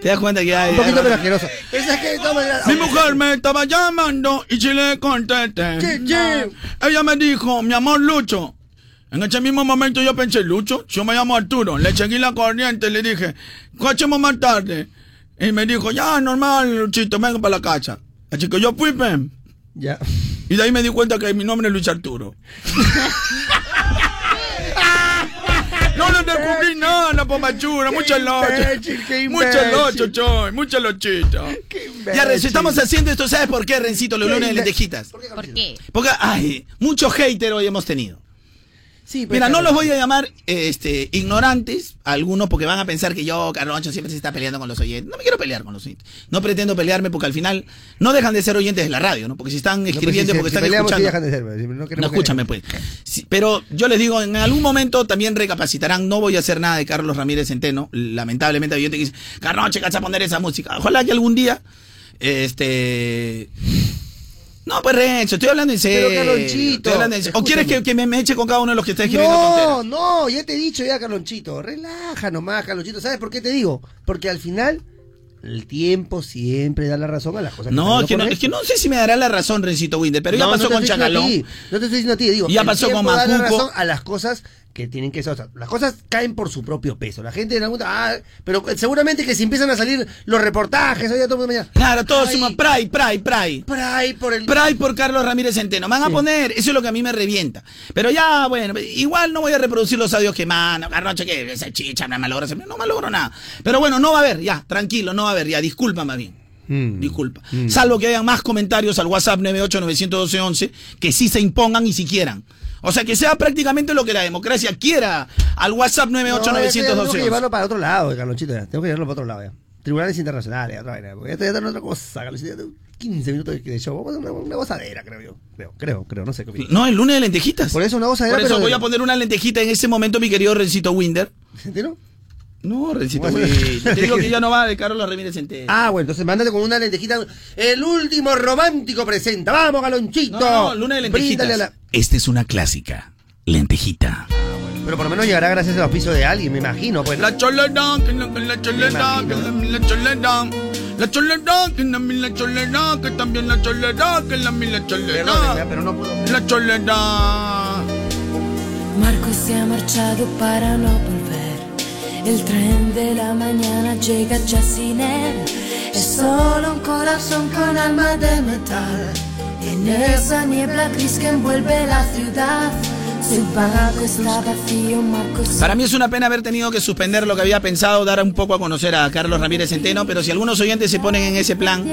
[SPEAKER 4] ¿Te das cuenta que hay...
[SPEAKER 1] Un poquito menos asqueroso. Es que
[SPEAKER 11] Mi mujer me estaba llamando y sí le contesté. Ella me dijo, mi amor Lucho. En ese mismo momento yo pensé, Lucho, yo me llamo Arturo. Le seguí la corriente y le dije, cochemos más tarde. Y me dijo, ya, normal, Luchito, venga para la casa. Así que yo fui, pen.
[SPEAKER 1] Ya.
[SPEAKER 11] Y de ahí me di cuenta que mi nombre es Luis Arturo. descubrí nada, pomachura, mucha locha.
[SPEAKER 1] imbécil, qué
[SPEAKER 11] Mucha
[SPEAKER 1] imbécil.
[SPEAKER 11] locha, choy, mucha lochita.
[SPEAKER 4] Ya, Renzo, estamos haciendo esto, ¿sabes por qué, Rencito? Los lunes de lentejitas.
[SPEAKER 3] ¿Por qué?
[SPEAKER 4] Porque, ay, mucho hater hoy hemos tenido.
[SPEAKER 1] Sí, pues,
[SPEAKER 4] Mira, no los voy a llamar este, ignorantes, algunos, porque van a pensar que yo, Carloncho, siempre se está peleando con los oyentes. No me quiero pelear con los oyentes. No pretendo pelearme porque al final no dejan de ser oyentes de la radio, ¿no? Porque si están
[SPEAKER 1] No, pues,
[SPEAKER 4] escribiendo,
[SPEAKER 1] si-
[SPEAKER 4] porque
[SPEAKER 1] si
[SPEAKER 4] están escuchando.
[SPEAKER 1] dejan de ser, pues, no
[SPEAKER 4] No, escúchame, pues. Sí, pero yo les digo, en algún momento también recapacitarán. No voy a hacer nada de Carlos Ramírez Centeno. Lamentablemente, hay gente que dice, Carloncho, ¿qué a poner esa música? Ojalá que algún día, este. No, pues Renzo, estoy hablando en serio.
[SPEAKER 1] Pero, Carlonchito,
[SPEAKER 4] estoy hablando en serio. ¿O quieres que, que me, me eche con cada uno de los que está escribiendo
[SPEAKER 1] No,
[SPEAKER 4] tonteras?
[SPEAKER 1] no, ya te he dicho ya, Carlonchito. Relaja nomás, Carlonchito. ¿Sabes por qué te digo? Porque al final, el tiempo siempre da la razón a las cosas.
[SPEAKER 4] No, es que
[SPEAKER 1] están
[SPEAKER 4] no,
[SPEAKER 1] por
[SPEAKER 4] es que no sé si me dará la razón, Rencito Winder, pero ya pasó
[SPEAKER 1] no
[SPEAKER 4] con Chacalón.
[SPEAKER 1] No te estoy diciendo a ti, digo.
[SPEAKER 4] Ya
[SPEAKER 1] el
[SPEAKER 4] pasó con
[SPEAKER 1] tiempo da la
[SPEAKER 4] Macuco.
[SPEAKER 1] razón a las cosas que tienen que ser. o sea, las cosas caen por su propio peso. La gente en algún ah, pero seguramente que si empiezan a salir los reportajes, oye, todo el mundo mañana.
[SPEAKER 4] Claro, todos suma Pray, Pray, Pray.
[SPEAKER 1] Pray por el.
[SPEAKER 4] Pray por Carlos Ramírez Centeno. Me van a poner, eso es lo que a mí me revienta. Pero ya, bueno, igual no voy a reproducir los audios que mano, Carrocho, que esa chicha, no malogro, no malogro nada. Pero bueno, no va a haber, ya, tranquilo, no va a haber, ya, disculpa más bien.
[SPEAKER 1] Mm.
[SPEAKER 4] Disculpa. Salvo que haya más comentarios al WhatsApp 9891211 que sí se impongan y si quieran. O sea, que sea prácticamente lo que la democracia quiera al WhatsApp
[SPEAKER 1] No, esto ya Tengo que
[SPEAKER 4] 9891211.
[SPEAKER 1] llevarlo para otro lado, Carlonchito. ya. Tengo que llevarlo para otro lado ya. Tribunales internacionales, otra vaina. Porque esto ya está en otra cosa, Carlonchito. ya tengo 15 minutos de show. Vamos a una, una gozadera, creo yo. Creo, creo, creo, no sé qué.
[SPEAKER 4] No, el lunes de lentejitas.
[SPEAKER 1] Por eso una gozadera.
[SPEAKER 4] Por eso
[SPEAKER 1] pero-
[SPEAKER 4] voy a poner una lentejita en ese momento, mi querido Rencito Winder.
[SPEAKER 1] ¿Centeno?
[SPEAKER 4] No, Rencito
[SPEAKER 1] Bueno.
[SPEAKER 4] Winder. Te digo que ya no va de Carlos Ramírez Centeno.
[SPEAKER 1] Ah, bueno, entonces mándate con una lentejita. El último romántico presenta. Vamos, Galonchito.
[SPEAKER 4] No, no, luna de lentejitas.
[SPEAKER 1] La-
[SPEAKER 4] Esta es una clásica. Lentejita.
[SPEAKER 1] Pero por lo menos llegará gracias al auspicio de alguien, me imagino. Pues.
[SPEAKER 11] La cholera, que la, la cholera, que la, la cholera. La cholera, que la mi la cholera, que también la cholera, que la mi la cholera.
[SPEAKER 1] Perdóneme, pero no puedo.
[SPEAKER 11] La cholera.
[SPEAKER 20] Marco se ha marchado para no volver. El tren de la mañana llega ya sin él. Es solo un corazón con alma de metal. En esa niebla gris que envuelve la ciudad. Su barco está vacío, Marco se
[SPEAKER 4] Para mí es una pena haber tenido que suspender lo que había pensado, dar un poco a conocer a Carlos Ramírez Centeno, pero si algunos oyentes se ponen en ese plan,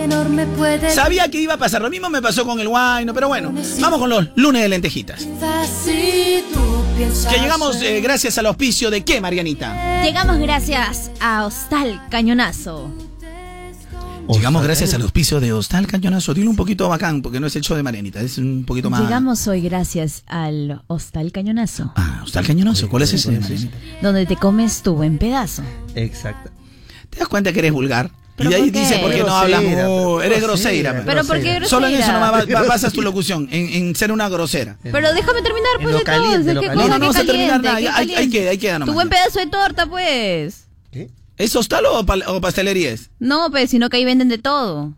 [SPEAKER 4] sabía que iba a pasar. Lo mismo me pasó con el guayno, pero bueno, vamos con los lunes de lentejitas. Que llegamos eh, gracias al auspicio de qué, Marianita?
[SPEAKER 2] Llegamos gracias a Hostal Cañonazo.
[SPEAKER 4] Llegamos gracias al auspicio de Hostal Cañonazo. Dile un poquito bacán, porque no es el show de Marianita, es un poquito más.
[SPEAKER 3] Llegamos hoy gracias al Hostal Cañonazo,
[SPEAKER 4] Ah, Hostal Cañonazo, ¿cuál es ese?
[SPEAKER 3] Donde te comes tu buen pedazo.
[SPEAKER 1] Exacto.
[SPEAKER 4] ¿Te das cuenta que eres vulgar? Y
[SPEAKER 3] ¿Pero
[SPEAKER 4] de ahí
[SPEAKER 3] por qué?
[SPEAKER 4] dice, porque no hablas
[SPEAKER 1] pero
[SPEAKER 4] mu- Eres
[SPEAKER 1] grosera,
[SPEAKER 4] grosera.
[SPEAKER 3] ¿Pero por qué
[SPEAKER 4] Solo en eso nomás ba- ba- basas tu locución, en, en ser una grosera.
[SPEAKER 3] Pero déjame terminar, pues, de todo.
[SPEAKER 1] caliente,
[SPEAKER 3] ¿De
[SPEAKER 1] lo
[SPEAKER 3] qué
[SPEAKER 1] caliente.
[SPEAKER 3] cosa
[SPEAKER 4] No, no
[SPEAKER 3] que
[SPEAKER 4] vas a terminar nada,
[SPEAKER 3] qué
[SPEAKER 4] ya, hay- hay
[SPEAKER 3] caliente?
[SPEAKER 4] que- hay que dar
[SPEAKER 3] Tu
[SPEAKER 4] nomás.
[SPEAKER 3] buen pedazo de torta, pues.
[SPEAKER 4] ¿Es hostal o, o pastelería es?
[SPEAKER 3] No, pues, sino que ahí venden de todo.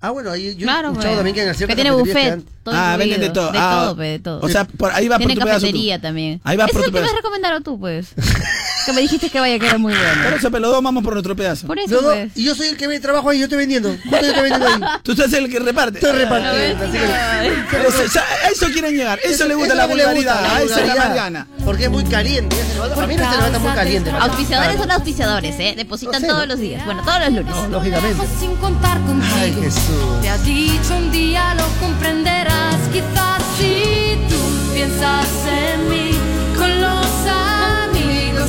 [SPEAKER 1] Ah, bueno, ahí yo
[SPEAKER 3] Claro,
[SPEAKER 1] he escuchado
[SPEAKER 3] pues.
[SPEAKER 1] también que en ciertas
[SPEAKER 3] Que tiene
[SPEAKER 1] te
[SPEAKER 3] buffet. todo
[SPEAKER 4] Ah, venden de todo.
[SPEAKER 3] De
[SPEAKER 4] Ah,
[SPEAKER 3] todo, pues, de todo.
[SPEAKER 4] O sea, por ahí va
[SPEAKER 3] Tiene
[SPEAKER 4] por tu pedazo tú.
[SPEAKER 3] cafetería también.
[SPEAKER 4] Ahí vas
[SPEAKER 3] Eso
[SPEAKER 4] por
[SPEAKER 3] es
[SPEAKER 4] tu
[SPEAKER 3] lo que me has
[SPEAKER 4] pedazo.
[SPEAKER 3] recomendado tú, pues. que me dijiste que vaya, que era muy bueno.
[SPEAKER 4] Por eso, pero los dos vamos por nuestro pedazo.
[SPEAKER 3] Por eso, pues.
[SPEAKER 1] y yo soy el que me trabajo ahí, yo estoy vendiendo. ¿Cuánto yo estoy vendiendo ahí?
[SPEAKER 4] Tú estás el que reparte.
[SPEAKER 1] Estoy repartiendo. así que-
[SPEAKER 4] Eso, o sea, a eso quieren llegar. Eso, le gusta
[SPEAKER 1] es
[SPEAKER 4] la vulgaridad. A esa es la. Mariana.
[SPEAKER 1] Porque es muy caliente. A mí no se levanta muy caliente.
[SPEAKER 2] Auspiciadores son auspiciadores, ¿eh? Depositan
[SPEAKER 1] No sé,
[SPEAKER 2] todos los días. Bueno, todos los lunes.
[SPEAKER 1] No, lógicamente.
[SPEAKER 20] sin contar contigo.
[SPEAKER 1] Ay, Jesús.
[SPEAKER 20] Te ha dicho un día lo comprenderás. Quizás si tú piensas en mí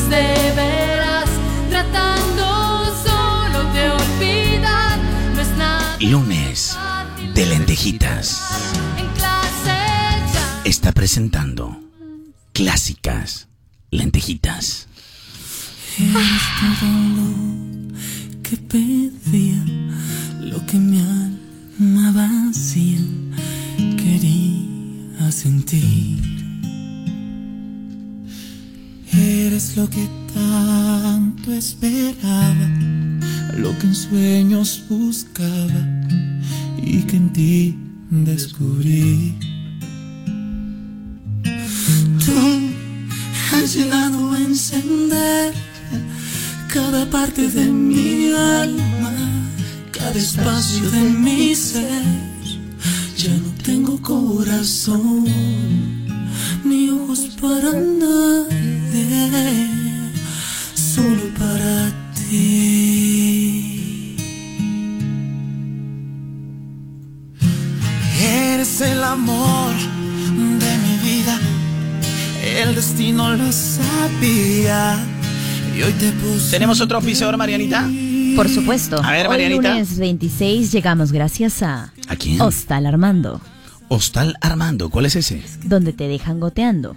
[SPEAKER 20] de veras, tratando solo de olvidar. No es nada
[SPEAKER 4] Lunes de lentejitas.
[SPEAKER 20] en clase ya.
[SPEAKER 4] Está presentando clásicas lentejitas.
[SPEAKER 16] Eres todo lo que pedía, lo que mi alma vacía quería sentir. Eres lo que tanto esperaba, lo que en sueños buscaba y que en ti descubrí. Tú has llegado a encender cada parte de mi alma, cada espacio de mi ser. Ya no tengo corazón ni ojos para nadie, solo para ti. Eres el amor de mi vida, el destino lo sabía. Y hoy te puse.
[SPEAKER 4] ¿Tenemos otro auspiciador, Marianita?
[SPEAKER 22] Por supuesto.
[SPEAKER 4] A ver,
[SPEAKER 22] Hoy
[SPEAKER 4] Marianita.
[SPEAKER 22] lunes 26 llegamos gracias a...
[SPEAKER 4] ¿A quién?
[SPEAKER 22] Hostal Armando,
[SPEAKER 4] Hostal Armando, ¿cuál es ese?
[SPEAKER 22] donde te dejan goteando.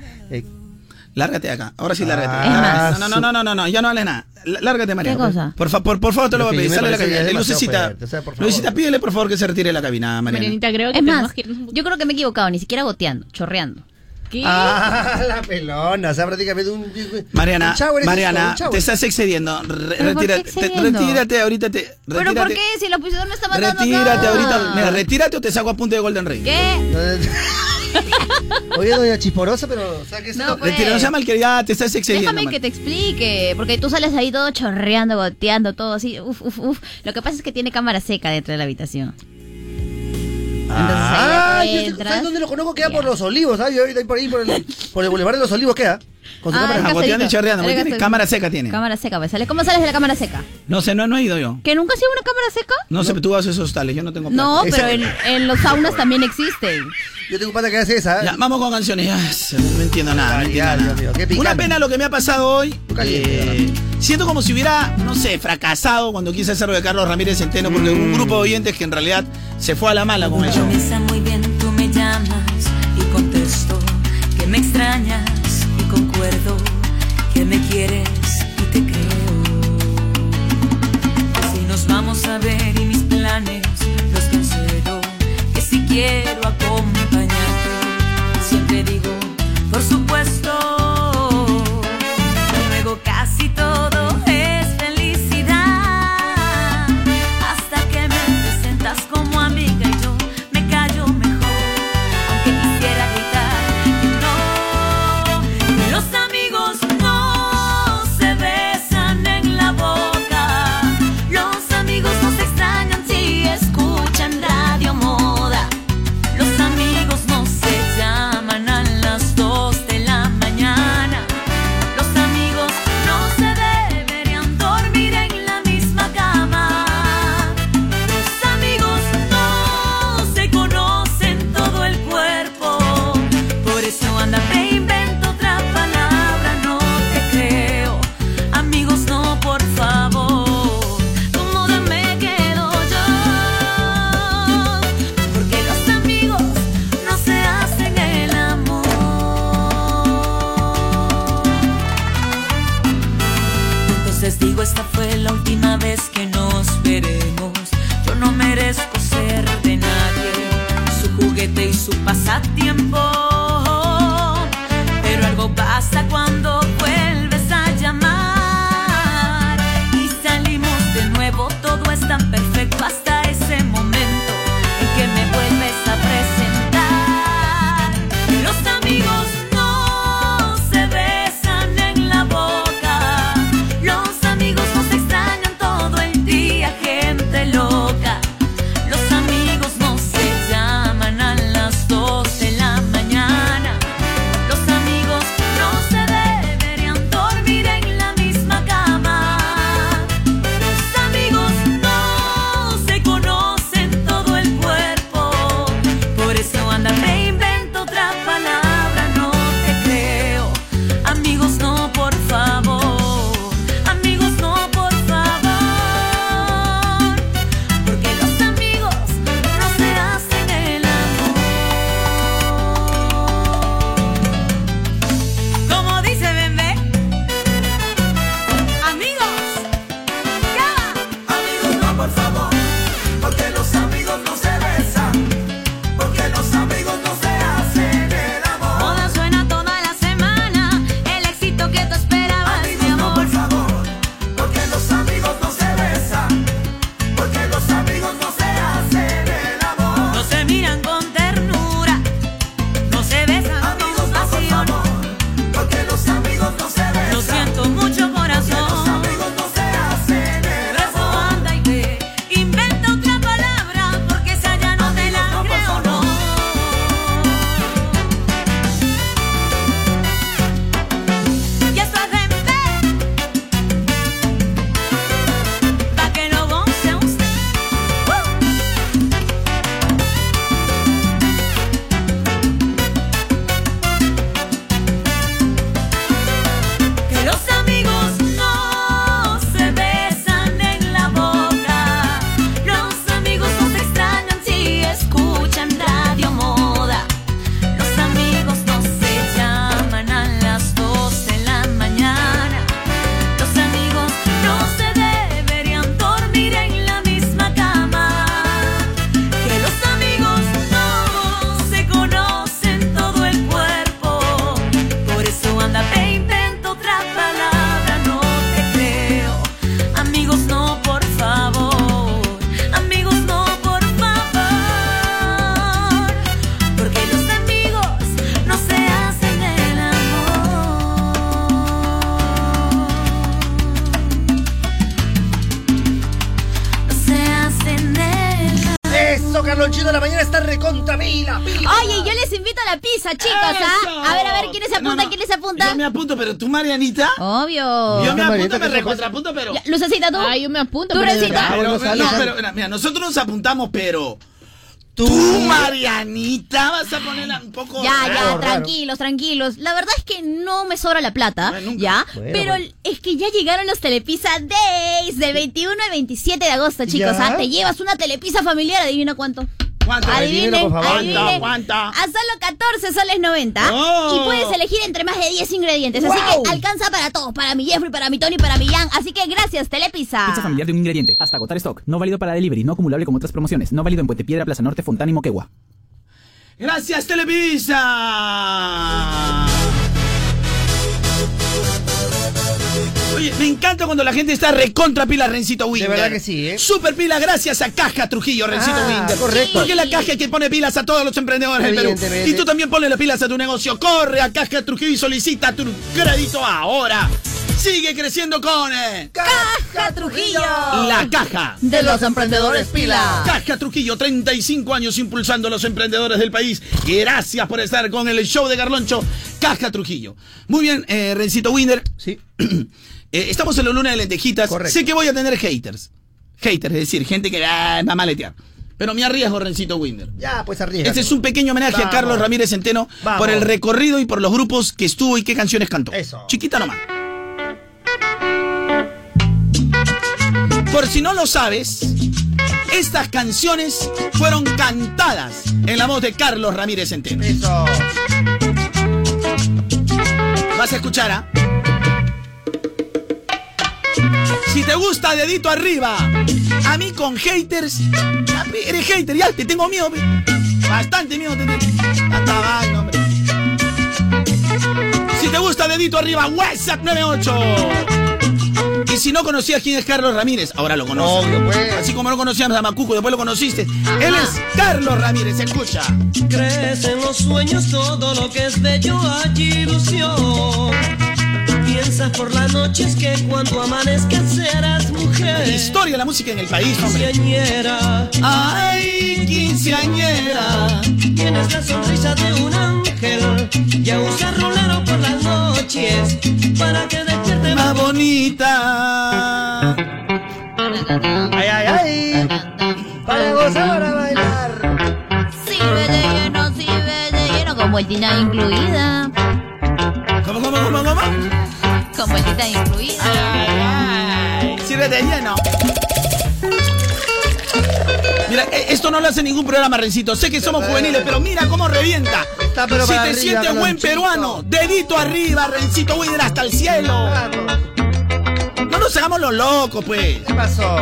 [SPEAKER 4] Lárgate de acá. Ahora sí, lárgate.
[SPEAKER 22] Es más.
[SPEAKER 4] no, no, no, no, no, no, ya no hables nada. Lárgate, María.
[SPEAKER 22] ¿Qué cosa?
[SPEAKER 4] Por, fa- por, por favor, te lo
[SPEAKER 1] Lo
[SPEAKER 4] voy a pedir. Sale de la cabina. Lucecita,
[SPEAKER 1] o sea, por favor.
[SPEAKER 4] Lucecita, pídele por favor que se retire de la cabina, Mariana.
[SPEAKER 3] Marianita, creo que
[SPEAKER 22] Es más,
[SPEAKER 3] que irnos
[SPEAKER 22] yo creo que me he equivocado, ni siquiera goteando, chorreando.
[SPEAKER 3] ¿Qué?
[SPEAKER 1] Ah, la pelona, o sea, prácticamente un.
[SPEAKER 4] Mariana,
[SPEAKER 1] un shower es
[SPEAKER 4] Mariana,
[SPEAKER 1] un
[SPEAKER 4] te estás excediendo. Re-
[SPEAKER 22] ¿Pero por qué
[SPEAKER 4] retírate, te- retírate ahorita. Te,
[SPEAKER 22] ¿Pero por
[SPEAKER 4] retírate.
[SPEAKER 22] qué? Si el opositor me está mandando
[SPEAKER 4] Retírate
[SPEAKER 22] acá.
[SPEAKER 4] ahorita. Mira, retírate o te saco a punto de Golden Ring.
[SPEAKER 22] ¿Qué?
[SPEAKER 1] Oye, doña Chisporosa, pero. O sea, que eso
[SPEAKER 22] No, pues.
[SPEAKER 4] Retira, no sea mal que ya te estás excediendo.
[SPEAKER 22] Déjame que te explique, porque tú sales ahí todo chorreando, goteando, todo así, uf, uf, uf. Lo que pasa es que tiene cámara seca dentro de la habitación.
[SPEAKER 1] Ah,
[SPEAKER 22] ahí
[SPEAKER 1] yo-
[SPEAKER 22] entras.
[SPEAKER 1] ¿sabes dónde lo conozco? Queda por los olivos, ¿sabes? Yo ahorita ahí por ahí, por el, por el Boulevard de los Olivos queda. Con su
[SPEAKER 22] Ah,
[SPEAKER 1] cámara.
[SPEAKER 22] en
[SPEAKER 4] goteando y chorreando, porque
[SPEAKER 22] En
[SPEAKER 4] tiene cámara seca tiene.
[SPEAKER 22] Cámara seca, pues. ¿sale? ¿Cómo sales de la cámara seca?
[SPEAKER 4] No sé, no, no he ido yo.
[SPEAKER 22] ¿Que nunca has sido una cámara seca?
[SPEAKER 4] No, sé, pero tú haces esos tales, yo no tengo plata.
[SPEAKER 22] No, pero en, en los saunas también existen.
[SPEAKER 1] Yo tengo pata que hace esa. ¿eh?
[SPEAKER 4] Ya, vamos con canciones. No entiendo nada, no entiendo
[SPEAKER 1] ya,
[SPEAKER 4] nada.
[SPEAKER 1] Dios mío, qué picante.
[SPEAKER 4] Una pena lo que me ha pasado hoy.
[SPEAKER 1] caliente,
[SPEAKER 4] Eh, siento como si hubiera, no sé, fracasado cuando quise hacer lo de Carlos Ramírez Centeno, porque un grupo de oyentes que en realidad se fue a la mala con el show.
[SPEAKER 2] Comienza muy bien, tú me llamas y contesto que me extrañas concuerdo que me quieres y te creo. Si nos vamos a ver y mis planes los cancelo, que si quiero acompañarte, siempre digo, por supuesto. Su pasatiempo. Pero
[SPEAKER 4] tú, Marianita.
[SPEAKER 2] Obvio.
[SPEAKER 4] Yo me apunto, me
[SPEAKER 1] ¿qué te
[SPEAKER 4] recontrapunto, pero.
[SPEAKER 2] Ya, Lucecita, tú.
[SPEAKER 3] Ah, yo me apunto.
[SPEAKER 2] ¿Tú,
[SPEAKER 3] pero.
[SPEAKER 4] Pero,
[SPEAKER 1] no
[SPEAKER 4] pero mira, nosotros nos apuntamos, pero. Tú, Marianita, vas a poner un poco.
[SPEAKER 2] Ya, ya,
[SPEAKER 4] raro.
[SPEAKER 2] tranquilos, tranquilos. La verdad es que no me sobra la plata,
[SPEAKER 4] Bueno.
[SPEAKER 2] ¿ya?
[SPEAKER 1] Bueno,
[SPEAKER 2] pero
[SPEAKER 1] bueno.
[SPEAKER 2] es que ya llegaron los Telepizza Days del 21 al 27 de agosto, chicos.
[SPEAKER 1] ¿Ya?
[SPEAKER 2] ¿ah? Te llevas una telepizza familiar, adivina cuánto.
[SPEAKER 4] ¿Cuánto?
[SPEAKER 2] Adivinen,
[SPEAKER 1] por favor.
[SPEAKER 2] adivinen.
[SPEAKER 4] ¿Cuánta?
[SPEAKER 2] A solo 14 soles 90.
[SPEAKER 4] Oh.
[SPEAKER 2] Y puedes elegir entre más de 10 ingredientes. Así
[SPEAKER 1] Wow.
[SPEAKER 2] que alcanza para todos. Para mi Jeffrey, para mi Tony, para mi Jan. Así que gracias, Telepizza.
[SPEAKER 23] Pizza familiar de un ingrediente. Hasta agotar stock. No válido para delivery. No acumulable con otras promociones. No válido en Puente Piedra, Plaza Norte, Fontana y Moquegua.
[SPEAKER 4] Gracias, Televisa. Oye, me encanta cuando la gente está recontra pila Rencito Winder.
[SPEAKER 1] verdad que sí, ¿eh?
[SPEAKER 4] Super pila gracias a Caja Trujillo, Rencito
[SPEAKER 1] Ah,
[SPEAKER 4] Winder.
[SPEAKER 1] correcto.
[SPEAKER 4] Porque es la caja que pone pilas a todos los emprendedores del Perú. Y tú también ponle las pilas a tu negocio. Corre a Caja Trujillo y solicita tu crédito ahora. Sigue creciendo con eh,
[SPEAKER 2] Caja Trujillo.
[SPEAKER 4] la caja.
[SPEAKER 2] De los emprendedores pila.
[SPEAKER 4] Caja Trujillo, 35 años impulsando a los emprendedores del país. Gracias por estar con el show de Garloncho. Caja Trujillo. Muy bien, eh, Rencito Winder.
[SPEAKER 1] Sí.
[SPEAKER 4] Eh, estamos en la luna de lentejitas.
[SPEAKER 1] Correcto.
[SPEAKER 4] Sé que voy a tener haters. Haters, es decir, gente que ah, va a maletear. Pero me arriesgo, Rencito Winder.
[SPEAKER 1] Ya, pues arriesga.
[SPEAKER 4] Este es un pequeño homenaje a. Carlos Ramírez Centeno
[SPEAKER 1] Vamos.
[SPEAKER 4] por el recorrido y por los grupos que estuvo y qué canciones cantó.
[SPEAKER 1] Eso.
[SPEAKER 4] Chiquita nomás. Por si no lo sabes, estas canciones fueron cantadas en la voz de Carlos Ramírez Centeno.
[SPEAKER 1] Eso.
[SPEAKER 4] Vas a escuchar, ¿ah? Si te gusta, dedito arriba. A mí con haters. Eres hater, ya, te tengo miedo. Bastante miedo te tengo. Hombre. Si te gusta, dedito arriba, WhatsApp 98. Y si no conocías quién es Carlos Ramírez, ahora lo conoces.
[SPEAKER 1] Obvio, pues.
[SPEAKER 4] Así como no conocías a Macuco, después lo conociste. Él es Carlos Ramírez, escucha.
[SPEAKER 9] Crees en los sueños todo lo que es bello hay ilusión. Piensas por las noches que cuando amanezcas serás mujer.
[SPEAKER 4] Historia de la música en el país, hombre.
[SPEAKER 9] Quinceañera.
[SPEAKER 4] Ay, quinceañera.
[SPEAKER 9] Tienes la sonrisa de un ángel. Ya usas rolero por las noches para que despierte
[SPEAKER 4] Más bonita.
[SPEAKER 1] Ay, ay, ay. Para gozar, para bailar.
[SPEAKER 2] Sirve de lleno, sirve de lleno. Con vueltita incluida.
[SPEAKER 4] ¿Cómo, cómo, cómo, cómo?
[SPEAKER 2] Con vueltita incluida.
[SPEAKER 4] Sírvete lleno. Mira, eh, esto no lo hace ningún programa, Rencito. Sé que somos juveniles, pero mira cómo revienta.
[SPEAKER 1] Está pero
[SPEAKER 4] si te
[SPEAKER 1] arriba,
[SPEAKER 4] sientes buen peruano, dedito arriba, Rencito Wider hasta el cielo. No nos hagamos los locos, pues.
[SPEAKER 1] ¿Qué pasó?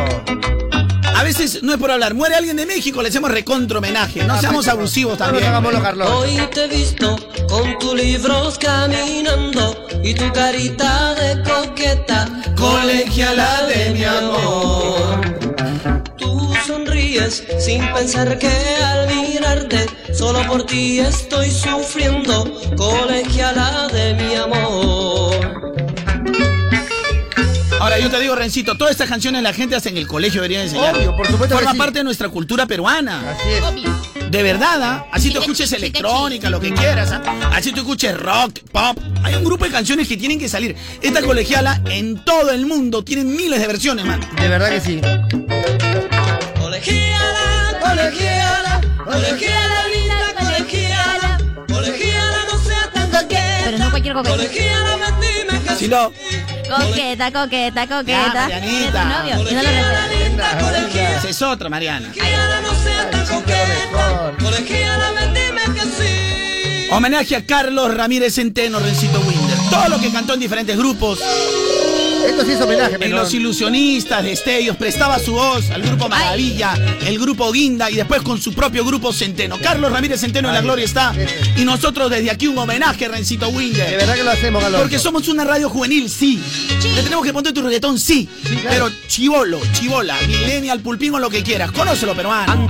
[SPEAKER 4] A veces no es por hablar. Muere alguien de México, le hacemos recontra homenaje. No seamos abusivos
[SPEAKER 1] No nos
[SPEAKER 4] también.
[SPEAKER 1] hagamos los Carlos.
[SPEAKER 9] Hoy te he visto con tus libros caminando y tu carita de coqueta,
[SPEAKER 4] Colegiala de mi amor.
[SPEAKER 9] Tú sonríes sin pensar que al mirarte solo por ti estoy sufriendo, colegiala de mi amor.
[SPEAKER 4] Ahora yo te digo, Rencito, todas estas canciones la gente hace en el colegio, deberían enseñar.
[SPEAKER 1] Obvio, por supuesto
[SPEAKER 4] Forma
[SPEAKER 1] sí.
[SPEAKER 4] parte de nuestra cultura peruana.
[SPEAKER 1] Así es.
[SPEAKER 2] Obvio.
[SPEAKER 4] De verdad, ¿ah? Así tú
[SPEAKER 2] Chica,
[SPEAKER 4] escuches
[SPEAKER 2] chica,
[SPEAKER 4] electrónica, lo que quieras, ¿ah? Así tú escuches rock, pop. Hay un grupo de canciones que tienen que salir. Esta colegiala en todo el mundo tienen miles de versiones, man.
[SPEAKER 1] De verdad que sí.
[SPEAKER 9] Colegiala, colegiala, colegiala linda, colegiala, colegiala no sea tan coqueta,
[SPEAKER 2] Pero no cualquier coqueta.
[SPEAKER 9] colegiala dime que
[SPEAKER 4] Si no,
[SPEAKER 2] Coqueta, coqueta,
[SPEAKER 4] Ya,
[SPEAKER 2] coqueta.
[SPEAKER 4] Marianita.
[SPEAKER 2] Novio, y no lo
[SPEAKER 4] es otra, Mariana.
[SPEAKER 9] colegiala no sea tan coqueta, colegiala ven, dime que sí.
[SPEAKER 4] Homenaje a Carlos Ramírez Centeno, Rencito Winder. Todo lo que cantó en diferentes grupos.
[SPEAKER 1] Esto sí es homenaje,
[SPEAKER 4] En. Los Ilusionistas, Destellos, prestaba su voz al grupo Maravilla, el grupo Guinda y después con su propio grupo Centeno. Carlos Ramírez Centeno en la gloria está. Y nosotros desde aquí un homenaje, Rencito
[SPEAKER 1] De
[SPEAKER 4] Winder.
[SPEAKER 1] verdad que lo hacemos, Carlos.
[SPEAKER 4] Porque somos una radio juvenil, sí. Le tenemos que poner tu reggaetón, sí. Pero chivolo, chivola, millennial, pulpín o lo que quieras. Conócelo, peruano.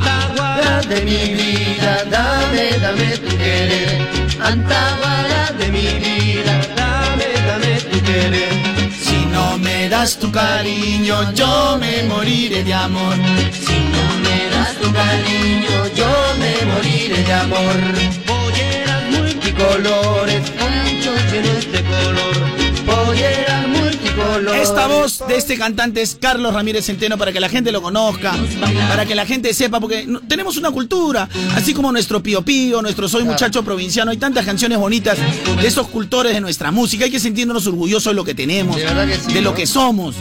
[SPEAKER 1] de mi vida, dame, dame tu querer. Antaguara de mi vida, dame, dame tu querer.
[SPEAKER 4] Si no me das tu cariño, yo me moriré de amor.
[SPEAKER 1] Si no me das tu cariño, yo amor.
[SPEAKER 9] Polleras multicolores, muchos llenos de color.
[SPEAKER 1] Polleras.
[SPEAKER 4] Esta voz de este cantante es Carlos Ramírez Centeno para que la gente lo conozca, para que la gente sepa, porque tenemos una cultura, así como nuestro Pío Pío, nuestro Soy Muchacho Provinciano, hay tantas canciones bonitas de esos cultores de nuestra música, hay que sentirnos orgullosos de lo que tenemos,
[SPEAKER 1] De verdad que sí,
[SPEAKER 4] de lo
[SPEAKER 1] ¿no?
[SPEAKER 4] que somos.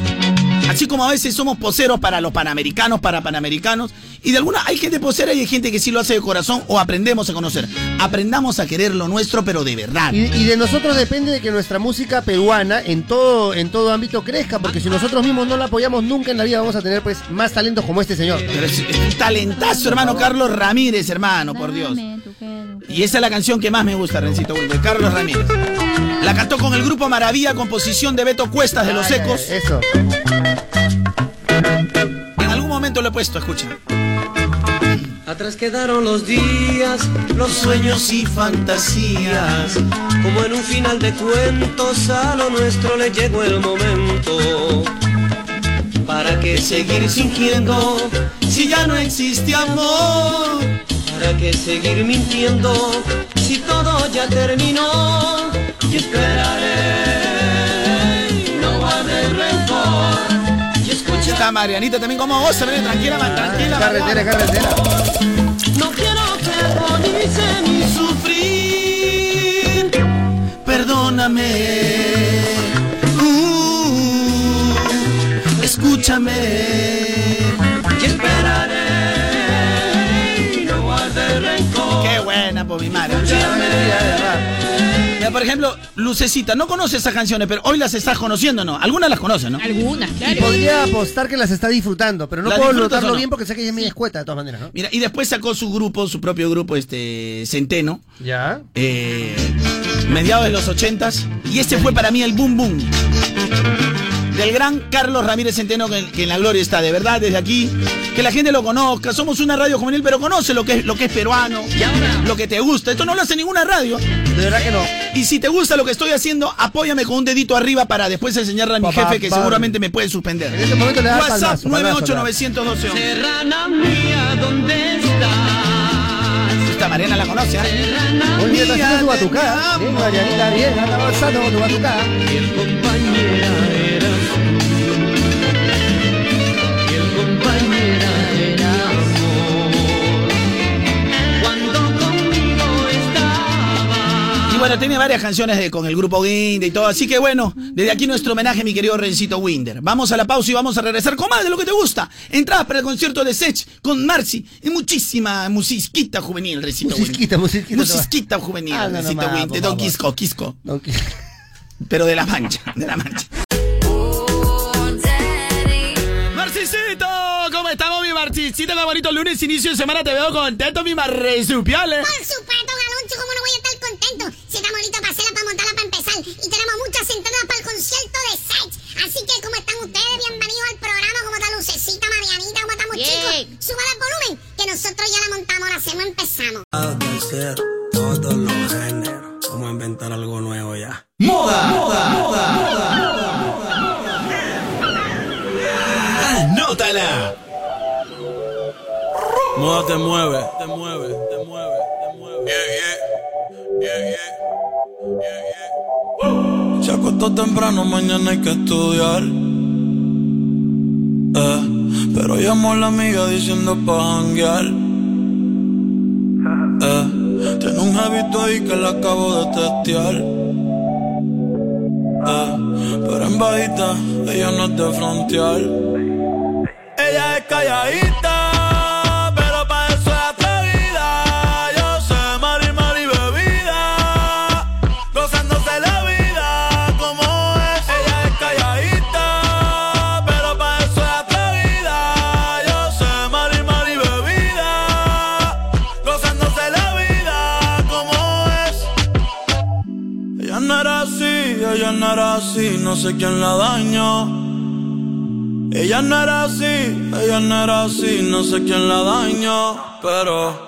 [SPEAKER 4] Así como a veces somos poseros para los panamericanos, para panamericanos, y de alguna hay gente posera y hay gente que sí lo hace de corazón o aprendemos a conocer. Aprendamos a querer lo nuestro, pero de verdad.
[SPEAKER 1] Y, y de nosotros depende de que nuestra música peruana en todo, en todo ámbito crezca, porque si nosotros mismos no la apoyamos nunca en la vida vamos a tener pues más talentos como este señor.
[SPEAKER 4] Pero es, es un talentazo, hermano Carlos Ramírez, hermano, por Dios. Y esa es la canción que más me gusta, Rencito Wilde, Carlos Ramírez. La cantó con el grupo Maravilla, composición de Beto Cuestas de Los Ecos.
[SPEAKER 1] Eso.
[SPEAKER 4] Momento lo he puesto, escucha.
[SPEAKER 9] Atrás quedaron los días, los sueños y fantasías. Como en un final de cuentos, a lo nuestro le llegó el momento. ¿Para qué seguir fingiendo si ya no existe amor? ¿Para qué seguir mintiendo si todo ya terminó? Y esperaré,
[SPEAKER 4] Está Marianita también como goza, ven, tranquila, man, tranquila.
[SPEAKER 1] Carretera, carretera.
[SPEAKER 9] No quiero que agonice ni sufrir.
[SPEAKER 4] Perdóname. Uh, escúchame.
[SPEAKER 9] Y esperaré, no guarde rencor.
[SPEAKER 4] Qué buena, por mi madre. Mira, por ejemplo, Lucecita, no conoce esas canciones, pero hoy las estás conociendo, ¿no? Algunas las conoces, ¿no?
[SPEAKER 3] Algunas,
[SPEAKER 1] Y
[SPEAKER 3] claro.
[SPEAKER 1] podría apostar que las está disfrutando, pero no
[SPEAKER 4] ¿Las
[SPEAKER 1] puedo notarlo
[SPEAKER 4] no?
[SPEAKER 1] bien porque sé que ella es media escueta de todas maneras, ¿no?
[SPEAKER 4] Mira, y después sacó su grupo, su propio grupo, este, Centeno.
[SPEAKER 1] Ya.
[SPEAKER 4] eh, mediados de los ochentas. Y este fue para mí el boom boom. Del gran Carlos Ramírez Centeno, que, que en la gloria está, de verdad, desde aquí. Que la gente lo conozca. Somos una radio juvenil, pero conoce lo que es, lo que es peruano. Lo que te gusta. Esto no lo hace ninguna radio.
[SPEAKER 1] De verdad que no.
[SPEAKER 4] Y si te gusta lo que estoy haciendo, apóyame con un dedito arriba para después enseñarle a mi
[SPEAKER 1] Pa, pa,
[SPEAKER 4] jefe que
[SPEAKER 1] pa.
[SPEAKER 4] seguramente me puede suspender.
[SPEAKER 1] En este momento le
[SPEAKER 4] WhatsApp
[SPEAKER 1] palmazo, palmazo,
[SPEAKER 4] 98912.
[SPEAKER 9] Serrana mía, ¿dónde estás?
[SPEAKER 4] Esta Mariana la conoce, ¿eh?
[SPEAKER 1] Muy bien, está haciendo su batucada. Bien, Marianita, bien, anda avanzando con tu batucada.
[SPEAKER 9] Fiel compañera eras
[SPEAKER 4] bueno, tiene varias canciones de- con el grupo Winder y todo. Así que bueno, desde aquí nuestro homenaje a mi querido Rencito Winder. Vamos a la pausa y vamos a regresar con más de lo que te gusta. Entradas para el concierto de Sech con Marcy y muchísima musiquita juvenil, Rencito Winder.
[SPEAKER 1] Musiquita, musiquita.
[SPEAKER 4] Musiquita juvenil,
[SPEAKER 1] Ah, no, no,
[SPEAKER 4] Rencito
[SPEAKER 1] ma,
[SPEAKER 4] Winder. Don. Quisco, Quisco.
[SPEAKER 1] Don
[SPEAKER 4] Pero de la mancha, de la mancha. Marcisito, ¿cómo estamos, mi Marcisito? Qué bonito lunes, inicio de semana, te veo contento, mi marresupiales.
[SPEAKER 24] Si está bonita para hacerla, para montarla, para empezar. Y tenemos muchas entradas para el concierto de Sech. Así que, ¿cómo están ustedes? Bienvenidos al programa. ¿Cómo está Lucecita, Marianita? ¿Cómo estamos,
[SPEAKER 2] Bien.
[SPEAKER 24] chicos? Suban el volumen, que nosotros ya la montamos, la hacemos, empezamos.
[SPEAKER 13] de ser todos los géneros. Vamos a inventar algo nuevo ya.
[SPEAKER 25] Moda, moda, moda, moda. Anótala.
[SPEAKER 13] Moda te mueve, te mueve, te mueve, te mueve. Yeah, yeah. Yeah, acostó temprano, mañana hay que estudiar. Eh, pero llamó a la amiga diciendo pa' janguear. Eh, tiene un hábito ahí que la acabo de testear. Eh, pero en bajita, ella no es de frontear. Ella es calladita, no era así, no sé quién la dañó. Ella no era así, ella no era así, no sé quién la dañó, pero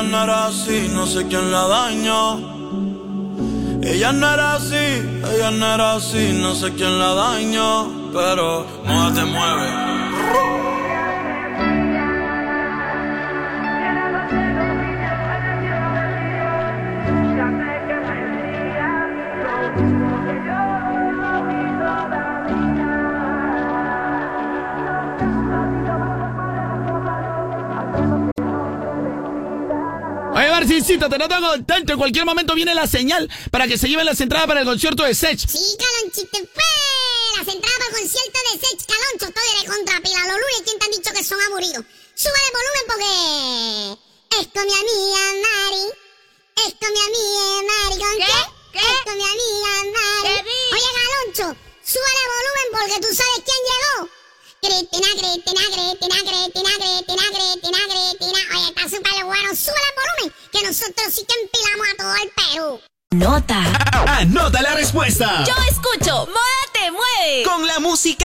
[SPEAKER 13] ella no era así, no sé quién la dañó. Ella no era así, ella no era así, no sé quién la dañó, pero moda te mueve.
[SPEAKER 4] Oye, Marcincito, te noto contento. En cualquier momento viene la señal para que se lleven las entradas para el concierto de Sech.
[SPEAKER 24] Sí, Calonchito, fue las entradas para el concierto de Sech Caloncho, estoy de contrapila. Los lunes, ¿quién te han dicho que son aburridos? Sube el volumen porque es con mi amiga Mari. Es con mi amiga Mari. ¿Con qué? ¿Qué? Es con mi amiga Mari. Oye, Caloncho, sube el volumen porque tú sabes quién llegó. Cristina, Cristina, Cristina, Cristina, Cristina, Cristina, Cristina. Oye, está súper bueno. Sube el volumen que nosotros sí que empilamos a todo el Perú.
[SPEAKER 26] Nota.
[SPEAKER 25] Anota la respuesta.
[SPEAKER 26] Yo escucho Moda te mueve.
[SPEAKER 25] Con la música.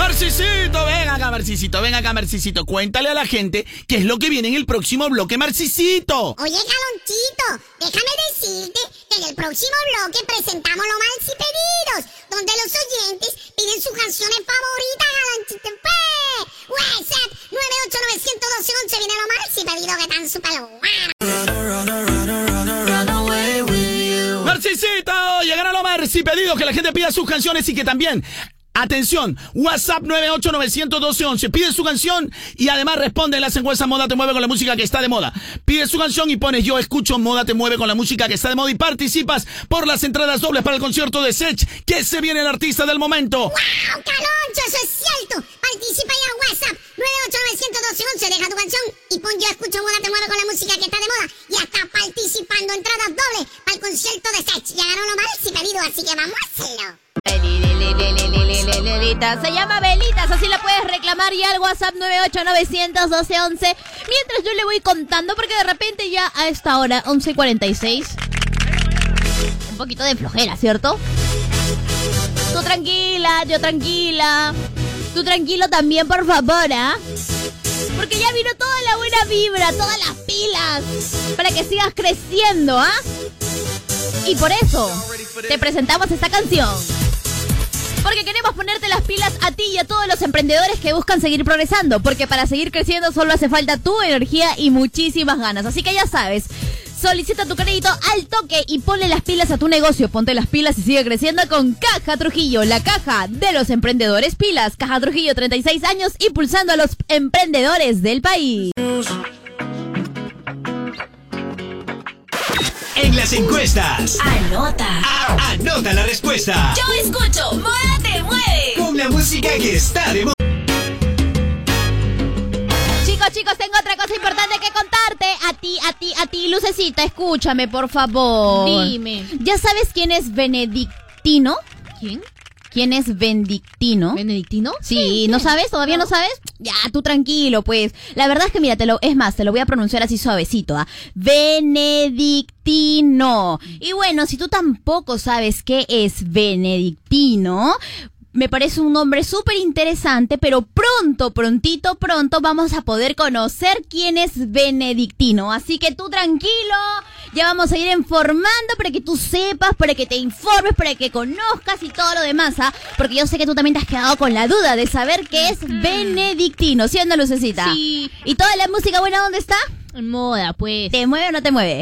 [SPEAKER 4] Marcisito, ven acá, Marcisito, ven acá, Marcisito. Cuéntale a la gente qué es lo que viene en el próximo bloque, Marcisito.
[SPEAKER 24] Oye, Calonchito, déjame decirte que en el próximo bloque presentamos los más y pedidos, donde los oyentes piden sus canciones favoritas, Calonchito. Pues, WhatsApp 9891211 viene los más y pedidos que están súper buenos.
[SPEAKER 4] Marcisito, llegaron los Marci pedidos que la gente pida sus canciones y que también Atención, WhatsApp 9891211. Pide su canción y además responde en las encuestas Moda Te Mueve con la música que está de moda. Pide su canción y pones Yo escucho Moda Te Mueve con la música que está de moda y participas por las entradas dobles para el concierto de Sech, que se viene el artista del momento.
[SPEAKER 24] ¡Wow, Caloncho! Eso es cierto. Participa ya en WhatsApp 9891211. Deja tu canción y pon Yo escucho Moda Te Mueve con la música que está de moda. Y está participando entradas dobles para el concierto de Sech. Llegaron los más y pedidos, así que vamos a hacerlo.
[SPEAKER 2] Se llama Belitas, así la puedes reclamar ya al WhatsApp 9891211. Mientras yo le voy contando, porque de repente ya a esta hora, 11.46, un poquito de flojera, ¿cierto? Tú tranquila, yo tranquila. Tú tranquilo también, por favor, ¿ah? Porque ya vino toda la buena vibra, todas las pilas, para que sigas creciendo, ¿ah? Y por eso te presentamos esta canción. Porque queremos ponerte las pilas a ti y a todos los emprendedores que buscan seguir progresando. Porque para seguir creciendo solo hace falta tu energía y muchísimas ganas. Así que ya sabes, Solicita tu crédito al toque y ponle las pilas a tu negocio. Ponte las pilas y sigue creciendo con Caja Trujillo, la caja de los emprendedores pilas. Caja Trujillo, 36 años, impulsando a los emprendedores del país.
[SPEAKER 25] En las encuestas.
[SPEAKER 26] Anota.
[SPEAKER 25] A- anota la respuesta.
[SPEAKER 26] Yo escucho Moda Te Mueve.
[SPEAKER 25] Con la música que está de moda.
[SPEAKER 2] Chicos, chicos, tengo otra cosa importante que contarte. A ti, a ti, a ti, Lucecita, escúchame, por favor.
[SPEAKER 3] Dime.
[SPEAKER 2] ¿Ya sabes quién es Benedictino?
[SPEAKER 3] ¿Quién?
[SPEAKER 2] ¿Quién es Benedictino?
[SPEAKER 3] ¿Benedictino?
[SPEAKER 2] Sí, ¿no sabes? ¿Todavía no, sabes? Ya, tú tranquilo, pues. La verdad es que, mira, te lo, es más, te lo voy a pronunciar así suavecito, ¿ah? Benedictino. Y bueno, si tú tampoco sabes qué es Benedictino, me parece un nombre súper interesante, pero pronto, prontito, pronto vamos a poder conocer quién es Benedictino. Así que tú tranquilo, ya vamos a ir informando para que tú sepas, para que te informes, para que conozcas y todo lo demás, ¿ah? Porque yo sé que tú también te has quedado con la duda de saber qué es Benedictino, ¿sí o no, Lucecita?
[SPEAKER 3] Sí.
[SPEAKER 2] ¿Y toda la música buena dónde está?
[SPEAKER 3] En moda, pues.
[SPEAKER 2] ¿Te mueve o no te mueve?